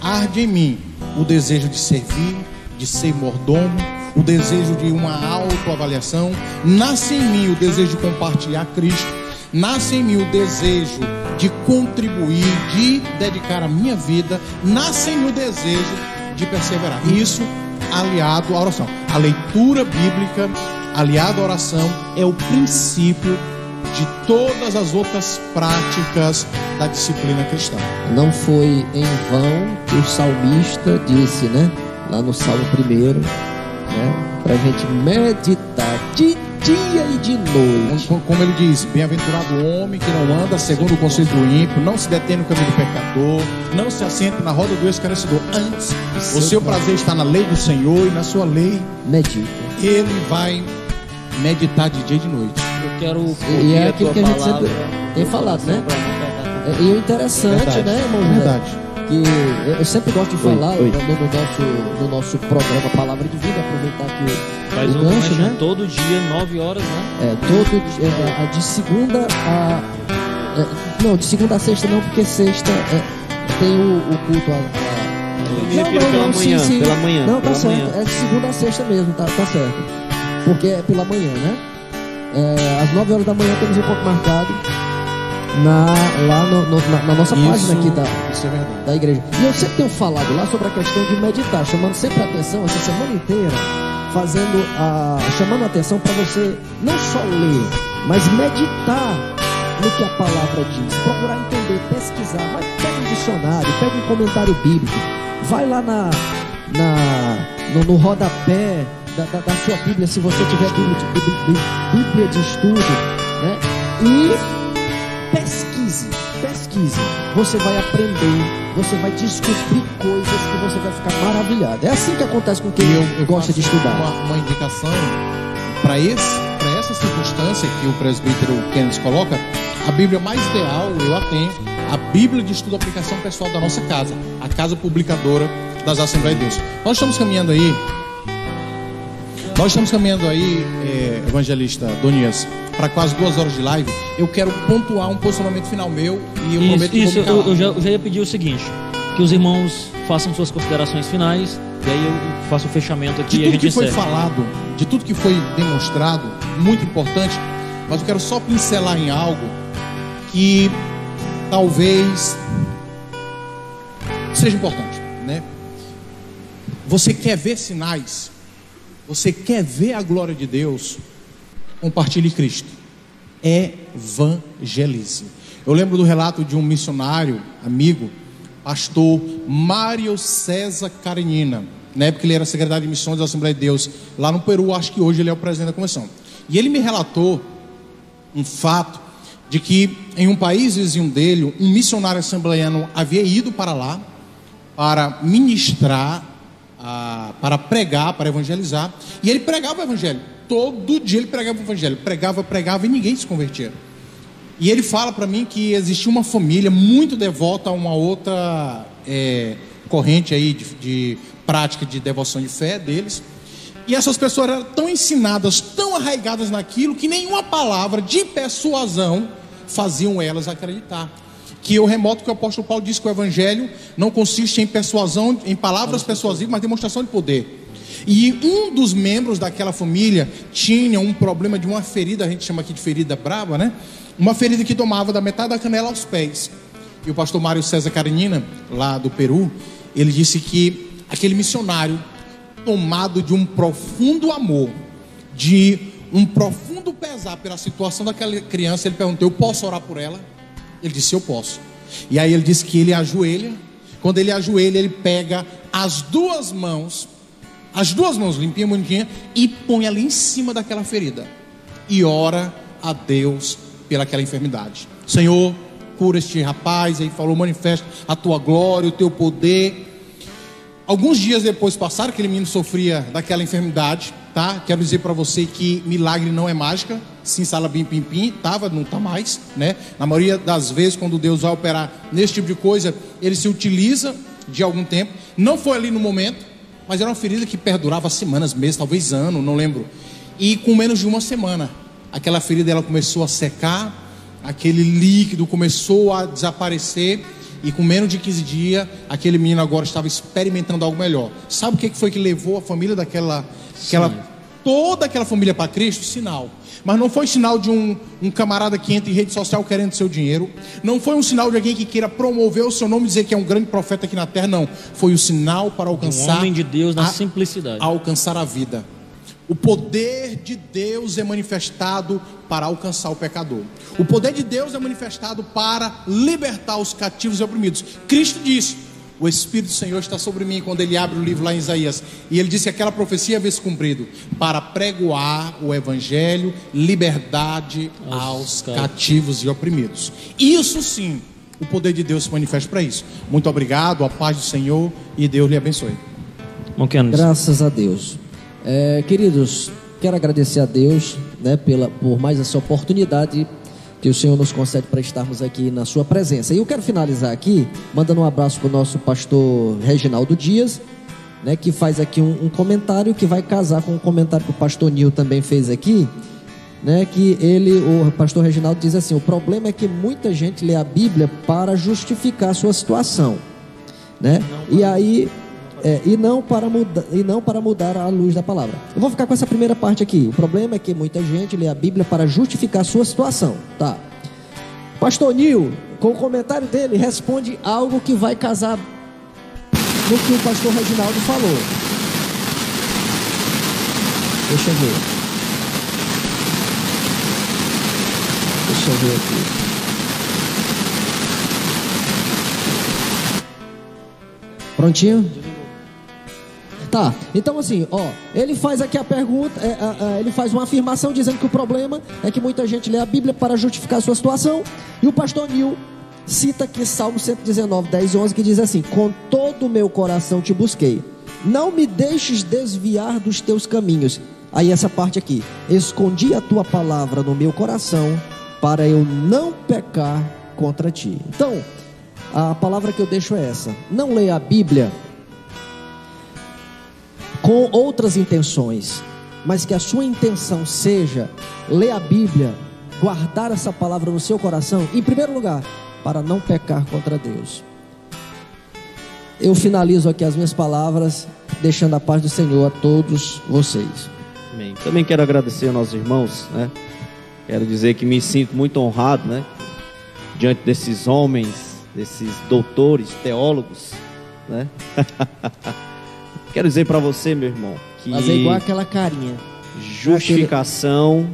arde em mim o desejo de servir, de ser mordomo, o desejo de uma autoavaliação, nasce em mim o desejo de compartilhar Cristo, nasce em mim o desejo de contribuir, de dedicar a minha vida, nasce em mim o desejo de perseverar. Isso aliado à oração. A leitura bíblica aliado à oração é o princípio de todas as outras práticas da disciplina cristã. Não foi em vão que o salmista disse, né? Lá no Salmo 1, né? Para a gente meditar dia e de noite. Como ele diz, bem-aventurado o homem que não anda segundo o conselho do ímpio, não se detém no caminho do pecador, não se assenta na roda do esclarecedor. Antes, o seu prazer está na lei do Senhor e na sua lei. Medita. Ele vai meditar de dia e de noite. Eu quero E é aquilo que a gente sempre tem falado, né? E o interessante, Verdade. né, irmão? José? Que eu sempre gosto de falar oi. No, no nosso, no nosso programa Palavra de Vida, aproveitar que Faz o um gancho, lanche né? todo dia, 9 horas, né? É, todo é, é, de segunda a. é, não, de segunda a sexta não, porque sexta é, tem o, o culto a. a- Eu me refiro pela manhã, pela manhã, Não, tá certo. manhã. É de segunda a sexta mesmo, tá, tá certo. Porque é pela manhã, né? É, às 9 horas da manhã temos um encontro marcado na, lá no- no- na, na nossa página aqui da, isso é da igreja. E eu sempre tenho falado lá sobre a questão de meditar, chamando sempre a atenção essa semana inteira, fazendo a, chamando a atenção para você não só ler, mas meditar no que a palavra diz, procurar entender, pesquisar, vai pega um dicionário, pega um comentário bíblico, vai lá na, na no, no rodapé da, da, da sua Bíblia, se você tiver Bíblia de, Bí- Bí- Bíblia de estudo, né? E pesquise. Você vai aprender, você vai descobrir coisas que você vai ficar maravilhado. É assim que acontece com quem E eu, eu gosta de estudar. Uma, uma indicação para esse, para essa circunstância que o presbítero Kenneth coloca, a Bíblia mais ideal eu a tenho, a Bíblia de estudo e aplicação pessoal da nossa casa, a casa publicadora das Assembleias de Deus. Nós estamos caminhando aí, nós estamos caminhando aí, é, evangelista Donias, para quase duas horas de live. Eu quero pontuar um posicionamento final meu e eu Isso, prometo que isso eu, eu já, eu já ia pedir o seguinte: que os irmãos façam suas considerações finais, e aí eu faço o fechamento aqui De tudo que foi falado, de tudo que foi demonstrado, muito importante, mas eu quero só pincelar em algo que talvez seja importante, né? Você quer ver sinais? Você quer ver a glória de Deus? Compartilhe Cristo. Evangelize. Eu lembro do relato de um missionário, amigo, pastor Mário César Karenina. Na época ele era secretário de missões da Assembleia de Deus, lá no Peru, acho que hoje ele é o presidente da convenção. E ele me relatou um fato de que em um país vizinho dele, um missionário assembleiano havia ido para lá para ministrar, ah, para pregar, para evangelizar, e ele pregava o evangelho. Todo dia ele pregava o evangelho, pregava, pregava e ninguém se convertia. E ele fala para mim que existia uma família muito devota a uma outra é, corrente aí de, de prática de devoção de fé deles. E essas pessoas eram tão ensinadas, tão arraigadas naquilo, que nenhuma palavra de persuasão faziam elas acreditar. Que eu remoto que o apóstolo Paulo disse que o evangelho não consiste em persuasão, em palavras persuasivas, mas demonstração de poder. E um dos membros daquela família tinha um problema de uma ferida, a gente chama aqui de ferida brava, né? Uma ferida que tomava da metade da canela aos pés. E o pastor Mário César Karenina, lá do Peru, ele disse que aquele missionário, tomado de um profundo amor, de um profundo pesar pela situação daquela criança, ele perguntou: Eu posso orar por ela? Ele disse: Eu posso. E aí ele disse que ele ajoelha, Quando ele ajoelha, ele pega as duas mãos, as duas mãos limpinha, bonitinha, e põe ali em cima daquela ferida. E ora a Deus pelaquela enfermidade. Senhor, cura este rapaz. Aí falou: manifesta a tua glória, o teu poder. Alguns dias depois passaram, aquele menino sofria daquela enfermidade, tá? Quero dizer para você que milagre não é mágica. Sim, salabim pim pim, tava, não tá mais, né? Na maioria das vezes, quando Deus vai operar nesse tipo de coisa, ele se utiliza de algum tempo. Não foi ali no momento, mas era uma ferida que perdurava semanas, meses, talvez ano, não lembro. E com menos de uma semana, aquela ferida ela começou a secar, aquele líquido começou a desaparecer e com menos de 15 dias, aquele menino agora estava experimentando algo melhor. Sabe o que foi que levou a família daquela, aquela, toda aquela família para Cristo? Sinal. Mas não foi sinal de um, um, camarada que entra em rede social querendo seu dinheiro. Não foi um sinal de alguém que queira promover o seu nome e dizer que é um grande profeta aqui na terra. Não. Foi o sinal para alcançar. Um homem de Deus na a, simplicidade. A alcançar a vida. O poder de Deus é manifestado para alcançar o pecador. O poder de Deus é manifestado para libertar os cativos e oprimidos. Cristo disse: O Espírito do Senhor está sobre mim quando ele abre o livro lá em Isaías. E ele disse que aquela profecia havia se cumprido para pregoar o evangelho, liberdade aos, aos cativos e oprimidos. Isso sim, o poder de Deus se manifesta para isso. Muito obrigado, a paz do Senhor e Deus lhe abençoe. Graças a Deus. É, queridos, quero agradecer a Deus né, pela, por mais essa oportunidade que o Senhor nos concede para estarmos aqui na Sua presença. E eu quero finalizar aqui, mandando um abraço para o nosso pastor Reginaldo Dias, né, que faz aqui um, um, comentário que vai casar com o um comentário que o pastor Nil também fez aqui. Né, que ele, o pastor Reginaldo diz assim: o problema é que muita gente lê a Bíblia para justificar a sua situação, né? E aí é, e, não para muda, e não para mudar a luz da palavra. Eu vou ficar com essa primeira parte aqui. O problema é que muita gente lê a Bíblia para justificar sua situação. Tá. Pastor Nil, com o comentário dele, responde algo que vai casar no que o pastor Reginaldo falou. Deixa eu ver. Deixa eu ver aqui. Prontinho? Tá, então assim, ó, ele faz aqui a pergunta, é, é, é, ele faz uma afirmação dizendo que o problema é que muita gente lê a Bíblia para justificar sua situação, e o pastor Nil cita aqui Salmo 119, 10 e 11, que diz assim: Com todo o meu coração te busquei, não me deixes desviar dos teus caminhos. Aí essa parte aqui, escondi a tua palavra no meu coração, para eu não pecar contra ti. Então, a palavra que eu deixo é essa: não leia a Bíblia com outras intenções, mas que a sua intenção seja ler a Bíblia, guardar essa palavra no seu coração, em primeiro lugar, para não pecar contra Deus. Eu finalizo aqui as minhas palavras, deixando a paz do Senhor a todos vocês. Amém. Também quero agradecer aos nossos irmãos, né? Quero dizer que me sinto muito honrado, né? Diante desses homens, desses doutores, teólogos, né? Quero dizer para você, meu irmão, que. Mas é igual aquela carinha. Justificação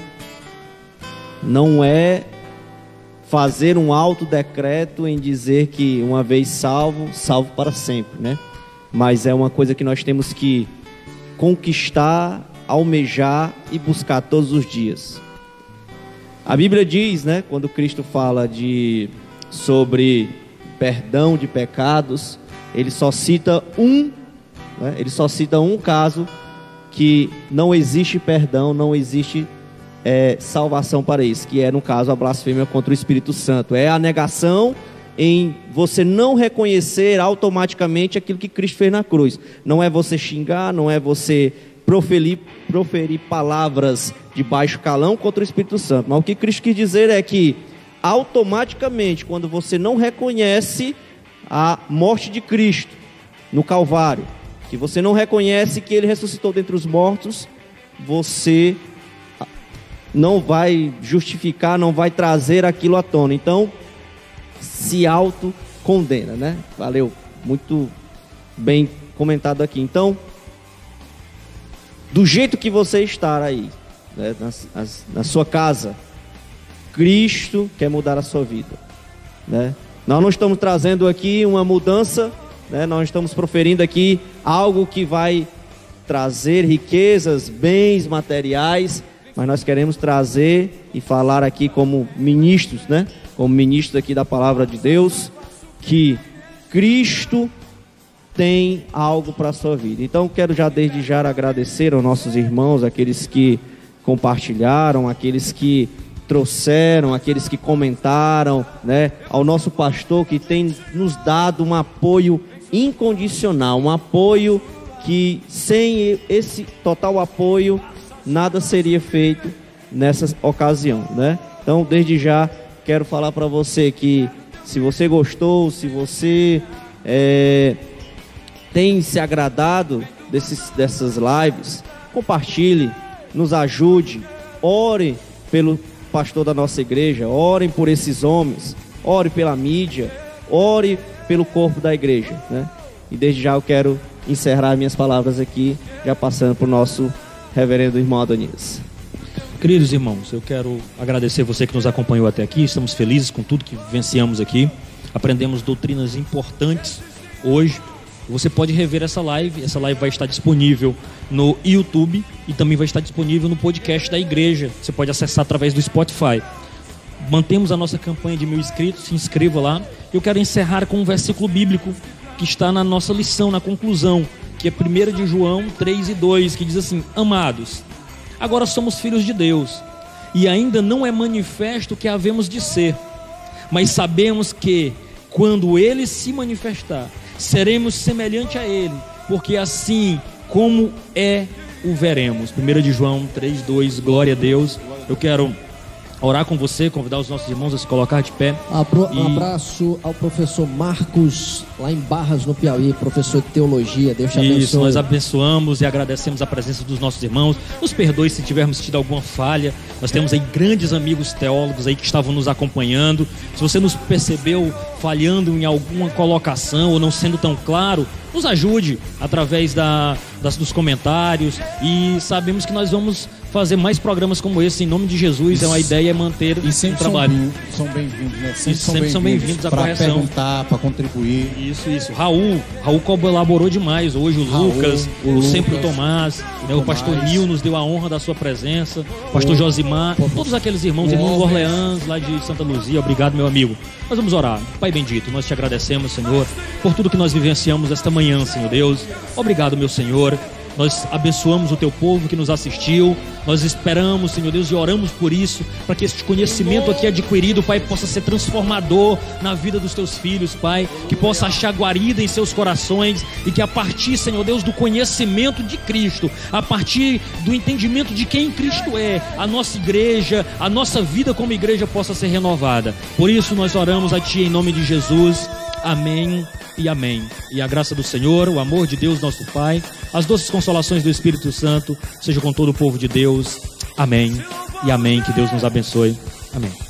não é fazer um alto decreto em dizer que uma vez salvo, salvo para sempre, né? Mas é uma coisa que nós temos que conquistar, almejar e buscar todos os dias. A Bíblia diz, né, quando Cristo fala de sobre perdão de pecados, ele só cita um né? Ele só cita um caso que não existe perdão, não existe é, salvação para isso, que é no caso a blasfêmia contra o Espírito Santo. É a negação em você não reconhecer automaticamente aquilo que Cristo fez na cruz. Não é você xingar, não é você proferir, proferir palavras de baixo calão contra o Espírito Santo. Mas o que Cristo quis dizer é que automaticamente, quando você não reconhece a morte de Cristo no Calvário, que você não reconhece que ele ressuscitou dentre os mortos, você não vai justificar, não vai trazer aquilo à tona. Então, se auto-condena, né? Valeu, muito bem comentado aqui. Então, do jeito que você está aí, né, na, na sua casa, Cristo quer mudar a sua vida, né? Nós não estamos trazendo aqui uma mudança né? Nós estamos proferindo aqui algo que vai trazer riquezas, bens materiais, mas nós queremos trazer e falar aqui como ministros, né? Como ministros aqui da palavra de Deus, que Cristo tem algo para a sua vida. Então quero já desde já agradecer aos nossos irmãos, aqueles que compartilharam, aqueles que trouxeram, aqueles que comentaram, né, ao nosso pastor que tem nos dado um apoio incondicional, um apoio que sem esse total apoio nada seria feito nessa ocasião, né? Então, desde já quero falar para você que se você gostou, se você é, tem se agradado desses, dessas lives, compartilhe, nos ajude, ore pelo pastor da nossa igreja, orem por esses homens, ore pela mídia, ore pelo corpo da igreja, né? E desde já eu quero encerrar minhas palavras aqui, já passando para o nosso reverendo irmão Adonias. Queridos irmãos, eu quero agradecer você que nos acompanhou até aqui. Estamos felizes com tudo que vivenciamos aqui. Aprendemos doutrinas importantes hoje você pode rever essa live. Essa live vai estar disponível no YouTube e também vai estar disponível no podcast da igreja. Você pode acessar através do Spotify. Mantemos a nossa campanha de mil inscritos, se inscreva lá. Eu quero encerrar com um versículo bíblico que está na nossa lição, na conclusão, que é 1 de João 3 e 2, que diz assim: Amados, agora somos filhos de Deus, e ainda não é manifesto o que havemos de ser, mas sabemos que, quando ele se manifestar, seremos semelhante a Ele, porque assim como é, o veremos. 1 de João 3,2, glória a Deus. Eu quero orar com você, convidar os nossos irmãos a se colocar de pé. Abro, e... Um abraço ao professor Marcos, lá em Barras, no Piauí, professor de teologia. Deus te abençoe. Isso, nós abençoamos e agradecemos a presença dos nossos irmãos. Nos perdoe se tivermos tido alguma falha. Nós temos aí grandes amigos teólogos aí que estavam nos acompanhando. Se você nos percebeu falhando em alguma colocação ou não sendo tão claro, nos ajude através da, das, dos comentários e sabemos que nós vamos fazer mais programas como esse em nome de Jesus. É uma ideia é manter e sempre o trabalho. São bem-vindos, né? Sempre, sempre são bem-vindos bem à correção. Para perguntar, para contribuir. Isso, isso. Raul, Raul colaborou demais hoje. O Raul, Lucas, o, Lucas, sempre o Tomás, o, né, o pastor Nil nos deu a honra da sua presença. O pastor Josimar, todos aqueles irmãos, irmão Orleans, lá de Santa Luzia. Obrigado, meu amigo. Nós vamos orar. Pai bendito, nós te agradecemos, Senhor, por tudo que nós vivenciamos esta manhã, Senhor Deus. Obrigado, meu Senhor. Nós abençoamos o teu povo que nos assistiu. Nós esperamos, Senhor Deus, e oramos por isso, para que este conhecimento aqui adquirido, Pai, possa ser transformador na vida dos teus filhos, Pai, que possa achar guarida em seus corações e que a partir, Senhor Deus, do conhecimento de Cristo, a partir do entendimento de quem Cristo é, a nossa igreja, a nossa vida como igreja possa ser renovada. Por isso nós oramos a Ti em nome de Jesus. Amém e amém. E a graça do Senhor, o amor de Deus, nosso Pai, as doces consolações do Espírito Santo, seja com todo o povo de Deus. Amém e amém. Que Deus nos abençoe. Amém.